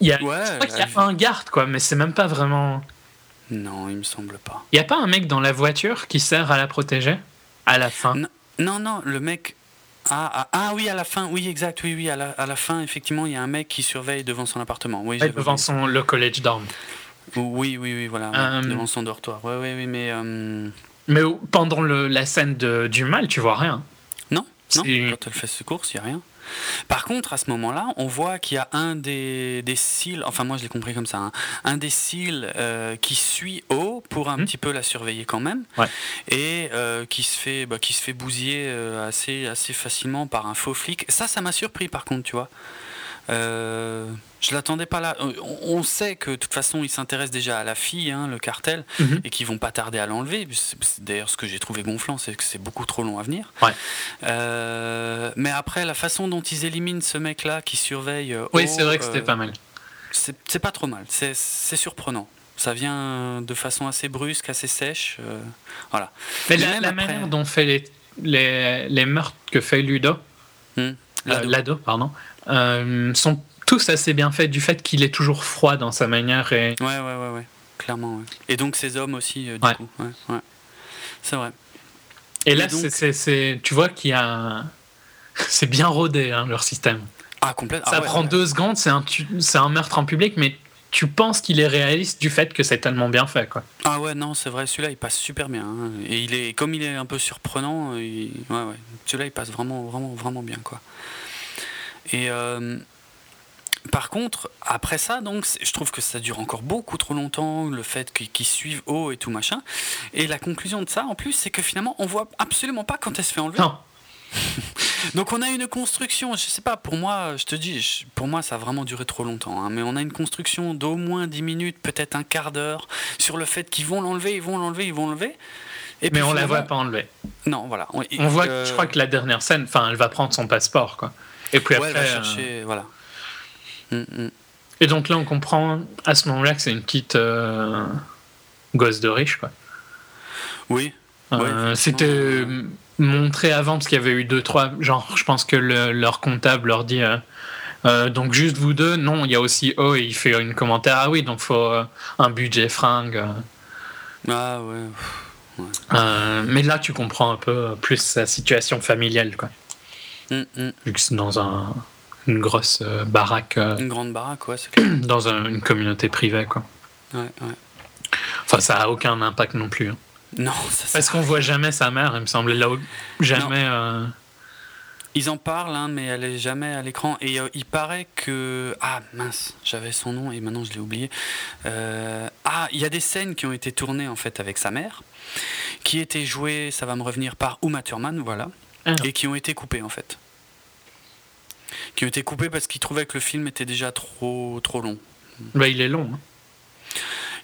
B: Il y a, je crois qu'il y a un garde, quoi, mais c'est même pas vraiment.
A: Non, il me semble pas.
B: Il y a pas un mec dans la voiture qui sert à la protéger à la fin?
A: Non, non, le mec. Ah, ah, ah, oui, à la fin, oui, exact, oui, oui, à la, à la fin, effectivement, il y a un mec qui surveille devant son appartement. Oui,
B: devant son, le collège d'armes.
A: Oui, oui, oui, voilà, euh, devant son dortoir. Oui, oui, oui, mais. Euh,
B: mais pendant le, la scène de, du mal, tu vois rien.
A: Non, non, quand elle fait ses courses, il n'y a rien. Par contre, à ce moment-là, on voit qu'il y a un des, des cils, enfin moi je l'ai compris comme ça, hein, un des cils euh, qui suit haut pour un hmm. petit peu la surveiller quand même, et euh, qui se fait, bah, qui se fait bousiller euh, assez, assez facilement par un faux flic. Ça, ça m'a surpris par contre, tu vois. Euh, je l'attendais pas là. On sait que de toute façon, ils s'intéressent déjà à la fille, hein, le cartel, mhm. et qu'ils vont pas tarder à l'enlever. D'ailleurs, ce que j'ai trouvé gonflant, c'est que c'est beaucoup trop long à venir. Euh, mais après, la façon dont ils éliminent ce mec-là qui surveille. Euh,
B: oui, c'est vrai que c'était pas mal.
A: C'est pas trop mal. C'est surprenant. Ça vient de façon assez brusque, assez sèche. voilà.
B: Mais la, manière dont fait les, les, les, meurtres que fait Ludo, hmm. Lado. pardon, sont tous assez bien faits du fait qu'il est toujours froid dans sa manière. Et...
A: Ouais, ouais, ouais, ouais. clairement. Et donc ces hommes aussi, euh, du coup. Ouais, C'est vrai.
B: Et, là, c'est, tu vois qu'il y a. C'est bien rodé, hein, leur système.
A: Ah, complètement.
B: Ça
A: ah
B: prend deux secondes, c'est un, c'est un meurtre en public, mais tu penses qu'il est réaliste du fait que c'est tellement bien fait. Quoi.
A: Ah ouais, non, c'est vrai, celui-là il passe super bien. Hein. Et il est, comme il est un peu surprenant, ouais, ouais, celui-là il passe vraiment, vraiment, vraiment bien. Quoi. Et euh, par contre, après ça, donc, je trouve que ça dure encore beaucoup trop longtemps, le fait qu'ils suivent haut et tout machin. Et la conclusion de ça, en plus, c'est que finalement, on voit absolument pas quand elle se fait enlever.
B: Non.
A: donc on a une construction, je sais pas, pour moi, je te dis, pour moi ça a vraiment duré trop longtemps, hein, mais on a une construction d'au moins 10 minutes, peut-être un quart d'heure, sur le fait qu'ils vont l'enlever, ils vont l'enlever, ils vont l'enlever.
B: Et mais on la voit pas enlever.
A: Non, voilà.
B: On, voit, euh, je crois que la dernière scène, enfin, elle va prendre son passeport, quoi. Et puis après.
A: chercher, voilà.
B: Mm, mm. Et donc là, on comprend à ce moment-là que c'est une petite euh, gosse de riche, quoi.
A: Oui.
B: Euh, c'était montré avant parce qu'il y avait eu deux, trois. Genre, je pense que leur comptable leur dit. Euh, donc juste vous deux, non, il y a aussi oh et il fait une commentaire ah oui donc faut un budget fringue.
A: Ah ouais.
B: mais là tu comprends un peu plus sa situation familiale quoi. Mm, mm. Vu que c'est dans un, une grosse euh, baraque. Euh,
A: une grande baraque, ouais.
B: dans une communauté privée, quoi.
A: Ouais, ouais.
B: Enfin, ça a aucun impact non plus. Hein.
A: Non,
B: ça Parce qu'on voit jamais sa mère, il me semble. Là, jamais. Euh,
A: Ils en parlent, hein, mais elle est jamais à l'écran. Et il paraît que. Ah mince, j'avais son nom et maintenant je l'ai oublié. Ah, il y a des scènes qui ont été tournées en fait avec sa mère, qui étaient jouées, ça va me revenir, par Uma Thurman, voilà. Ah. et qui ont été coupés en fait. Qui ont été coupés parce qu'ils trouvaient que le film était déjà trop, trop long.
B: Bah, il est long. Hein.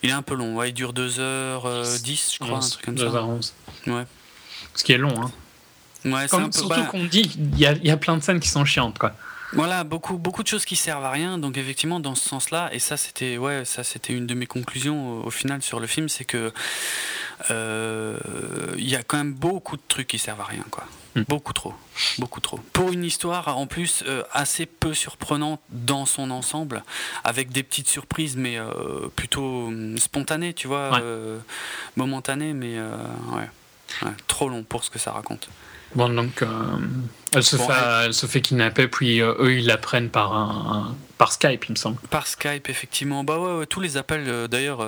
A: Il est un peu long, ouais, il dure 2h10, euh, je crois, un truc comme 2h11.
B: Ouais. Ce qui est long, hein. Ouais, Comme, surtout bah qu'on dit, il y a, y a plein de scènes qui sont chiantes, quoi.
A: Voilà, beaucoup, beaucoup de choses qui servent à rien. Donc effectivement, dans ce sens-là, et ça c'était ouais, ça c'était une de mes conclusions au, final sur le film, c'est que euh, il y a quand même beaucoup de trucs qui servent à rien, quoi. Hmm. Beaucoup trop, beaucoup trop. Pour une histoire en plus euh, assez peu surprenante dans son ensemble, avec des petites surprises, mais euh, plutôt hum, spontanées, tu vois, momentanées, mais ouais, trop long pour ce que ça raconte.
B: Bon, donc, euh, elle, se fait, elle... se fait kidnapper, puis euh, eux, ils la prennent par, un, par Skype, il me semble.
A: Par Skype, effectivement. Bah ouais, tous les appels, euh, d'ailleurs,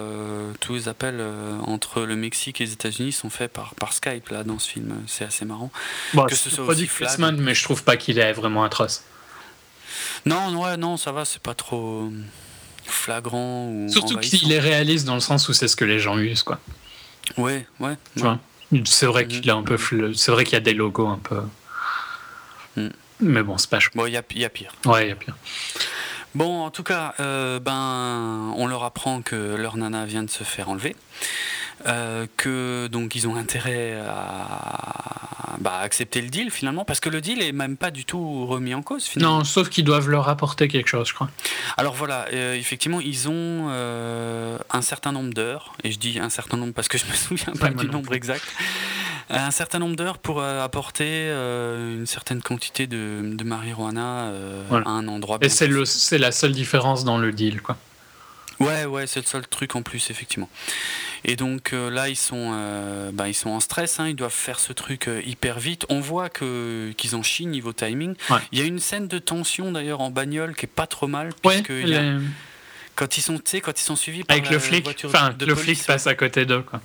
A: tous les appels entre le Mexique et les États-Unis sont faits par, par Skype, là, dans ce film. C'est assez marrant.
B: Bon, que ce soit pas du mais je trouve pas qu'il est vraiment atroce.
A: Non, ouais, non, ça va, c'est pas trop flagrant. Ou
B: Surtout qu'il est réaliste dans le sens où c'est ce que les gens usent, quoi.
A: Ouais, ouais.
B: Tu vois? c'est vrai qu'il a un peu. C'est vrai qu'il y a des logos un peu. Mm. Mais bon, c'est pas.
A: Bon, il y a, y a, pire.
B: Ouais, il y a pire.
A: Bon, en tout cas, euh, ben, on leur apprend que leur nana vient de se faire enlever. Euh, que donc ils ont intérêt à bah, accepter le deal finalement, parce que le deal est même pas du tout remis en cause finalement.
B: Non, sauf qu'ils doivent leur apporter quelque chose, je crois.
A: Alors voilà, euh, effectivement, ils ont euh, un certain nombre d'heures, et je dis un certain nombre parce que je me souviens pas, du nombre exact, un certain nombre d'heures pour apporter une certaine quantité de, de marijuana à un endroit.
B: Et c'est la seule différence dans le deal, quoi.
A: Ouais, ouais, c'est le seul truc en plus, effectivement. Et donc euh, là, ils sont, euh, bah, ils sont en stress, hein, ils doivent faire ce truc euh, hyper vite. On voit que, qu'ils en chient niveau timing. Il y a une scène de tension d'ailleurs en bagnole qui est pas trop mal, puisque quand ils sont, quand ils sont suivis
B: par Avec le flic, enfin, le flic passe à côté d'eux, quoi.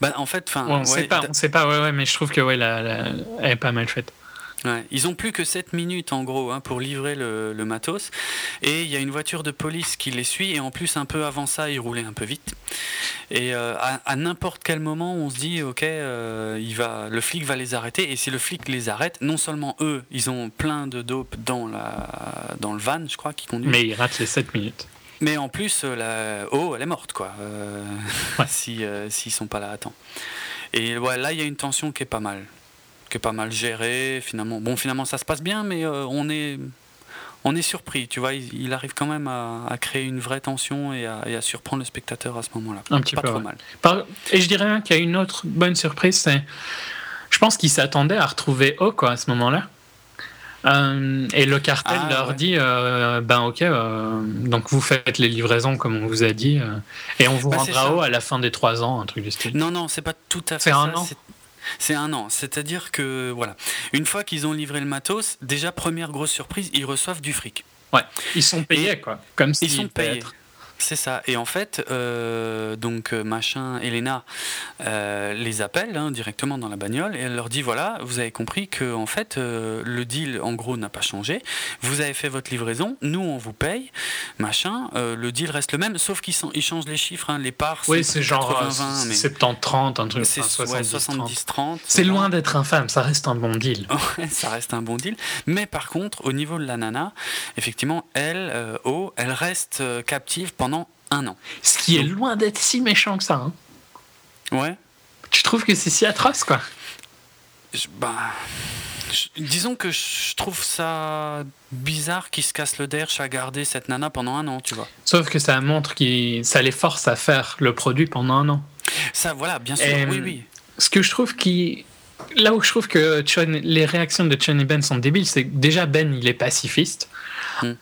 A: Bah, en fait, enfin,
B: on ne sait pas, on sait pas, ouais, ouais, mais je trouve que ouais, la, elle est pas mal faite.
A: Ils ont plus que 7 minutes en gros hein, pour livrer le, matos. Et il y a une voiture de police qui les suit. Et en plus, un peu avant ça, ils roulaient un peu vite. Et euh, à, n'importe quel moment, on se dit, ok, euh, il va, le flic va les arrêter. Et si le flic les arrête, non seulement eux, ils ont plein de dope dans, la, dans le van, je crois, qui conduit.
B: Mais ils ratent les 7 minutes.
A: Mais en plus, euh, la... oh, elle est morte, quoi. si s'ils sont pas là à temps. Et ouais, là, il y a une tension qui est pas mal qui est pas mal géré. Finalement, bon, finalement, ça se passe bien, mais euh, on est on est surpris, tu vois, il, arrive quand même à, créer une vraie tension et à, surprendre le spectateur à ce moment-là.
B: Un petit pas peu. Trop mal. et je dirais qu'il y a une autre bonne surprise, c'est. Je pense qu'il s'attendait à retrouver O quoi, à ce moment-là. Euh, et le cartel ah, leur dit euh, ben ok, donc vous faites les livraisons comme on vous a dit, et on vous bah, rendra O à la fin des trois ans, un truc du style.
A: Non, non, c'est pas tout à fait
B: C'est un an
A: c'est un an. C'est-à-dire que, voilà, une fois qu'ils ont livré le matos, déjà, première grosse surprise, ils reçoivent du fric.
B: Ouais, ils sont payés, quoi. Comme
A: ils sont payés. C'est ça. Et en fait, euh, donc euh, machin, Elena euh, les appelle hein, directement dans la bagnole et elle leur dit voilà, vous avez compris que en fait le deal en gros n'a pas changé. Vous avez fait votre livraison, nous on vous paye, machin. le deal reste le même, sauf qu'ils ils changent les chiffres, hein, les parts.
B: Oui, c'est genre 70-30, un truc.
A: C'est 70-30.
B: c'est loin d'être infâme, ça reste un bon deal.
A: ça reste un bon deal. Mais par contre, au niveau de la nana, effectivement, elle, oh, elle reste captive pendant pendant un an.
B: Ce qui est loin d'être si méchant que ça. Hein.
A: Ouais.
B: Tu trouves que c'est si atroce, quoi?
A: Bah. disons que je trouve ça bizarre qu'ils se cassent le derche à garder cette nana pendant un an, tu vois.
B: Sauf que ça montre que ça les force à faire le produit pendant un an.
A: Ça, voilà, bien sûr, oui, oui.
B: Ce que je trouve qui. Là où je trouve que les réactions de Chun et Ben sont débiles, c'est que déjà Ben, il est pacifiste. Hmm.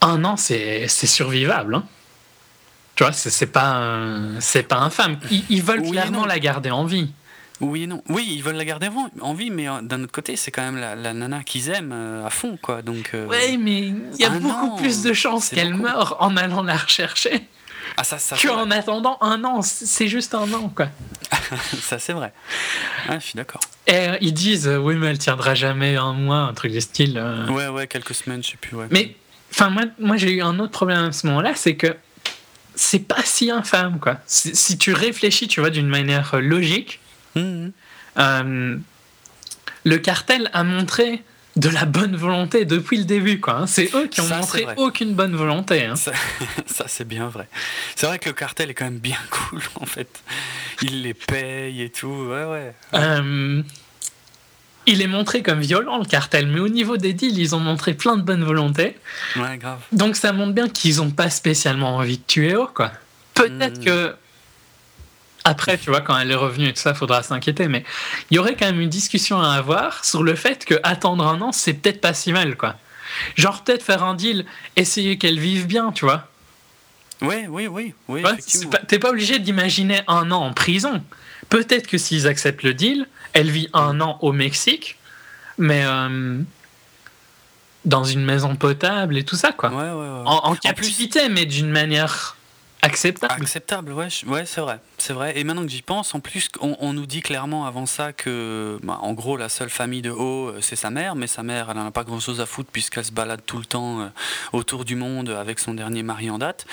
B: Un an, c'est survivable. Hein. Tu vois, c'est pas, c'est pas infâme. Ils, ils veulent clairement la garder en vie.
A: Oui et non. Oui, ils veulent la garder en vie, mais euh, d'un autre côté, c'est quand même la, nana qu'ils aiment euh, à fond, quoi. Donc.
B: Euh, oui, mais il y a beaucoup plus de chances qu'elle meure en allant la rechercher.
A: Ah, ça, ça
B: qu'en attendant un an, c'est juste un an, quoi.
A: ça, c'est vrai. Ah, je suis d'accord.
B: Et ils disent, oui, mais elle tiendra jamais un mois, un truc du style.
A: Ouais, ouais, quelques semaines, je sais plus. Ouais.
B: Mais, enfin, moi, moi j'ai eu un autre problème à ce moment-là, c'est que c'est pas si infâme, quoi. Si tu réfléchis, tu vois, d'une manière logique, mhm. euh, le cartel a montré de la bonne volonté depuis le début. quoi. Hein. C'est eux qui ont montré aucune bonne volonté. Hein.
A: Ça, c'est bien vrai. C'est vrai que le cartel est quand même bien cool, en fait. Il les paye et tout. Ouais, ouais.
B: Euh, il est montré comme violent, le cartel, mais au niveau des deals, ils ont montré plein de bonne volonté.
A: Ouais, grave.
B: Donc ça montre bien qu'ils n'ont pas spécialement envie de tuer eux, quoi. Peut-être hmm. que après, tu vois, quand elle est revenue et tout ça, faudra s'inquiéter. Mais il y aurait quand même une discussion à avoir sur le fait que attendre un an, c'est peut-être pas si mal, quoi. Genre peut-être faire un deal, essayer qu'elle vive bien, tu vois.
A: Oui, oui, oui, oui.
B: T'es pas obligé d'imaginer un an en prison. Peut-être que s'ils acceptent le deal, elle vit un an au Mexique, mais euh, dans une maison potable et tout ça, quoi.
A: Ouais, ouais, ouais.
B: En, en captivité, mais d'une manière acceptable.
A: Acceptable, ouais, ouais c'est vrai, c'est vrai. Et maintenant que j'y pense, en plus, on, nous dit clairement avant ça que, bah, en gros, la seule famille de haut, euh, c'est sa mère, mais sa mère, elle n'en a pas grand-chose à foutre puisqu'elle se balade tout le temps euh, autour du monde avec son dernier mari en date.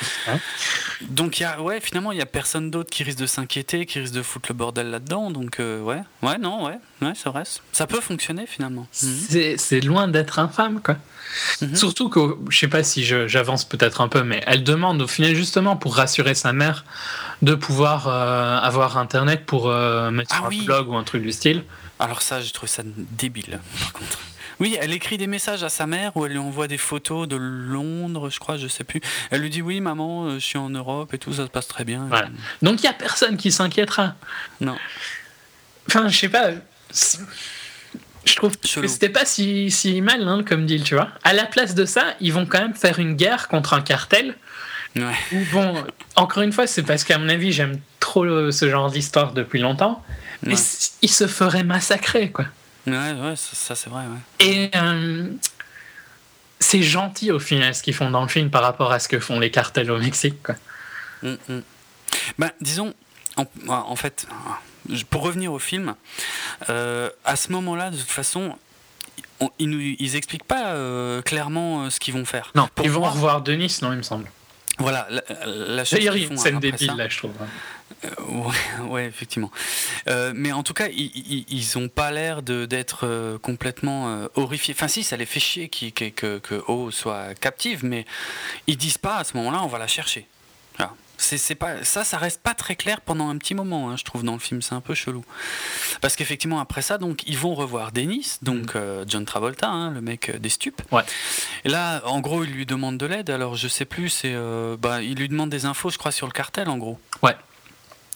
A: Donc, y a, ouais, finalement, il y a personne d'autre qui risque de s'inquiéter, qui risque de foutre le bordel là-dedans. Donc, euh, ouais, ouais, non, ouais, ouais, c'est vrai. Ça peut fonctionner finalement.
B: C'est loin d'être infâme, quoi. Mhm. Surtout que, je sais pas si j'avance peut-être un peu, mais elle demande au final justement pour rassurer sa mère de pouvoir euh, avoir internet pour euh, mettre ah sur un blog ou un truc du style.
A: Alors ça, je trouve ça débile, par contre. Oui, elle écrit des messages à sa mère où elle lui envoie des photos de Londres, je crois, je sais plus. Elle lui dit oui, maman, euh, je suis en Europe et tout, ça se passe très bien.
B: Donc il y a personne qui s'inquiétera.
A: Non.
B: Enfin, je sais pas. Je trouve que c'était pas si, si mal hein, comme deal, tu vois. À la place de ça, ils vont quand même faire une guerre contre un cartel.
A: Ouais.
B: Bon, encore une fois, c'est parce qu'à mon avis, j'aime trop ce genre d'histoire depuis longtemps. Mais ils se feraient massacrer, quoi.
A: Ouais, ouais, ça, c'est vrai,
B: ouais. Et euh, c'est gentil au final ce qu'ils font dans le film par rapport à ce que font les cartels au Mexique, quoi.
A: Mm, mm. Ben, disons, en, en fait, pour revenir au film, euh, à ce moment-là, de toute façon, ils, nous, ils expliquent pas euh, clairement euh, ce qu'ils vont faire.
B: Non, ils vont revoir Denis, non, il me semble.
A: Voilà, la, la
B: D'ailleurs, y a une scène débile là, je trouve.
A: Hein. ouais, effectivement. mais en tout cas, ils, ils ont pas l'air d'être complètement horrifiés. Enfin, si, ça les fait chier que, que, que O soit captive, mais ils disent pas à ce moment-là, on va la chercher. C'est pas ça, ça reste pas très clair pendant un petit moment, hein, je trouve dans le film, c'est un peu chelou. Parce qu'effectivement après ça, donc ils vont revoir Dennis, donc mm. euh, John Travolta, hein, le mec euh, des stupes.
B: Ouais.
A: Et là, en gros, il lui demande de l'aide. Alors je sais plus, c'est, euh, bah, il lui demande des infos, je crois, sur le cartel, en gros.
B: Ouais.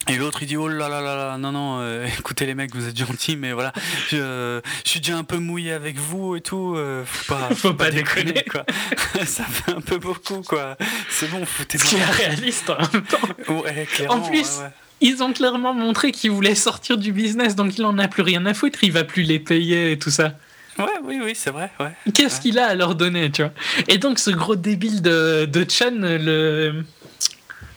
A: Et l'autre il dit oh là là là là non non euh, écoutez les mecs vous êtes gentils mais voilà. Je, je, suis déjà un peu mouillé avec vous et tout euh,
B: faut pas faut, pas, déconner,
A: quoi. Ça fait un peu beaucoup quoi. C'est bon foutez
B: Ce qui est réaliste en même temps.
A: Ouais, clairement,
B: en plus ils ont clairement montré qu'ils voulaient sortir du business donc il en a plus rien à foutre il va plus les payer et tout ça.
A: Ouais, oui, oui, c'est vrai. Ouais.
B: Qu'est-ce qu'il a à leur donner, tu vois? Et donc, ce gros débile de, de Chan le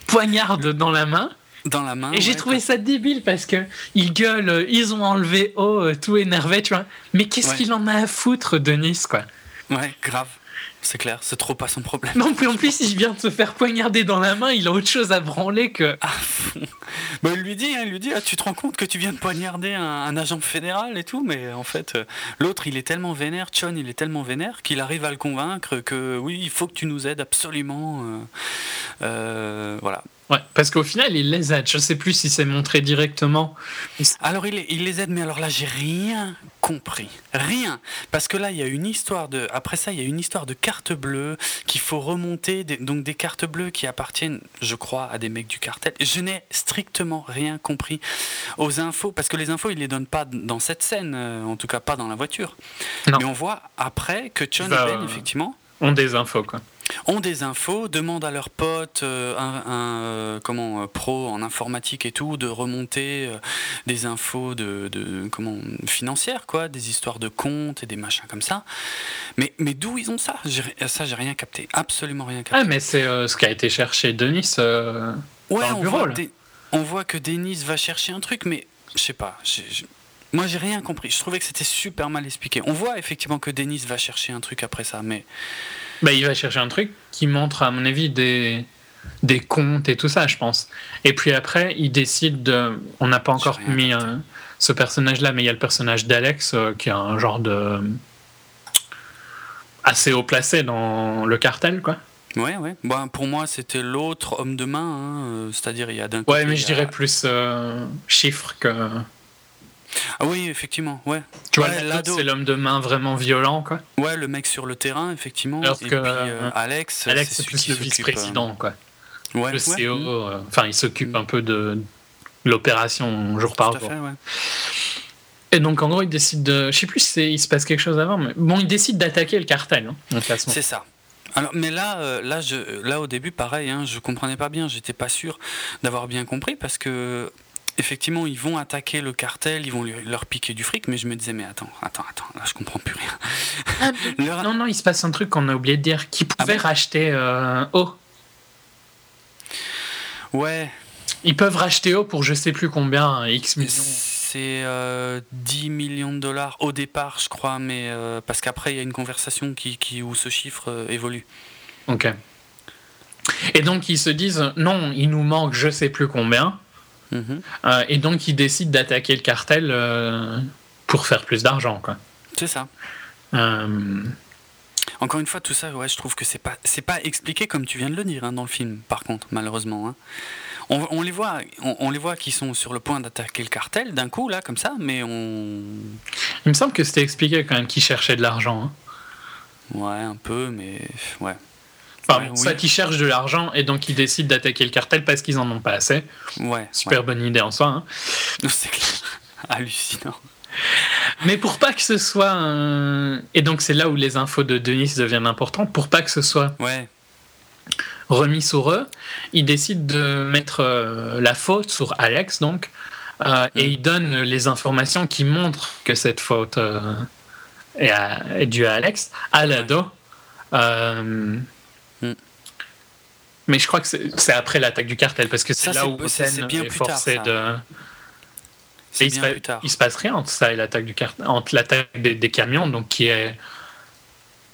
B: poignarde dans la main.
A: Dans la main.
B: Et j'ai trouvé ça débile parce que ils gueulent, euh, ils ont enlevé O, euh, tout énervé, tu vois. Mais qu'est-ce qu'il en a à foutre, Denis, quoi?
A: Ouais, grave. C'est clair, c'est trop pas son problème.
B: Non, plus en plus, il vient de se faire poignarder dans la main, il a autre chose à branler que.
A: Ah, bah, il lui dit, hein, il lui dit ah, Tu te rends compte que tu viens de poignarder un, agent fédéral et tout Mais en fait, euh, l'autre, il est tellement vénère, Chon, il est tellement vénère qu'il arrive à le convaincre que oui, il faut que tu nous aides absolument. voilà.
B: Ouais, parce qu'au final, il les aide. Je sais plus si c'est montré directement.
A: Alors, il, il, les aide, mais alors là, j'ai rien compris. Rien. Parce que là, il y a une histoire de. Après ça, il y a une histoire de cartes bleues qu'il faut remonter. donc, des cartes bleues qui appartiennent, je crois, à des mecs du cartel. Je n'ai strictement rien compris aux infos. Parce que les infos, ils les donnent pas dans cette scène. Euh, en tout cas, pas dans la voiture. Mais on voit après que John et Ben, effectivement.
B: Ont des infos, quoi
A: ont des infos, demandent à leurs potes, euh, un, euh, comment, euh, pro en informatique et tout, de remonter des infos de, comment, financières, quoi, des histoires de comptes et des machins comme ça. Mais, mais d'où ils ont ça? Ça, j'ai rien capté, absolument rien capté.
B: Ah, mais c'est ce qui a été cherché Denis
A: ouais, on Voit on voit que Denis va chercher un truc, mais je sais pas. Moi, j'ai rien compris. Je trouvais que c'était super mal expliqué. On voit effectivement que Denis va chercher un truc après ça, mais
B: bah, il va chercher un truc qui montre, à mon avis, des, des comptes et tout ça, je pense. Et puis après, il décide de. On n'a pas encore mis ce personnage-là, mais il y a le personnage d'Alex qui est un genre de assez haut placé dans le cartel, quoi.
A: Ouais, ouais. Bon, pour moi, c'était l'autre homme de main, hein, c'est-à-dire il y a d'un
B: Ouais, mais je dirais plus chiffre que.
A: Ah oui, effectivement, ouais.
B: Tu vois, c'est l'homme de main vraiment violent, quoi.
A: Ouais, le mec sur le terrain, effectivement.
B: Alors que euh,
A: Alex,
B: Alex c'est plus le vice-président, euh, quoi. Ouais, le CEO, euh, enfin, il s'occupe un peu de l'opération jour par jour. Et donc, en gros, il décide de. Je sais plus si il se passe quelque chose avant, mais bon, il décide d'attaquer le cartel. Hein,
A: c'est ça. Alors, mais là, là, je, là, au début, pareil, hein, je comprenais pas bien, j'étais pas sûr d'avoir bien compris parce que effectivement, ils vont attaquer le cartel, ils vont leur piquer du fric, mais je me disais, mais attends, attends, attends, là, je comprends plus rien.
B: Ah, non, non, il se passe un truc qu'on a oublié de dire, qui ah pouvait racheter euh, O?
A: Ouais.
B: Ils peuvent racheter O pour je sais plus combien, X millions.
A: C'est 10 euh, millions de dollars au départ, je crois, mais euh, parce qu'après, il y a une conversation qui, qui où ce chiffre évolue.
B: Ok. Et donc, ils se disent, non, il nous manque je sais plus combien. Mhm. Euh, et donc, ils décident d'attaquer le cartel euh, pour faire plus d'argent. quoi.
A: C'est ça. Euh, Encore une fois, tout ça, ouais, je trouve que c'est pas, c'est pas expliqué comme tu viens de le dire hein, dans le film, par contre, malheureusement. Hein. On, les voit, on, les voit qui sont sur le point d'attaquer le cartel d'un coup, là, comme ça, mais on.
B: Il me semble que c'était expliqué quand même qu'ils cherchaient de l'argent. Hein.
A: Ouais, un peu, mais ouais.
B: Enfin, ça qui cherchent de l'argent et donc ils décident d'attaquer le cartel parce qu'ils en ont pas assez.
A: Ouais.
B: Super bonne idée en soi. Hein.
A: C'est hallucinant.
B: Mais pour pas que ce soit et donc c'est là où les infos de Denis deviennent importantes pour pas que ce soit
A: ouais.
B: remis sur eux, ils décident de mettre euh, la faute sur Alex donc euh, et mm. ils donnent les informations qui montrent que cette faute euh, est, due à Alex à l'ado. Mm. Mais je crois que c'est après l'attaque du cartel, parce que c'est là où c'est bien est forcé de. il, se il, se passe rien entre ça et l'attaque du cartel, entre l'attaque des, camions, donc qui est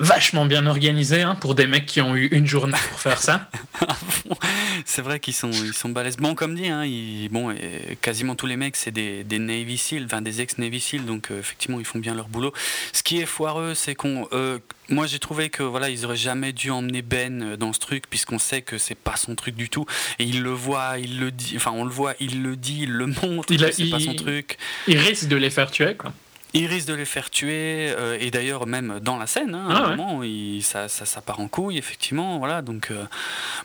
B: vachement bien organisé hein, pour des mecs qui ont eu une journée pour faire ça.
A: c'est vrai qu'ils sont, ils sont balèzes. Bon, comme dit, hein, bon, quasiment tous les mecs, c'est des, des, Navy SEAL, enfin des ex-Navy SEAL, donc euh, effectivement, ils font bien leur boulot. Ce qui est foireux, c'est qu'on. Euh, moi, j'ai trouvé que voilà, ils auraient jamais dû emmener Ben euh, dans ce truc, puisqu'on sait que c'est pas son truc du tout. Et il le voit, il le dit, enfin, on le voit, il le dit, il le montre, il c'est pas son truc.
B: Il risque de les faire tuer, quoi.
A: Il risque de les faire tuer, euh, et d'ailleurs même dans la scène, hein, ah il, ça, ça, part en couille, effectivement, voilà, donc euh,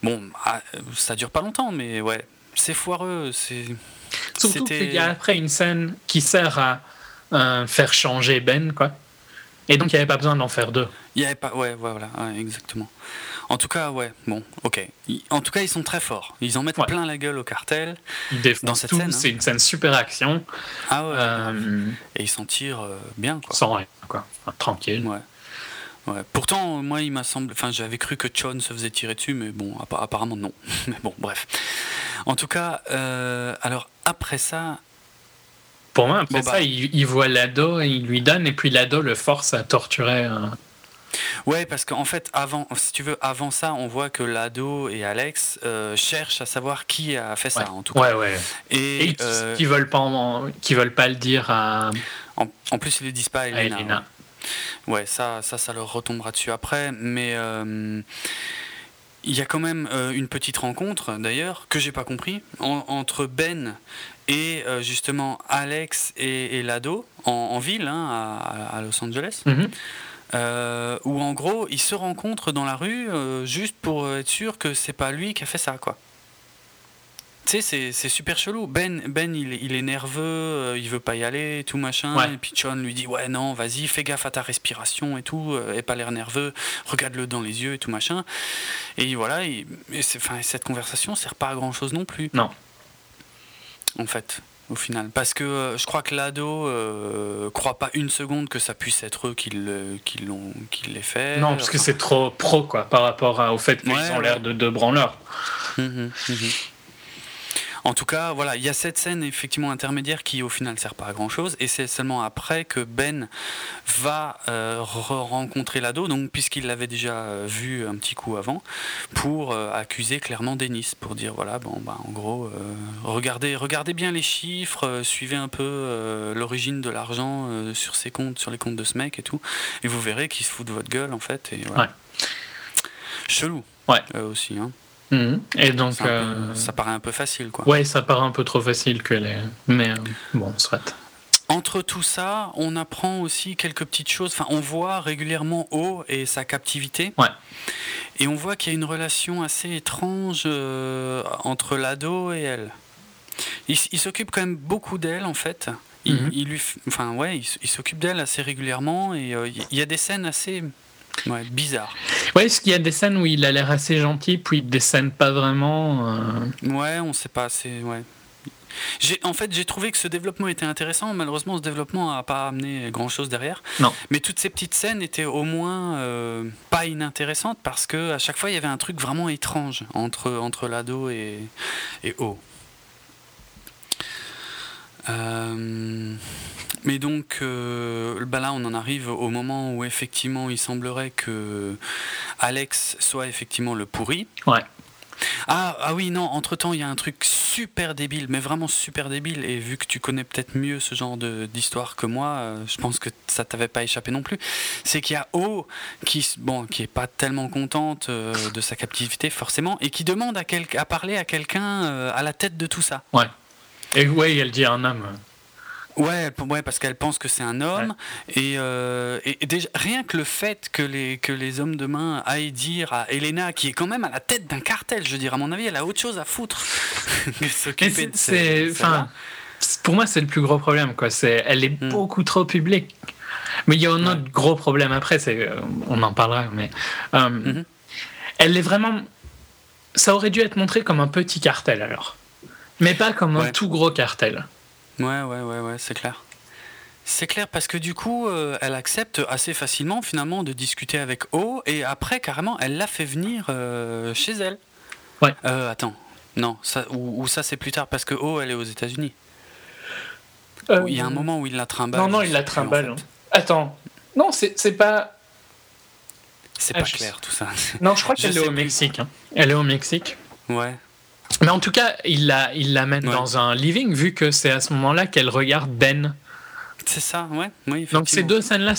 A: bon, ah, ça dure pas longtemps, mais ouais, c'est foireux, c'est...
B: Surtout qu'il y a après une scène qui sert à euh, faire changer Ben, quoi, et donc il n'y avait pas besoin d'en faire deux.
A: Il y avait pas, ouais, voilà, exactement. En tout cas, ouais, bon, ok. En tout cas, ils sont très forts. Ils en mettent plein la gueule au cartel.
B: Ils dans cette scène. C'est hein. une scène super action.
A: Ah ouais. Euh, et ils s'en tirent euh, bien, quoi.
B: Sans rien, quoi. tranquille.
A: Ouais. Ouais. Pourtant, moi, il m'a semblé. Enfin, j'avais cru que Chon se faisait tirer dessus, mais bon, apparemment non. mais bon, bref. En tout cas, euh, alors après ça.
B: Pour moi, après ça, bah. il, voit l'ado et il lui donne, et puis l'ado le force à torturer.
A: Ouais, parce qu'en fait, avant, si tu veux, avant ça, on voit que Lado et Alex euh, cherchent à savoir qui a fait ça, en tout cas.
B: Ouais, ouais. Et, euh, qui veulent pas, qui veulent pas le dire à.
A: En, plus, ils le disent pas à Elena. Ouais. ça, ça, ça leur retombera dessus après, mais. Euh, il y a quand même une petite rencontre, d'ailleurs, que j'ai pas compris, entre Ben et justement Alex et, Lado en, ville, hein, à, Los Angeles. Mm-hmm. Euh, où en gros ils se rencontrent dans la rue euh, juste pour être sûr que c'est pas lui qui a fait ça quoi. Tu sais, c'est super chelou. Ben, ben il, est nerveux, euh, il veut pas y aller, tout machin. Et puis John lui dit Ouais, non, vas-y, fais gaffe à ta respiration et tout, et pas l'air nerveux, regarde-le dans les yeux et tout machin. Et voilà, et, cette conversation sert pas à grand chose non plus.
B: Non.
A: En fait au final. Parce que euh, je crois que l'ado euh, croit pas une seconde que ça puisse être eux qui, l'ont, qui l'aient fait.
B: Non, parce que c'est trop pro, quoi, par rapport au fait qu'ils ont l'air de deux branleurs.
A: Hum, hum, hum, En tout cas, voilà, il y a cette scène effectivement intermédiaire qui au final sert pas à grand chose, et c'est seulement après que Ben va euh, rencontrer l'ado, donc puisqu'il l'avait déjà euh, vu un petit coup avant, pour euh, accuser clairement Denis, pour dire voilà, bon, bah, en gros, regardez, regardez bien les chiffres, suivez un peu l'origine de l'argent sur ses comptes, sur les comptes de ce mec et tout, et vous verrez qu'il se fout de votre gueule en fait. Et, ouais. Chelou.
B: Ouais.
A: aussi. Hein.
B: Mhm. Et donc. Euh,
A: ça paraît un peu facile, quoi.
B: Ouais, ça paraît un peu trop facile que les. Mais euh, bon, soit.
A: Entre tout ça, on apprend aussi quelques petites choses. Enfin, on voit régulièrement O et sa captivité.
B: Ouais.
A: Et on voit qu'il y a une relation assez étrange euh, entre l'ado et elle. Il, s'occupe quand même beaucoup d'elle, en fait. Il, mhm. lui, enfin, ouais, il, s'occupe d'elle assez régulièrement et il y a des scènes assez Ouais, bizarre.
B: Ouais, est-ce qu'il y a des scènes où il a l'air assez gentil, puis des scènes pas vraiment euh
A: Ouais, on sait pas. C'est ouais. En fait, j'ai trouvé que ce développement était intéressant. Malheureusement, ce développement n'a pas amené grand-chose derrière.
B: Non.
A: Mais toutes ces petites scènes étaient au moins euh, pas inintéressantes parce que à chaque fois, il y avait un truc vraiment étrange entre, entre l'ado et, et O. Euh, mais donc, euh, bah là, on en arrive au moment où effectivement, il semblerait que Alex soit effectivement le pourri.
B: Ouais.
A: Ah, ah oui, non, entre-temps, il y a un truc super débile, mais vraiment super débile, et vu que tu connais peut-être mieux ce genre d'histoire que moi, euh, je pense que ça t'avait pas échappé non plus, c'est qu'il y a O qui, bon, qui est pas tellement contente euh, de sa captivité, forcément, et qui demande à, quel, à parler à quelqu'un à la tête de tout ça.
B: Ouais. Et ouais, elle dit un homme.
A: Ouais, ouais, parce qu'elle pense que c'est un homme. Euh, et, déjà, rien que le fait que les, que les hommes de main aillent dire à Elena, qui est quand même à la tête d'un cartel, je veux dire, à mon avis, elle a autre chose à foutre
B: que s'occuper de enfin, Pour moi, c'est le plus gros problème. Quoi. C'est, elle est hmm. beaucoup trop publique. Mais il y a un autre gros problème après, c'est, euh, on en parlera, mais euh, mhm. elle est vraiment. Ça aurait dû être montré comme un petit cartel alors, mais pas comme un tout gros cartel.
A: Ouais, ouais, ouais, ouais, c'est clair. C'est clair parce que du coup, euh, elle accepte assez facilement finalement de discuter avec O et après carrément, elle l'a fait venir euh, chez elle.
B: Ouais.
A: Euh, attends, non, ça, ou, ça c'est plus tard parce que O elle est aux États-Unis. Il y a un moment où il la trimballe.
B: Non, non, il la trimballe. Hein. Attends, non, c'est pas.
A: C'est pas ah, clair tout ça.
B: Non, je crois qu'elle est au Mexique. Hein. Elle est au Mexique.
A: Ouais.
B: Mais en tout cas, il la, il l'amène dans un living, vu que c'est à ce moment-là qu'elle regarde Ben.
A: C'est ça, ouais. Oui,
B: Donc ces deux scènes-là,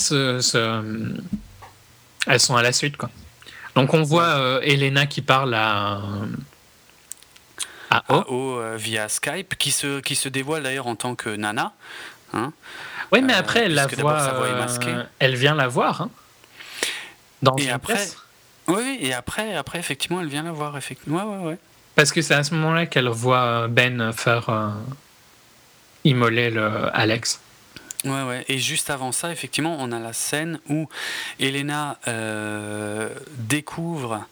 B: elles sont à la suite, quoi. Donc on voit euh, Elena qui parle à,
A: à O, euh, via Skype, qui se, qui se dévoile d'ailleurs en tant que Nana. Hein.
B: Oui, mais après, euh, elle la voit, elle vient la voir. Hein,
A: dans et après, oui, et après, après, effectivement, elle vient la voir. Effectivement. Ouais, ouais, ouais.
B: Parce que c'est à ce moment-là qu'elle voit Ben faire euh, immoler le Alex.
A: Ouais, ouais. Et juste avant ça, effectivement, on a la scène où Elena euh, découvre.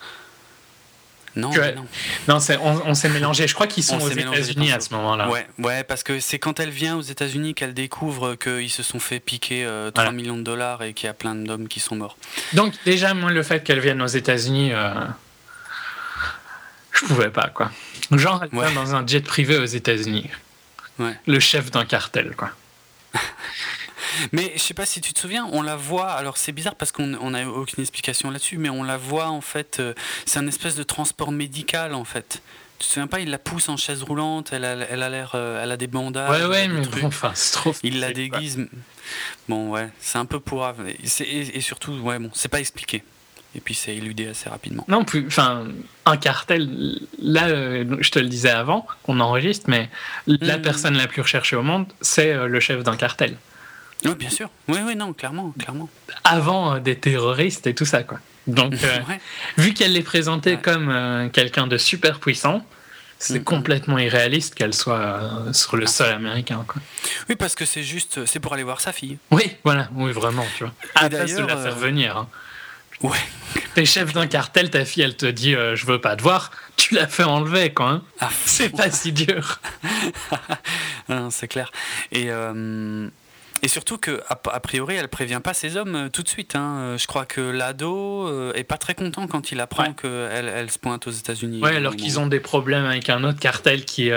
A: Non, non.
B: non on, s'est mélangé. Je crois qu'ils sont aux États-Unis à ce moment-là.
A: Ouais, ouais, parce que c'est quand elle vient aux États-Unis qu'elle découvre qu'ils se sont fait piquer 3 euh, millions de dollars et qu'il y a plein d'hommes qui sont morts.
B: Donc, déjà, moi, le fait qu'elle vienne aux États-Unis je pouvais pas, quoi. Genre, elle dans un jet privé aux États-Unis.
A: Ouais.
B: Le chef d'un cartel, quoi.
A: mais je sais pas si tu te souviens, on la voit. Alors c'est bizarre parce qu'on n'a aucune explication là-dessus, mais on la voit en fait. Euh, c'est un espèce de transport médical en fait. Tu te souviens pas, il la pousse en chaise roulante, elle a, elle a l'air, euh, elle a des bandages.
B: Ouais, ouais, mais bon, enfin, c'est trop.
A: Il la déguise. Bon, ouais, c'est un peu pour. Et, et, surtout, ouais, bon, c'est pas expliqué et puis c'est éludé assez rapidement.
B: Non, plus, enfin, un cartel, là, euh, je te le disais avant qu'on enregistre, mais la hmm. personne la plus recherchée au monde, c'est euh, le chef d'un cartel.
A: Oui, bien sûr. Oui, oui, non, clairement, clairement.
B: Avant euh, des terroristes et tout ça, quoi. Donc, vu qu'elle est présentée comme quelqu'un de super puissant, c'est hmm. complètement irréaliste qu'elle soit sur le ah. sol américain. Quoi.
A: Oui, parce que c'est juste, c'est pour aller voir sa fille.
B: Oui, voilà, oui, vraiment, tu vois. Après, de la faire venir. Hein.
A: Ouais.
B: T'es chef d'un cartel, ta fille, elle te dit euh, je veux pas te voir, tu l'as fait enlever, quoi. Hein. Ah, c'est pas si dur.
A: c'est clair. Et, euh, Et surtout que a, priori, elle prévient pas ses hommes euh, tout de suite. Hein. Euh, je crois que l'ado est pas très content quand il apprend qu'elle elle se pointe aux États-Unis.
B: Ouais, alors qu'ils ont des problèmes avec un autre cartel qui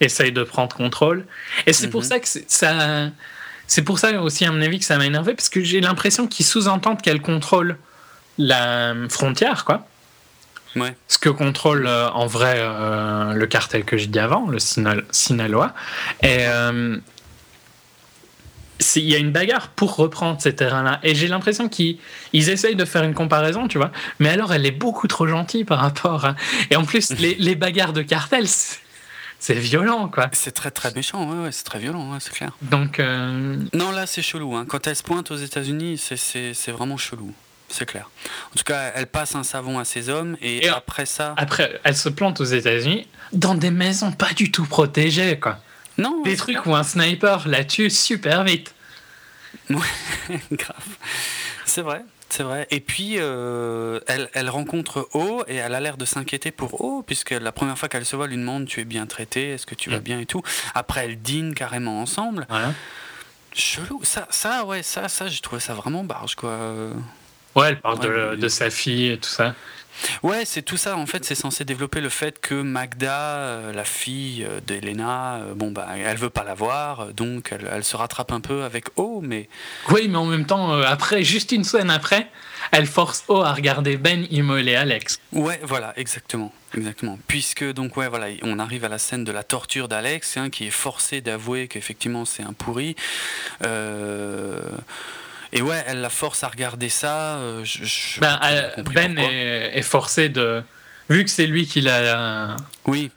B: essaye de prendre contrôle. Et c'est pour mhm. ça que ça. C'est pour ça aussi, à mon avis, que ça m'a énervé, parce que j'ai l'impression qu'ils sous-entendent qu'elle contrôle la frontière, quoi.
A: Ouais.
B: Ce que contrôle en vrai le cartel que j'ai dit avant, le Sinaloa. Et il y a une bagarre pour reprendre ces terrains-là. Et j'ai l'impression qu'ils essayent de faire une comparaison, tu vois. Mais alors, elle est beaucoup trop gentille par rapport à... Et en plus, les, bagarres de cartel, c'est violent, quoi.
A: C'est très, très méchant, ouais, ouais c'est très violent, c'est clair.
B: Donc... Euh,
A: non, là, c'est chelou. Hein. Quand elle se pointe aux États-Unis, c'est vraiment chelou. C'est clair. En tout cas, elle passe un savon à ses hommes et, et après ça...
B: Après, elle se plante aux États-Unis dans des maisons pas du tout protégées, quoi.
A: Non.
B: Des trucs où un sniper la tue super vite.
A: Ouais, grave. C'est vrai. C'est vrai. Et puis, euh, elle, elle, rencontre O et elle a l'air de s'inquiéter pour O, puisque la première fois qu'elle se voit, elle lui demande Tu es bien traité Est-ce que tu vas mm. bien? et tout. Après, elles dînent carrément ensemble. Chelou. Ça, ça, ouais, ça, ça j'ai trouvé ça vraiment barge, quoi.
B: Ouais, elle parle de, de, sa fille et tout ça.
A: Ouais, c'est tout ça. En fait, c'est censé développer le fait que Magda, euh, la fille euh, d'Elena, euh, bon bah, elle veut pas la voir, donc elle, se rattrape un peu avec O, mais.
B: Oui, mais en même temps, après, juste une semaine après, elle force O à regarder Ben immoler Alex.
A: Ouais, voilà, exactement, exactement. Puisque donc ouais, voilà, on arrive à la scène de la torture d'Alex, hein, qui est forcé d'avouer qu'effectivement c'est un pourri. Euh et ouais, elle la force à regarder ça. Euh,
B: ben, ben est, forcé de. Vu que c'est lui qui l'a.
A: Oui.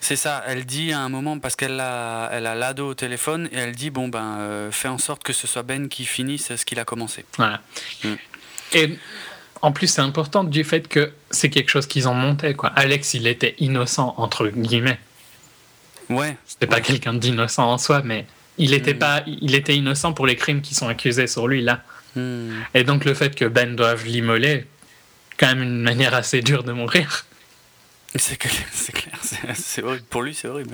A: C'est ça, elle dit à un moment, parce qu'elle a, elle a l'ado au téléphone, et elle dit Bon, ben, euh, fais en sorte que ce soit Ben qui finisse ce qu'il a commencé.
B: Voilà. Mm. Et en plus, c'est important du fait que c'est quelque chose qu'ils ont monté, quoi. Alex, il était innocent, entre guillemets.
A: Ouais.
B: C'était pas quelqu'un d'innocent en soi, mais il était, hmm. pas, il était innocent pour les crimes qui sont accusés sur lui là. Hmm. Et donc le fait que Ben doive l'immoler, quand même une manière assez dure de mourir.
A: C'est clair, c'est horrible. Pour lui, c'est horrible.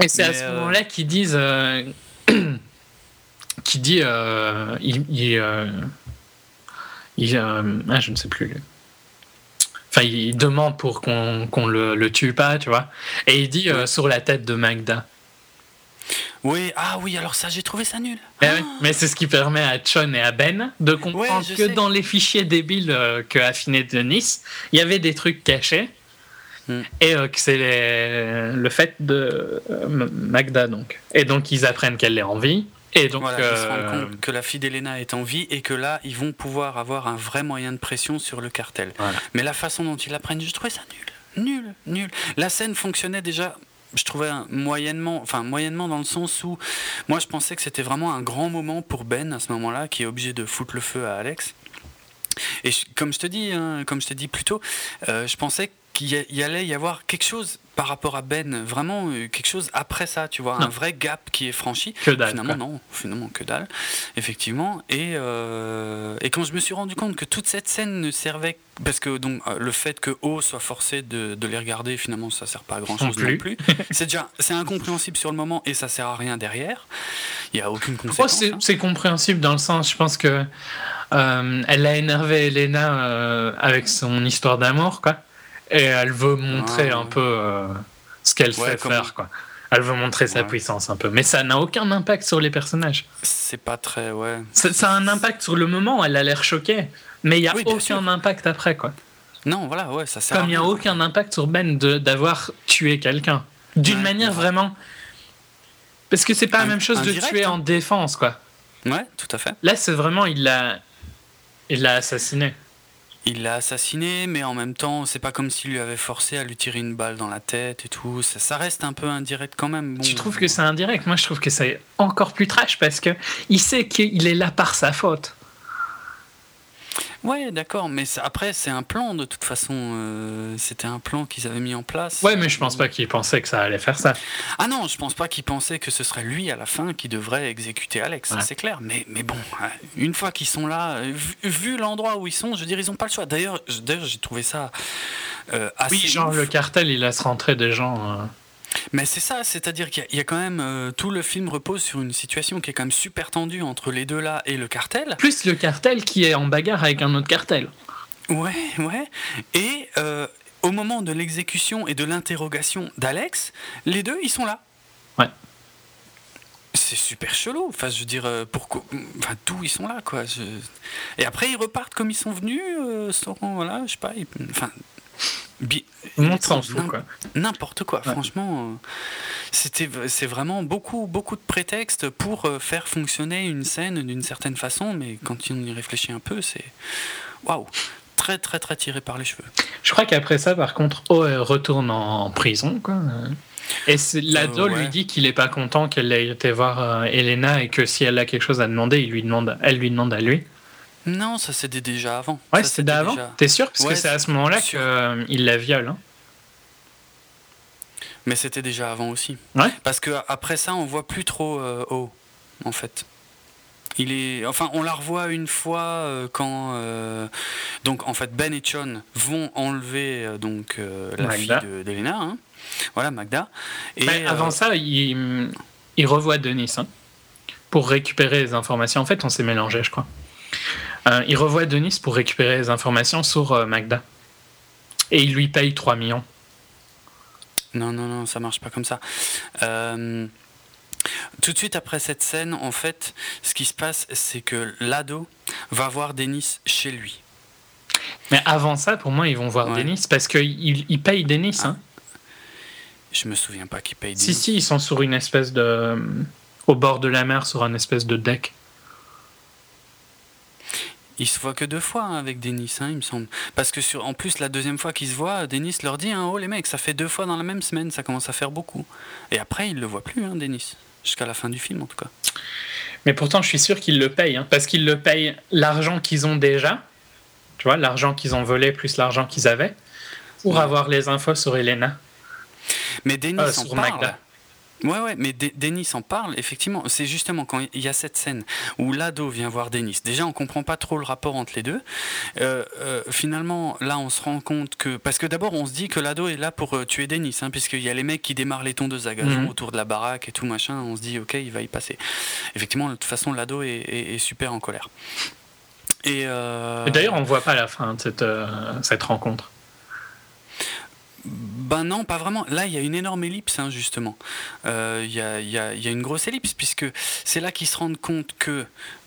B: Et c'est à ce euh, moment-là qu'ils disent. Euh, qui dit. Euh, il. il, ah, je ne sais plus. Enfin, il demande pour qu'on le, le, tue pas, tu vois. Et il dit sur la tête de Magda.
A: Oui, ah oui, alors ça, j'ai trouvé ça nul.
B: Eh mais c'est ce qui permet à Chon et à Ben de comprendre que dans les fichiers débiles euh, que affiné de Nice, il y avait des trucs cachés. Hmm. Et euh, que c'est le fait de euh, Magda, donc. Et donc, ils apprennent qu'elle est en vie. Et donc,
A: voilà, ils se rendent compte que la fille d'Elena est en vie et que là, ils vont pouvoir avoir un vrai moyen de pression sur le cartel. Mais la façon dont ils l'apprennent, je trouvais ça nul. Nul, nul. La scène fonctionnait déjà je trouvais moyennement, enfin moyennement dans le sens où moi je pensais que c'était vraiment un grand moment pour Ben à ce moment-là, qui est obligé de foutre le feu à Alex. Et comme je te dis, hein, comme je t'ai dit plus tôt, euh, je pensais qu'il y allait y avoir quelque chose par rapport à Ben, vraiment euh, quelque chose après ça, tu vois, un vrai gap qui est franchi.
B: Que dalle.
A: Finalement, non, finalement, que dalle, effectivement. Et, euh, et quand je me suis rendu compte que toute cette scène ne servait parce que donc euh, le fait que O soit forcé de, de les regarder, finalement, ça sert pas à grand chose non plus. c'est déjà c'est incompréhensible sur le moment et ça sert à rien derrière. Il y a aucune conséquence.
B: Hein. c'est compréhensible dans le sens, je pense que elle a énervé Elena avec son histoire d'amour, quoi et elle veut montrer ah, un peu euh, ce qu'elle sait faire, quoi. Elle veut montrer sa puissance un peu, mais ça n'a aucun impact sur les personnages.
A: C'est pas très, ouais.
B: Ça, a un impact sur le moment, elle a l'air choquée, mais il y a aucun impact après, quoi.
A: Non, voilà, ouais, ça sert.
B: Comme il n'y a aucun impact sur Ben d'avoir tué quelqu'un, d'une manière vraiment. Parce que c'est pas la même chose de tuer en hein. défense, quoi.
A: Ouais, tout à fait.
B: Là, c'est vraiment, il l'a, il l'a assassiné.
A: Il l'a assassiné, mais en même temps, c'est pas comme s'il lui avait forcé à lui tirer une balle dans la tête et tout. Ça, reste un peu indirect quand même.
B: Tu trouves que c'est indirect Moi, je trouve que c'est encore plus trash parce que il sait qu'il est là par sa faute.
A: Ouais, d'accord, mais après, c'est un plan de toute façon. Euh, c'était un plan qu'ils avaient mis en place.
B: Ouais, mais je pense pas qu'ils pensaient que ça allait faire ça.
A: Ah non, je pense pas qu'ils pensaient que ce serait lui à la fin qui devrait exécuter Alex, c'est clair. Mais, mais bon, une fois qu'ils sont là, vu, l'endroit où ils sont, je veux dire, ils ont pas le choix. D'ailleurs, j'ai trouvé ça euh, assez.
B: Oui, genre le cartel, il laisse rentrer des gens. Euh.
A: Mais c'est ça, c'est-à-dire qu'il y, a quand même euh, tout le film repose sur une situation qui est quand même super tendue entre les deux là et le cartel.
B: Plus le cartel qui est en bagarre avec un autre cartel.
A: Ouais, ouais. Et euh, au moment de l'exécution et de l'interrogation d'Alex, les deux ils sont là.
B: Ouais.
A: C'est super chelou. Enfin, je veux dire, euh, pourquoi Enfin, d'où ils sont là, quoi. Et après, ils repartent comme ils sont venus, sans, voilà, je sais pas. Enfin, N'importe quoi, franchement. Euh, c'était, c'est vraiment beaucoup, beaucoup de prétextes pour euh, faire fonctionner une scène d'une certaine façon, mais quand on y réfléchit un peu, c'est waouh, très, très, très tiré par les cheveux.
B: Je crois qu'après ça, par contre, O retourne en prison, quoi. Et l'ado euh, lui dit qu'il n'est pas content qu'elle ait été voir Elena et que si elle a quelque chose à demander, il lui demande, elle lui demande à lui.
A: Non, ça c'était déjà avant.
B: Ouais, c'était avant. T'es sûr? Parce que c'est à ce moment-là qu'il euh, la viole. Hein.
A: Mais c'était déjà avant aussi.
B: Ouais.
A: Parce que après ça, on voit plus trop euh, O, en fait. Il est, enfin, on la revoit une fois euh, quand, euh, donc en fait, Ben et John vont enlever donc la fille d'Elena, hein. voilà Magda.
B: Et avant ça, il, il revoit Denis hein, pour récupérer les informations. En fait, on s'est mélangé, je crois. Euh, il revoit Denis pour récupérer les informations sur euh, Magda. Et il lui paye 3 millions.
A: Non, non, non, ça marche pas comme ça. Euh, tout de suite après cette scène, en fait, ce qui se passe, c'est que l'ado va voir Denis chez lui.
B: Mais avant ça, pour moi, ils vont voir Denis parce qu'il il paye Denis. Hein.
A: Je me souviens pas qu'il paye Denis.
B: Si, si, ils sont sur une espèce de. au bord de la mer, sur un espèce de deck.
A: Il se voit que deux fois hein, avec Denis, hein, il me semble. Parce que sur, en plus, la deuxième fois qu'ils se voient, Denis leur dit hein, Oh les mecs, ça fait deux fois dans la même semaine, ça commence à faire beaucoup. Et après, il le voit plus, hein, Denis. Jusqu'à la fin du film, en tout cas.
B: Mais pourtant, je suis sûr qu'ils le payent. Parce qu'ils le payent l'argent qu'ils ont déjà. Tu vois, l'argent qu'ils ont volé plus l'argent qu'ils avaient. Pour avoir les infos sur Elena.
A: Mais Denis euh, en parle. Ouais, ouais, mais Denis en parle, effectivement. C'est justement quand il y a cette scène où l'ado vient voir Denis. Déjà, on comprend pas trop le rapport entre les deux. Euh, euh, finalement, là, on se rend compte que. Parce que d'abord, on se dit que l'ado est là pour euh, tuer Denis, hein, puisqu'il y a les mecs qui démarrent les tondeuses à gazon mhm. autour de la baraque et tout machin. On se dit, ok, il va y passer. Effectivement, de toute façon, l'ado est, super en colère. Et,
B: d'ailleurs, on voit pas la fin de cette, cette rencontre.
A: Ben non, pas vraiment. Là, il y a une énorme ellipse, hein, justement. Euh, il y, a, une grosse ellipse, puisque c'est là qu'ils se rendent compte que,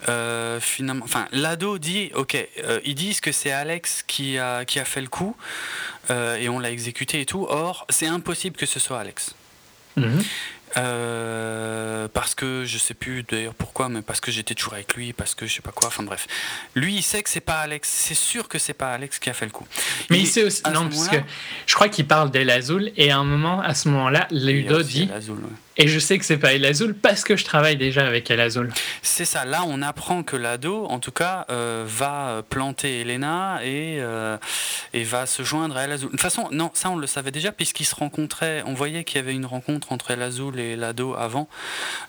A: euh, finalement, enfin, l'ado dit, ok, euh, ils disent que c'est Alex qui a, qui a fait le coup, et on l'a exécuté et tout. Or, c'est impossible que ce soit Alex. Mhm. Euh, parce que je sais plus d'ailleurs pourquoi, mais parce que j'étais toujours avec lui, parce que je sais pas quoi. Enfin bref, lui il sait que c'est pas Alex. C'est sûr que c'est pas Alex qui a fait le coup.
B: Mais il, sait aussi. Non, parce que je crois qu'il parle d'El Azul et à un moment, à ce moment-là, Ludo dit. Et je sais que c'est pas El Azul parce que je travaille déjà avec El Azul.
A: C'est ça. Là, on apprend que l'ado, en tout cas, euh, va planter Elena et, euh, et va se joindre à El Azul. De toute façon, non, ça on le savait déjà puisqu'ils se rencontraient. On voyait qu'il y avait une rencontre entre El Azul et l'ado avant,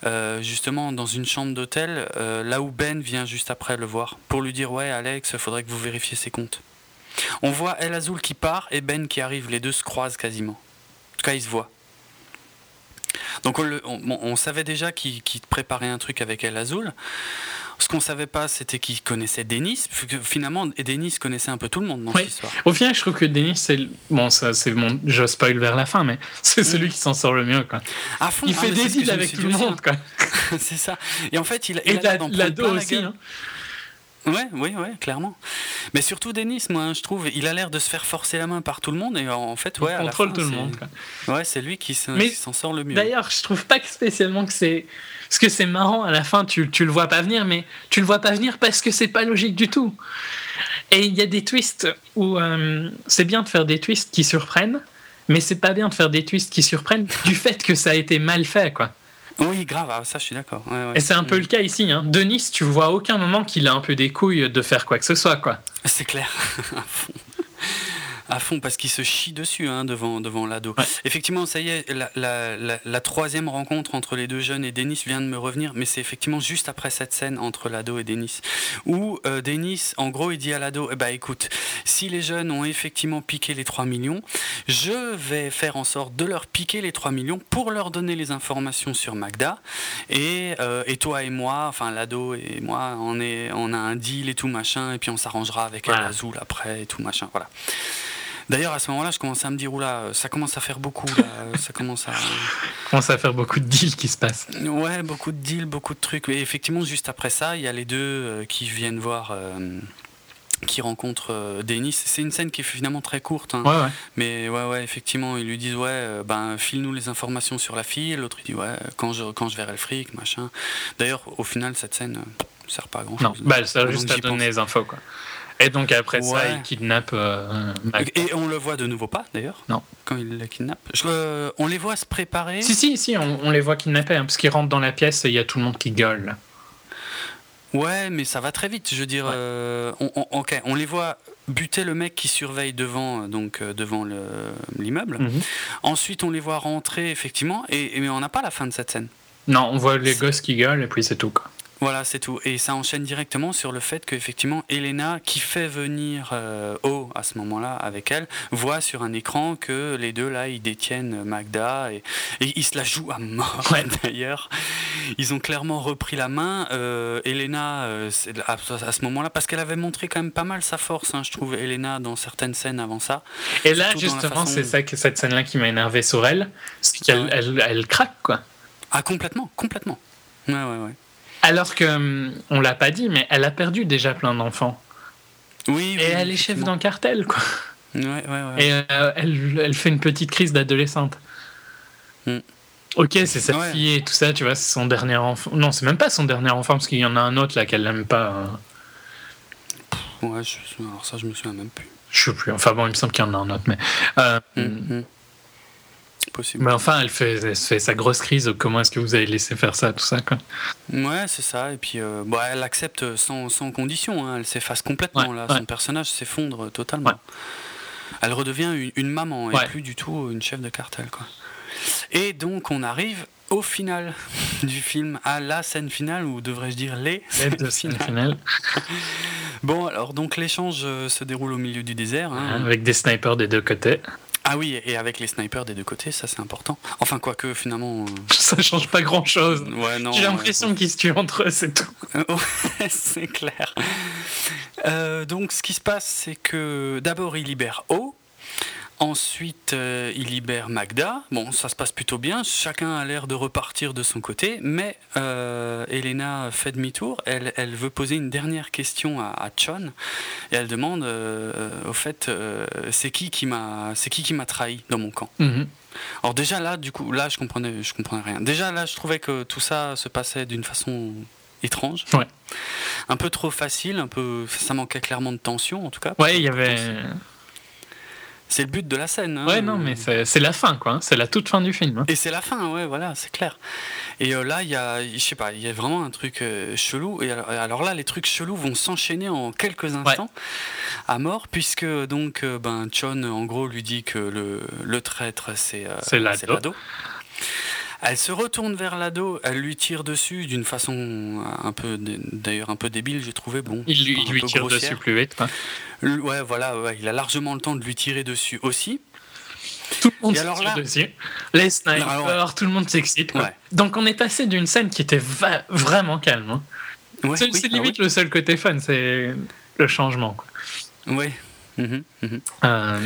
A: euh, justement dans une chambre d'hôtel, là où Ben vient juste après le voir pour lui dire ouais Alex, faudrait que vous vérifiez ses comptes. On voit El Azul qui part et Ben qui arrive. Les deux se croisent quasiment. En tout cas, ils se voient. Donc on, savait déjà qu'il préparait un truc avec El Azul. Ce qu'on savait pas, c'était qu'il connaissait Denis. Finalement, Denis connaissait un peu tout le monde dans cette histoire.
B: Au final, je trouve que Denis, c'est bon, ça, c'est mon, je spoil vers la fin, mais c'est mm. celui qui s'en sort le mieux, quoi. il fait des deals avec tout le monde, quoi.
A: c'est ça. Et en fait, il,
B: il a, l'ado aussi. Hein.
A: Ouais, oui, ouais, clairement. Mais surtout Denis, moi, je trouve, il a l'air de se faire forcer la main par tout le monde et en fait, ouais,
B: il contrôle tout le monde.
A: Ouais, c'est lui qui s'en sort le mieux.
B: D'ailleurs, je trouve pas que spécialement que c'est parce que c'est marrant à la fin, tu, tu le vois pas venir, mais tu le vois pas venir parce que c'est pas logique du tout. Et il y a des twists où euh, c'est bien de faire des twists qui surprennent, mais c'est pas bien de faire des twists qui surprennent du fait que ça a été mal fait, quoi.
A: Oui, grave, ah, ça je suis d'accord.
B: Et c'est un peu le cas ici. Hein. Denis, tu vois aucun moment qu'il a un peu des couilles de faire quoi que ce soit. quoi.
A: C'est clair. À fond, parce qu'il se chie dessus hein, devant, devant l'ado. Effectivement, ça y est, la, troisième rencontre entre les deux jeunes et Denis vient de me revenir, mais c'est effectivement juste après cette scène entre l'ado et Denis. Où euh, Denis, en gros, il dit à l'ado, eh ben, écoute, si les jeunes ont effectivement piqué les 3 millions, je vais faire en sorte de leur piquer les 3 millions pour leur donner les informations sur Magda. Et, euh, et toi et moi, enfin l'ado et moi, on, est, on a un deal et tout machin, et puis on s'arrangera avec voilà. Azul après et tout machin. Voilà. D'ailleurs, à ce moment-là, je commençais à me dire, oula, ça commence à faire beaucoup. ça commence à.
B: commence à faire beaucoup de deals qui se passent.
A: Ouais, beaucoup de deals, beaucoup de trucs. Et effectivement, juste après ça, il y a les deux euh, qui viennent voir. Euh, qui rencontrent euh, Denis. C'est une scène qui est finalement très courte. Hein.
B: Ouais, ouais.
A: Mais ouais, ouais, effectivement, ils lui disent Ouais, ben, file-nous les informations sur la fille. L'autre, il dit Ouais, quand je, quand je verrai le fric, machin. D'ailleurs, au final, cette scène ne sert pas à grand chose.
B: Non, bah, ça sert juste à donner les infos, quoi. Et donc après ça, il kidnappe euh,
A: Et on le voit de nouveau pas d'ailleurs
B: Non.
A: Quand il la kidnappe. Euh, on les voit se préparer
B: Si, si, si, on, les voit kidnapper, hein, parce qu'ils rentrent dans la pièce et il y a tout le monde qui gueule.
A: Ouais, mais ça va très vite. Je veux dire, euh, on, ok, on les voit buter le mec qui surveille devant, donc devant l'immeuble. Mhm. Ensuite, on les voit rentrer effectivement, et, mais on n'a pas la fin de cette scène.
B: Non, on voit les gosses qui gueulent et puis c'est tout. Quoi.
A: Voilà, c'est tout. Et ça enchaîne directement sur le fait qu'effectivement, Elena, qui fait venir euh, O à ce moment-là avec elle, voit sur un écran que les deux là, ils détiennent Magda et, ils se la jouent à mort d'ailleurs. Ils ont clairement repris la main. Euh, Elena, euh, à, ce moment-là, parce qu'elle avait montré quand même pas mal sa force, hein, je trouve, Elena, dans certaines scènes avant ça.
B: Et là, justement, c'est ça que cette scène-là qui m'a énervé sur elle, c'est qu'elle elle, elle craque, quoi.
A: Ah, complètement, complètement. Ouais, ouais, ouais.
B: Alors que, hum, on l'a pas dit, mais elle a perdu déjà plein d'enfants.
A: Oui,
B: Et elle est chef d'un cartel, quoi.
A: Ouais, ouais, ouais.
B: Et euh, elle, elle, fait une petite crise d'adolescente. Mm. Ok, c'est sa fille et tout ça, tu vois, c'est son dernier enfant. Non, c'est même pas son dernier enfant, parce qu'il y en a un autre là qu'elle n'aime pas. Hein.
A: Ouais, je, alors ça, je me souviens même plus.
B: Je sais plus. Enfin bon, il me semble qu'il y en a un autre, mais. Euh, mm, mm. Mais enfin, elle fait, elle fait sa grosse crise. Comment est-ce que vous avez laissé faire ça, tout ça quoi
A: Ouais, c'est ça. Et puis, euh, bah, elle accepte sans, sans condition. Hein. Elle s'efface complètement. là. Son personnage s'effondre totalement. Elle redevient une, maman et plus du tout une chef de cartel. Quoi. Et donc, on arrive au final du film, à la scène finale, ou devrais-je dire les
B: scènes finales.
A: bon, alors, donc l'échange euh, se déroule au milieu du désert. Hein.
B: Avec des snipers des deux côtés.
A: Ah oui, et avec les snipers des deux côtés, ça c'est important. Enfin, quoique finalement. Euh,
B: ça change pas grand chose.
A: Ouais,
B: J'ai l'impression qu'ils se tuent entre eux, c'est tout.
A: c'est clair. Euh, donc, ce qui se passe, c'est que d'abord, il libère O, Ensuite, euh, il libère Magda. Bon, ça se passe plutôt bien. Chacun a l'air de repartir de son côté. Mais euh, Elena fait demi-tour. Elle, elle, veut poser une dernière question à, à Chon. Et elle demande, euh, au fait, c'est qui qui m'a, c'est qui qui m'a trahi dans mon camp?
B: Mhm.
A: Alors déjà là, du coup, là, je comprenais, je comprenais rien. Déjà là, je trouvais que tout ça se passait d'une façon étrange. Un peu trop facile, un peu, ça manquait clairement de tension en tout cas.
B: Ouais, il y avait.
A: C'est le but de la scène. Hein.
B: Ouais, non, mais c'est la fin, quoi. Hein. C'est la toute fin du film. Hein.
A: Et c'est la fin, ouais, voilà, c'est clair. Et euh, là, il y a, je sais pas, il y a vraiment un truc euh, chelou. Et alors, là, les trucs chelous vont s'enchaîner en quelques instants à mort, puisque donc, euh, ben, en gros, lui dit que le, le traître, c'est l'ado. Elle se retourne vers l'ado, elle lui tire dessus d'une façon un peu, d'ailleurs un peu débile, j'ai trouvé. Bon,
B: il lui, tire dessus plus vite.
A: Ouais, voilà, il a largement le temps de lui tirer dessus aussi.
B: Tout le monde se tire dessus. Les snipers, tout le monde s'excite. Donc on est passé d'une scène qui était vraiment calme. Hein. c'est ah limite le seul côté fun, c'est le changement.
A: Oui. Mhm.
B: Euh,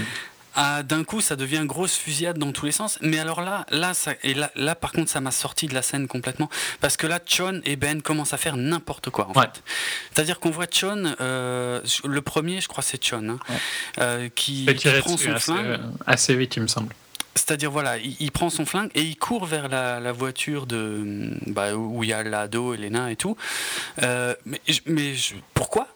A: ah, d'un coup, ça devient grosse fusillade dans tous les sens. Mais alors là, là, ça, et là, là, par contre, ça m'a sorti de la scène complètement. Parce que là, Chon et Ben commencent à faire n'importe quoi, en fait. C'est-à-dire qu'on voit Chon, euh, le premier, je crois, c'est Chon, hein, euh, qui, prend son flingue.
B: Assez vite, il me semble.
A: C'est-à-dire, voilà, il, prend son flingue et il court vers la, voiture de, bah, où il y a l'ado, Elena et tout. Euh, mais mais pourquoi?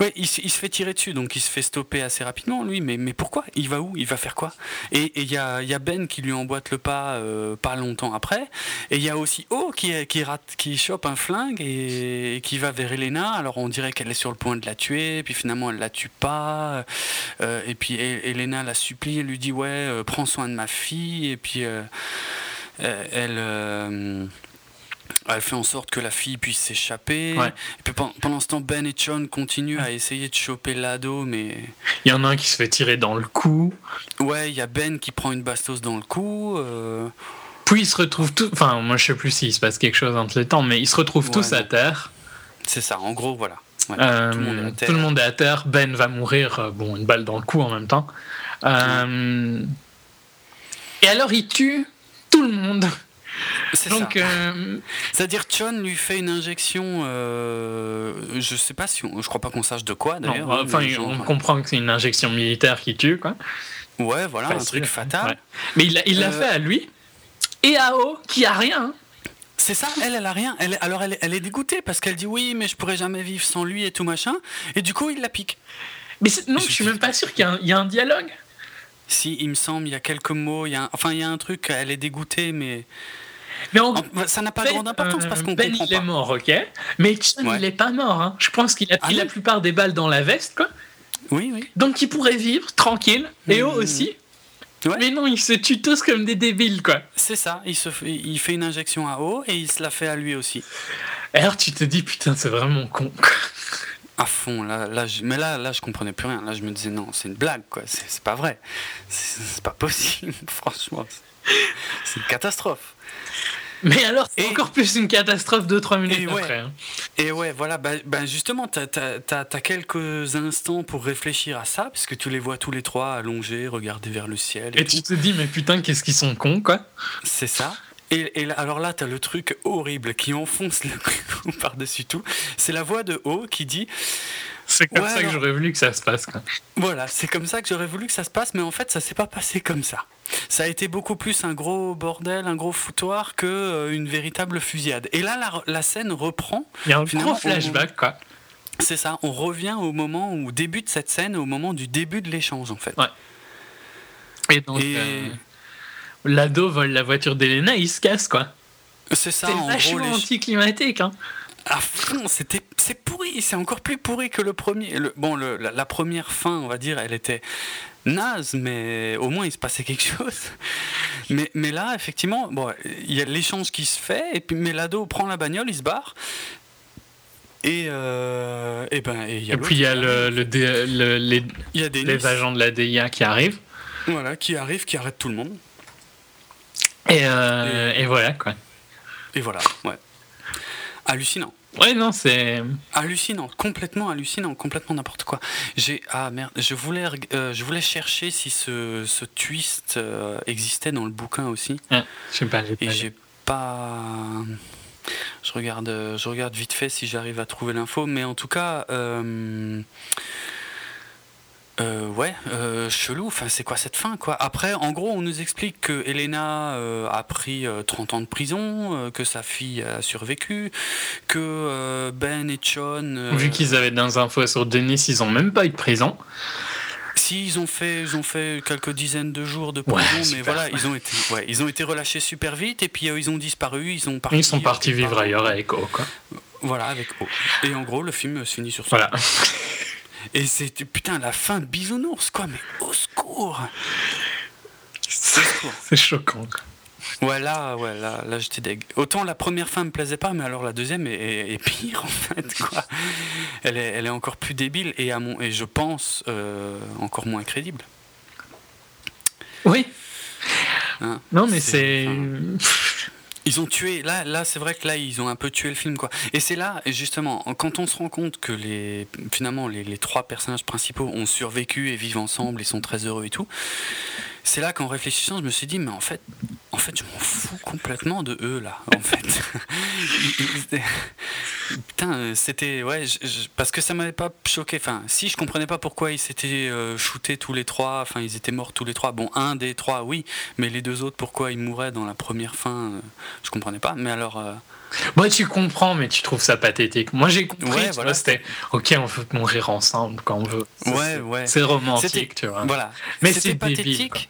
A: Ouais, il, se fait tirer dessus, donc il se fait stopper assez rapidement, lui. Mais, pourquoi? Il va où? Il va faire quoi? Et il y a, Ben qui lui emboîte le pas euh, pas longtemps après. Et il y a aussi O qui, qui, rate, qui chope un flingue et, qui va vers Elena. Alors on dirait qu'elle est sur le point de la tuer, puis finalement elle la tue pas. Euh, et puis Elena la supplie, elle lui dit Ouais, euh, prends soin de ma fille. Et puis elle elle fait en sorte que la fille puisse s'échapper. Et puis pendant ce temps, Ben et John continuent à essayer de choper l'ado, mais.
B: Il y en a un qui se fait tirer dans le cou.
A: Ouais, il y a Ben qui prend une bastos dans le cou. Euh.
B: Puis ils se retrouvent tous. Enfin, moi je sais plus s'il se passe quelque chose entre les temps, mais ils se retrouvent tous à terre.
A: C'est ça, en gros, voilà.
B: Euh, tout, le monde est à terre. Ben va mourir, euh, bon, une balle dans le cou en même temps. Et alors il tue tout le monde.
A: Donc, euh, c'est-à-dire Chon lui fait une injection. Euh, je sais pas si, je crois pas qu'on sache de quoi d'ailleurs.
B: Bah, enfin, on comprend que c'est une injection militaire qui tue, quoi.
A: Ouais, voilà, un truc fatal.
B: Mais il l'a il euh, fait à lui et à O qui a rien.
A: C'est ça, elle, elle a rien. Elle, alors elle, elle est dégoûtée parce qu'elle dit oui, mais je pourrais jamais vivre sans lui et tout machin. Et du coup, il la pique.
B: Mais non, je, suis même pas sûr qu'il y, y, a un dialogue.
A: Si, il me semble, il y a quelques mots. Il y a enfin, il y a un truc. Elle est dégoûtée, mais
B: mais
A: ça n'a pas grande importance parce qu'on
B: ben,
A: comprend
B: il est mort, ok. Mais Chun, il est pas mort. Hein. Je pense qu'il a pris ah la plupart des balles dans la veste, quoi.
A: Oui, oui.
B: Donc il pourrait vivre tranquille. Et eux mmh. aussi. Mais non, ils se tuent tous comme des débiles, quoi.
A: C'est ça. Il, se fait, il fait une injection à eau et il se la fait à lui aussi.
B: Alors tu te dis, putain, c'est vraiment con.
A: À fond. Là, là, mais là, là, je comprenais plus rien. Là, je me disais, non, c'est une blague, quoi. C'est pas vrai. C'est pas possible, franchement. C'est une catastrophe.
B: Mais alors, c'est encore plus une catastrophe 2-3 minutes après. Hein.
A: Et ouais, voilà, bah, bah justement, tu as, quelques instants pour réfléchir à ça, parce que tu les vois tous les trois allongés, regarder vers le ciel.
B: Et, tu te dis, mais putain, qu'est-ce qu'ils sont cons, quoi.
A: C'est ça. Et, alors là, tu as le truc horrible qui enfonce le clou par-dessus tout. C'est la voix de haut qui dit
B: c'est comme ça que j'aurais voulu que ça se passe.
A: Voilà, c'est comme ça que j'aurais voulu que ça se passe, mais en fait, ça s'est pas passé comme ça. Ça a été beaucoup plus un gros bordel, un gros foutoir que euh, une véritable fusillade. Et là, la, scène reprend.
B: Il y a un gros flashback, quoi.
A: C'est ça, on revient au moment où débute cette scène, au moment du début de l'échange, en fait. Ouais.
B: Et donc, euh, l'ado vole la voiture d'Elena, il se casse, quoi.
A: C'est ça,
B: C'est vachement anticlimatique, hein
A: à fond, c'était c'est pourri, c'est encore plus pourri que le premier. Le, bon, le, la, première fin, on va dire, elle était naze, mais au moins il se passait quelque chose. Mais, mais là, effectivement, bon, il y a l'échange qui se fait, et puis Melado prend la bagnole, il se barre. Et, euh, et ben
B: et, y a puis il y a le, le, les, y a les agents de la DIA qui arrivent.
A: Voilà, qui arrivent, qui arrêtent tout le monde.
B: Et, euh, et, et voilà quoi.
A: Et voilà, ouais. Hallucinant.
B: Ouais, non, c'est.
A: Hallucinant, complètement hallucinant, complètement n'importe quoi. J'ai. Ah merde, je voulais, euh, je voulais chercher si ce, ce twist euh, existait dans le bouquin aussi.
B: Ah, je sais pas,
A: Et j'ai pas. Je regarde, je regarde vite fait si j'arrive à trouver l'info, mais en tout cas. Euh, euh, ouais, euh, chelou. Enfin, c'est quoi cette fin, quoi? Après, en gros, on nous explique que Elena euh, a pris 30 ans de prison, que sa fille a survécu, que Ben et John.
B: Vu qu'ils avaient des infos sur Denis, ils ont même pas eu de prison.
A: Si, ils ont fait, ils ont fait quelques dizaines de jours de prison, mais voilà, ils ont été, ouais, ils ont été relâchés super vite et puis ils ont disparu, ils ont
B: Ils sont partis vivre ailleurs avec O, quoi.
A: Voilà, avec O. Et en gros, le film se finit sur ça. Voilà. Et c'était putain la fin de Bisounours, quoi, mais au secours
B: C'est choquant, quoi.
A: Ouais, là, ouais, là, là j'étais deg. Autant la première fin me plaisait pas, mais alors la deuxième est, pire, en fait, quoi. Elle est, elle est encore plus débile et, à mon, et je pense euh, encore moins crédible.
B: Oui. Hein, non, mais c'est.
A: Ils ont tué, là, là c'est vrai que là, ils ont un peu tué le film. quoi. Et c'est là, justement, quand on se rend compte que les, finalement, les, trois personnages principaux ont survécu et vivent ensemble et sont très heureux et tout, c'est là qu'en réfléchissant, je me suis dit, mais en fait, en fait, je m'en fous complètement de eux, là, en fait. Putain, euh, c'était. Ouais, parce que ça m'avait pas choqué. Enfin, si, je comprenais pas pourquoi ils s'étaient euh, shootés tous les trois. Enfin, ils étaient morts tous les trois. Bon, un des trois, oui. Mais les deux autres, pourquoi ils mouraient dans la première fin, euh, je comprenais pas. Mais alors.
B: Moi, tu comprends, mais tu trouves ça pathétique. Moi, j'ai compris. Ouais, voilà. C'était OK, on veut mourir ensemble quand on veut.
A: Ouais, ouais.
B: C'est romantique, tu vois.
A: Voilà. Mais c'est pathétique.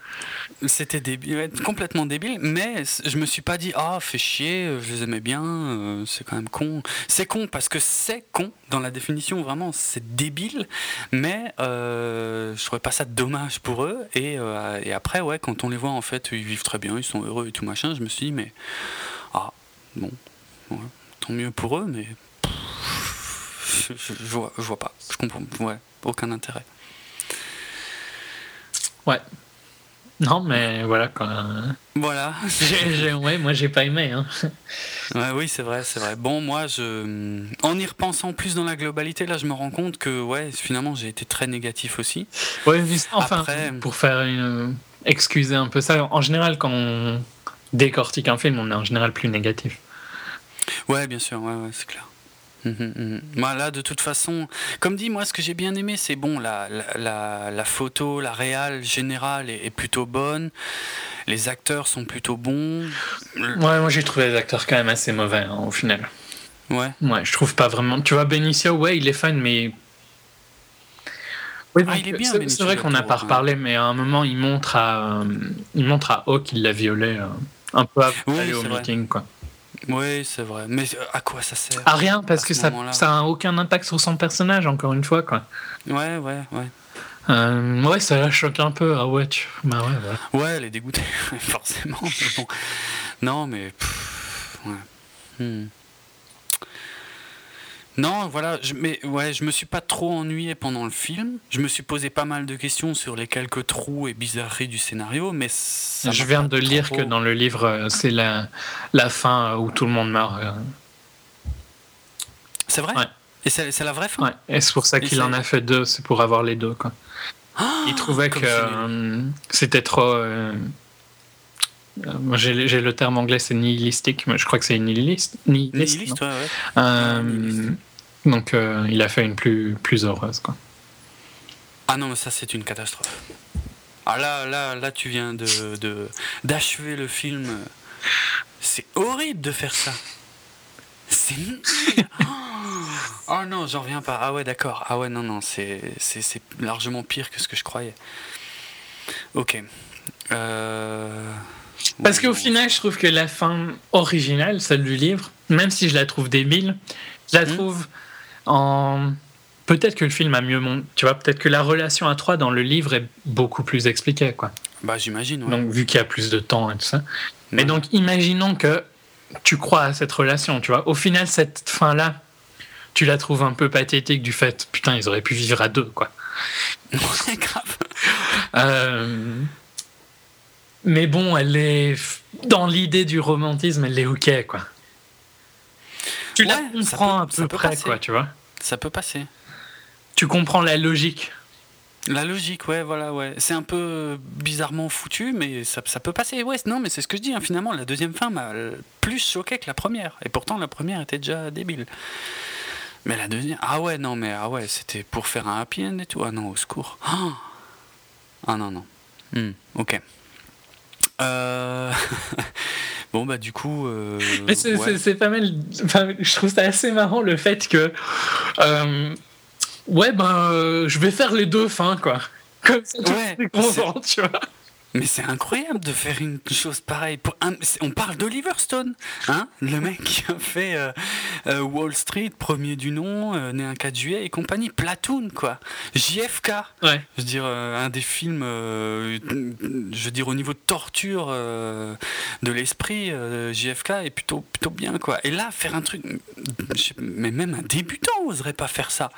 A: C'était débile, complètement débile, mais je me suis pas dit ah oh, fais chier, euh, je les aimais bien, euh, c'est quand même con. C'est con parce que c'est con dans la définition vraiment, c'est débile, mais euh, je trouvais pas ça dommage pour eux et, et, après ouais quand on les voit en fait ils vivent très bien, ils sont heureux et tout machin, je me suis dit mais ah bon tant mieux pour eux, mais je, je, vois, je vois pas, je comprends, ouais, aucun intérêt.
B: Ouais, non, mais voilà quoi.
A: Voilà.
B: ouais, moi j'ai pas aimé. Hein.
A: Ouais, oui, c'est vrai, c'est vrai. Bon, moi, je, en y repensant plus dans la globalité, là, je me rends compte que, ouais, finalement, j'ai été très négatif aussi.
B: Ouais, enfin, pour faire une... excuser un peu ça, en général, quand on décortique un film, on est en général plus négatif.
A: Ouais, bien sûr, ouais, ouais c'est clair. Moi, là, de toute façon, comme dit, moi, ce que j'ai bien aimé, c'est bon, la, la, la, photo, la réale générale est, plutôt bonne. Les acteurs sont plutôt bons.
B: Ouais, moi, j'ai trouvé les acteurs quand même assez mauvais, hein, au final.
A: Ouais.
B: Ouais, je trouve pas vraiment. Tu vois, Benicio, ouais, il est fun, mais.
A: Oui, ah, il est bien.
B: C'est vrai qu'on n'a pas reparlé, mais à un moment, il montre à, euh, il montre à Hawk qu'il l'a violé euh, un peu avant d'aller au meeting, quoi.
A: Oui, c'est vrai. Mais euh, à quoi ça sert
B: À rien, parce que ça n'a aucun impact sur son personnage, encore une fois. Quoi.
A: Ouais, ouais, ouais.
B: Euh, ouais, ça la choque un peu. Ah ouais, tu... bah
A: ouais, ouais. elle est dégoûtée, forcément. Non, mais. ouais. Hmm. Non, voilà, je, mais ouais, je me suis pas trop ennuyé pendant le film. Je me suis posé pas mal de questions sur les quelques trous et bizarreries du scénario, mais
B: je viens de lire que dans le livre, euh, c'est la, la fin où tout le monde meurt. Euh.
A: C'est vrai?
B: Ouais.
A: Et c'est la vraie fin? Ouais.
B: Et c'est pour ça qu'il en a fait deux, c'est pour avoir les deux quoi. Ah, Il trouvait que euh, c'était trop. moi j'ai le terme anglais, c'est nihilistique, mais je crois que c'est nihiliste.
A: Nihiliste, nihiliste ouais,
B: ouais. Donc euh, il a fait une plus, plus heureuse. Quoi.
A: Ah non, mais ça c'est une catastrophe. Ah là, là, là tu viens de, d'achever le film. C'est horrible de faire ça. C'est... Oh non, j'en reviens pas. Ah ouais, d'accord. Ah ouais, non, non, c'est, c'est, largement pire que ce que je croyais. Ok. Euh...
B: Parce qu'au final, je trouve que la fin originale, celle du livre, même si je la trouve débile, je la hmm. trouve en peut-être que le film a mieux monté. Tu vois, peut-être que la relation à trois dans le livre est beaucoup plus expliquée, quoi.
A: Bah, j'imagine.
B: Donc, vu qu'il y a plus de temps et tout ça. Mais donc, imaginons que tu crois à cette relation, tu vois. Au final, cette fin-là, tu la trouves un peu pathétique du fait, putain, ils auraient pu vivre à deux, quoi.
A: C'est grave.
B: Euh, mais bon, elle est dans l'idée du romantisme, elle est ok, quoi. Tu la comprends à peu près, quoi, tu vois.
A: Ça peut passer.
B: Tu comprends la logique.
A: La logique, ouais, voilà, ouais. C'est un peu bizarrement foutu, mais ça, ça peut passer. Ouais, non, mais c'est ce que je dis, hein. finalement, la deuxième fin m'a plus choqué que la première. Et pourtant, la première était déjà débile. Mais la deuxième, ah ouais, non, mais ah ouais, c'était pour faire un happy end et tout. Ah non, au secours. Ah, ah non, non. Hmm, ok. Euh... Bon, bah, du coup. Euh,
B: c'est pas mal. Enfin, je trouve ça assez marrant le fait que. Euh, ouais, ben, je vais faire les deux fins, quoi. Comme ça, ouais, content, tu vois.
A: Mais c'est incroyable de faire une chose pareille. Pour on parle d'Oliver Stone, hein? Le mec qui a fait euh, euh, Wall Street, premier du nom, euh, né un 4 juillet et compagnie. Platoon, quoi. JFK.
B: Ouais.
A: Je veux dire, un des films, je veux dire, au niveau de torture de l'esprit, JFK est plutôt, plutôt bien, quoi. Et là, faire un truc. Mais même un débutant n'oserait pas faire ça.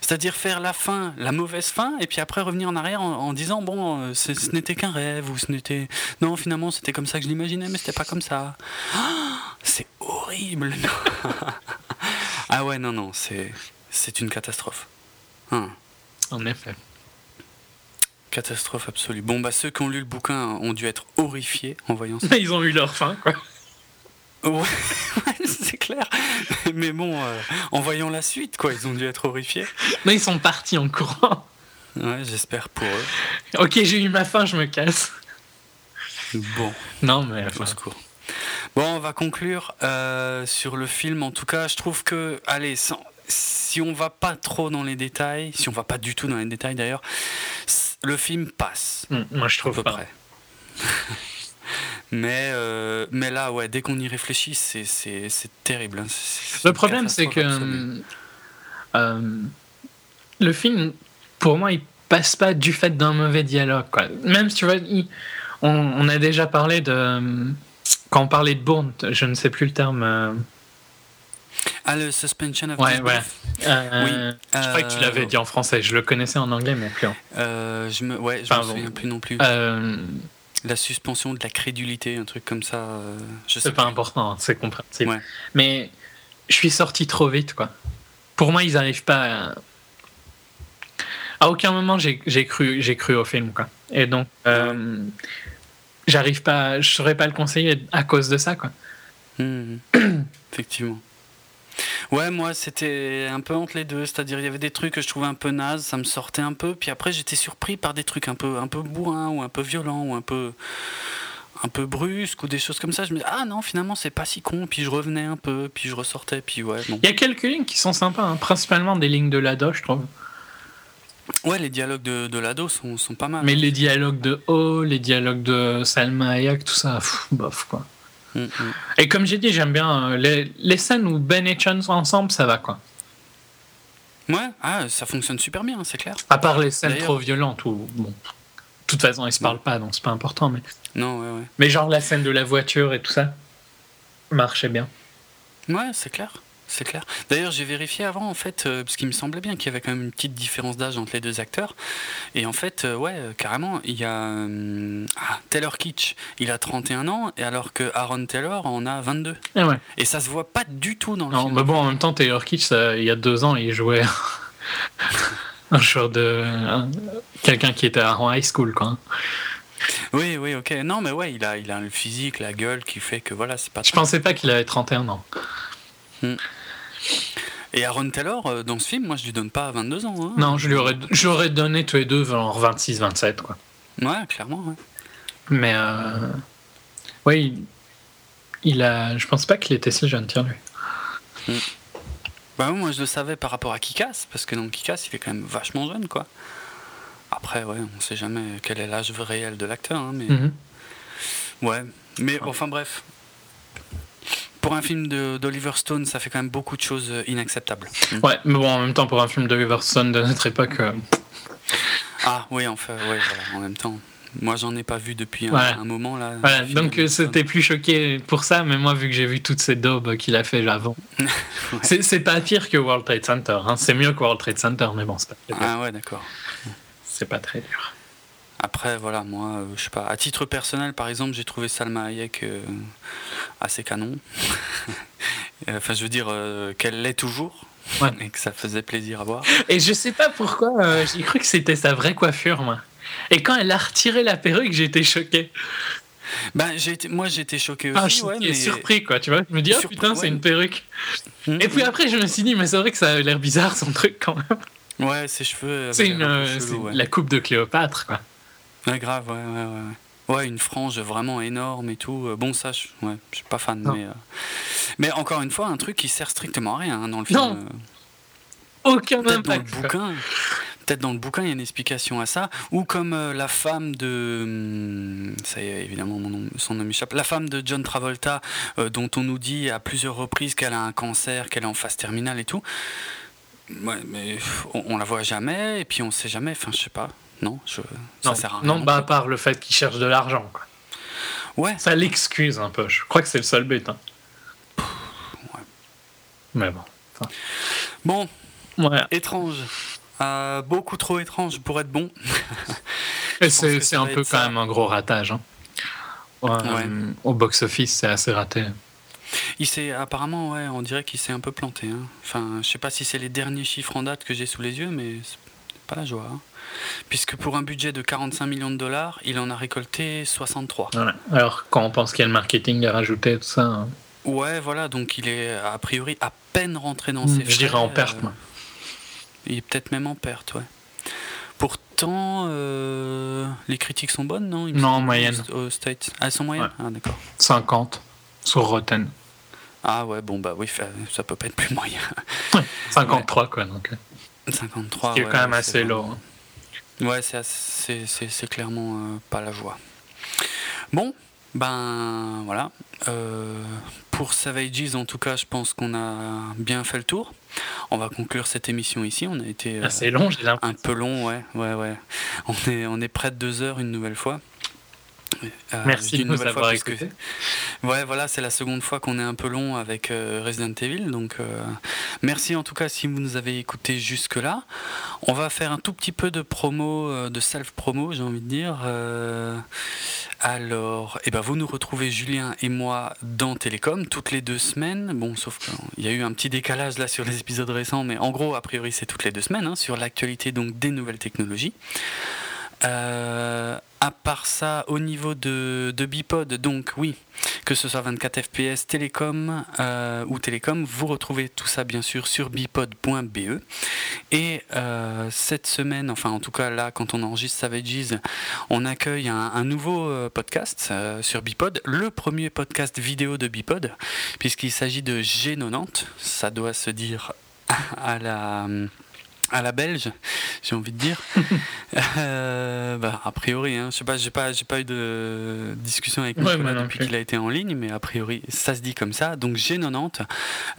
A: C'est-à-dire faire la fin, la mauvaise fin, et puis après revenir en arrière en, en disant, bon, ce n'était qu'un rêve ou ce n'était. Non, finalement, c'était comme ça que je l'imaginais, mais c'était pas comme ça. c'est horrible. ah ouais, non, non, c'est c'est une catastrophe. Hein.
B: En effet.
A: catastrophe absolue. Bon, bah ceux qui ont lu le bouquin ont dû être horrifiés en voyant ça.
B: Ils ont eu leur fin, quoi.
A: Ouais, c'est clair. Mais bon, euh, en voyant la suite, quoi, ils ont dû être horrifiés.
B: Mais ils sont partis en courant.
A: Ouais, j'espère pour eux.
B: Ok, j'ai eu ma fin, je me casse.
A: Bon.
B: Non, mais.
A: Enfin... secours. Bon, on va conclure euh, sur le film. En tout cas, je trouve que, allez, si on va pas trop dans les détails, si on va pas du tout dans les détails d'ailleurs, le film passe.
B: Mm, moi, je trouve à peu près.
A: mais, euh, mais là, ouais, dès qu'on y réfléchit, c'est terrible. Hein.
B: le problème, c'est que euh, le film, pour moi, il passe pas du fait d'un mauvais dialogue. Quoi. Même si tu vois, on, a déjà parlé de. Quand on parlait de Bourne, je ne sais plus le terme. Euh,
A: ah, le suspension of
B: ouais, ouais. Euh, oui. Je crois que tu l'avais dit en français. Je le connaissais en anglais, mais plus en.
A: Euh, je me, ouais, je me souviens plus non plus. Euh, la suspension de la crédulité, un truc comme ça.
B: je sais pas important, hein, c'est compréhensible. Ouais. Mais je suis sorti trop vite, quoi. Pour moi, ils n'arrivent pas. À... à aucun moment, j'ai cru, j'ai cru au film, quoi. Et donc, j'arrive pas, je saurais pas le conseiller à cause de ça, quoi.
A: Mmh. Effectivement. Ouais, moi c'était un peu entre les deux, c'est-à-dire il y avait des trucs que je trouvais un peu naze, ça me sortait un peu, puis après j'étais surpris par des trucs un peu un peu bourrins ou un peu violents ou un peu un peu brusques ou des choses comme ça. Je me disais ah non finalement c'est pas si con, puis je revenais un peu, puis je ressortais, puis ouais.
B: Il y a quelques lignes qui sont sympas, hein. principalement des lignes de Lado, je trouve.
A: Ouais, les dialogues de, de Lado sont, sont, pas mal.
B: Mais les dialogues de O, les dialogues de Salma Hayek, tout ça, bof quoi. Mm, mm. Et comme j'ai dit, j'aime bien euh, les, les, scènes où Ben et Chun sont ensemble, ça va quoi.
A: Ouais, ah, ça fonctionne super bien, c'est clair.
B: À part les scènes trop violentes où, bon, de toute façon, ils se parlent pas, donc c'est pas important. Mais...
A: Non, ouais, ouais.
B: Mais genre la scène de la voiture et tout ça marchait bien.
A: Ouais, c'est clair c'est clair. D'ailleurs, j'ai vérifié avant, en fait, euh, parce qu'il me semblait bien qu'il y avait quand même une petite différence d'âge entre les deux acteurs. Et en fait, euh, ouais, euh, carrément, il y a ah, Taylor Kitsch, il a 31 ans, et alors que Aaron Taylor en a 22.
B: Et, ouais.
A: et ça se voit pas du tout dans le
B: non,
A: film.
B: Mais bon, en même temps, Taylor Kitsch, il y a deux ans, il jouait un joueur de. quelqu'un qui était en high school, quoi.
A: Oui, oui, ok. Non, mais ouais, il a, il a le physique, la gueule qui fait que voilà, c'est pas.
B: Je pensais pas qu'il avait 31 ans.
A: Hmm. Et Aaron Taylor, euh, dans ce film, moi je lui donne pas 22 ans. Hein.
B: Non, je lui aurais, j'aurais donné tous les deux vers 26-27, quoi.
A: Ouais, clairement, ouais.
B: Mais, euh, ouais, il, a, je pense pas qu'il était si jeune, tiens, lui.
A: Mm. Bah, moi je le savais par rapport à Kikas, parce que dans Kikas, il est quand même vachement jeune, quoi. Après, ouais, on sait jamais quel est l'âge réel de l'acteur, hein, mais. Mm-hmm. Ouais, mais enfin bref, pour un film d'Oliver Stone, ça fait quand même beaucoup de choses euh, inacceptables.
B: Mm. Ouais, mais bon, en même temps, pour un film d'Oliver Stone de notre époque. Euh,
A: ah oui, enfin, ouais, voilà, en même temps. Moi, j'en ai pas vu depuis un, moment là.
B: Voilà, donc euh, c'était plus choqué pour ça, mais moi, vu que j'ai vu toutes ces daubes qu'il a fait avant, c'est pas pire que World Trade Center. Hein. C'est mieux que World Trade Center, mais bon, c'est pas.
A: Ah ouais, d'accord.
B: C'est pas très dur.
A: Après, voilà, moi, je sais pas. À titre personnel, par exemple, j'ai trouvé Salma Hayek assez canon. enfin, je veux dire euh, qu'elle l'est toujours. Et que ça faisait plaisir à voir.
B: Et je sais pas pourquoi, euh, j'ai cru que c'était sa vraie coiffure, moi. Et quand elle a retiré la perruque, j'étais choqué.
A: Ben, j'ai été, moi j'étais choqué
B: ah,
A: aussi.
B: Ah, ouais, mais... surpris quoi, tu vois. Je me dis, oh putain, c'est une perruque. Hum, et puis après, je me suis dit, mais c'est vrai que ça a l'air bizarre son truc quand même.
A: Ouais, ses cheveux.
B: C'est une, euh, la coupe de Cléopâtre quoi.
A: Ouais, grave, ouais, ouais, ouais. Ouais, une frange vraiment énorme et tout. Euh, bon, ça, je, ouais, je suis pas fan. Mais, euh, mais encore une fois, un truc qui sert strictement à rien hein, dans le film.
B: Non. Euh. Aucun
A: Peut-être dans le bouquin. Peut-être dans le bouquin, il y a une explication à ça. Ou comme la femme de. Hum, ça y est, évidemment, mon nom, son nom m'échappe. La femme de John Travolta, dont on nous dit à plusieurs reprises qu'elle a un cancer, qu'elle est en phase terminale et tout. Ouais, mais on, on, la voit jamais, et puis on sait jamais. Enfin, je sais pas. Non, je...
B: ça sert à rien. Non, bah, à part le fait qu'il cherche de l'argent.
A: Ouais.
B: Ça l'excuse un peu. Je crois que c'est le seul but. Hein.
A: Ouais.
B: Mais bon.
A: Bon.
B: Ouais.
A: Étrange. Euh, beaucoup trop étrange pour être bon.
B: c'est un peu quand même un gros ratage. Hein. Euh, au box-office, c'est assez raté.
A: Il s'est apparemment, ouais, on dirait qu'il s'est un peu planté. Hein. Enfin, je sais pas si c'est les derniers chiffres en date que j'ai sous les yeux, mais pas la joie. Hein. Puisque pour un budget de 45 millions de dollars, il en a récolté 63.
B: Alors, quand on pense qu'il y a le marketing à rajouter, tout ça. Hein.
A: Ouais, voilà, donc il est a priori à peine rentré dans ses
B: Je dirais en perte, moi.
A: Il est peut-être même en perte, ouais. Pourtant, euh, les critiques sont bonnes, non?
B: Non, en moyenne.
A: Aux States. Ah, elles sont moyennes? Ah, d'accord.
B: 50 sur Rotten.
A: Ah, ouais, bon, bah oui, ça peut pas être plus moyen.
B: 53, quoi, donc.
A: 53.
B: Ce qui est quand même assez lourd. Hein.
A: Ouais, c'est clairement euh, pas la joie. Bon, ben voilà. Euh, pour Savages, en tout cas, je pense qu'on a bien fait le tour. On va conclure cette émission ici. On a été
B: assez long, j'ai
A: Un peu long, ouais, ouais, ouais. On est, on est près de deux heures une nouvelle fois.
B: Euh, Merci de nous avoir écouté.
A: Ouais, voilà, c'est la seconde fois qu'on est un peu long avec euh, Resident Evil. Donc, euh, merci en tout cas si vous nous avez écouté jusque-là. On va faire un tout petit peu de promo, de self-promo, j'ai envie de dire. alors, eh ben, vous nous retrouvez, Julien et moi, dans Télécom toutes les deux semaines. Bon, sauf qu'il y a eu un petit décalage là sur les épisodes récents, mais en gros, a priori, c'est toutes les deux semaines hein, sur l'actualité donc des nouvelles technologies. Euh, à part ça, au niveau de, Bipod, donc oui, que ce soit 24 FPS, Télécom euh, ou Télécom, vous retrouvez tout ça bien sûr sur bipod.be. Et euh, cette semaine, enfin en tout cas là, quand on enregistre Savages, on accueille un, nouveau podcast sur Bipod, le premier podcast vidéo de Bipod, puisqu'il s'agit de G90, ça doit se dire à la à la belge, j'ai envie de dire. euh, bah, a priori, hein, je sais pas, j'ai pas, j'ai pas eu de discussion avec Nicolas depuis qu'il a été en ligne, mais a priori, ça se dit comme ça. Donc G90,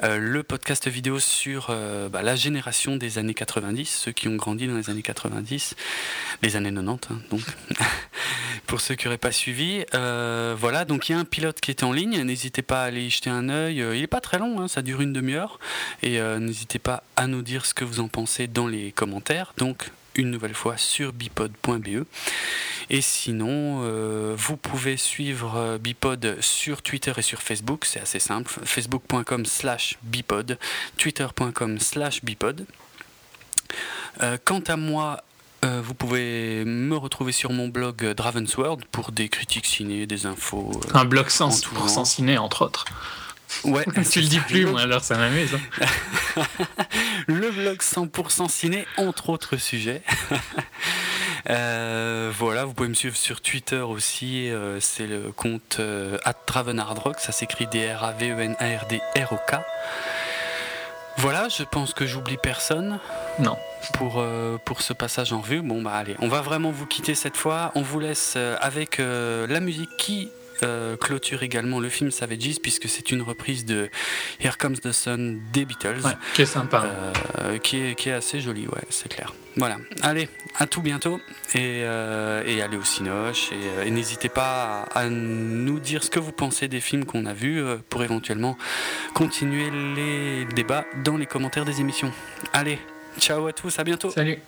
A: euh, le podcast vidéo sur euh, bah, la génération des années 90, ceux qui ont grandi dans les années 90, les années 90, hein, donc. Pour ceux qui n'auraient pas suivi, voilà, donc il y a un pilote qui est en ligne, n'hésitez pas à aller y jeter un œil, il n'est pas très long, hein, ça dure une demi-heure, et n'hésitez pas à nous dire ce que vous en pensez dans les commentaires, donc une nouvelle fois sur bipod.be. Et sinon, euh, vous pouvez suivre euh, Bipod sur Twitter et sur Facebook, c'est assez simple, facebook.com slash bipod, twitter.com slash bipod. Euh, quant à moi, vous pouvez me retrouver sur mon blog Dravensworld pour des critiques ciné, des infos.
B: Un blog 100% ciné, entre autres.
A: Ouais,
B: tu le dis plus, moi, alors ça m'amuse. Hein.
A: le blog 100% ciné, entre autres sujets. Euh, voilà, vous pouvez me suivre sur Twitter aussi. Euh, c'est le compte euh, @travenardrock. Ça s'écrit D-R-A-V-E-N-A-R-D-R-O-K. Voilà, je pense que j'oublie personne.
B: Non.
A: Pour, pour ce passage en revue. Bon, bah allez, on va vraiment vous quitter cette fois. On vous laisse avec la musique qui euh, clôture également le film Savages puisque c'est une reprise de Here Comes the Sun des Beatles.
B: qui est sympa.
A: Euh, qui, est, qui est assez joli, ouais, c'est clair. Voilà, allez, à tout bientôt et, euh, et allez au Cinoche et, n'hésitez pas à, à, nous dire ce que vous pensez des films qu'on a vus pour éventuellement continuer les débats dans les commentaires des émissions. Allez, ciao à tous, à bientôt.
B: Salut.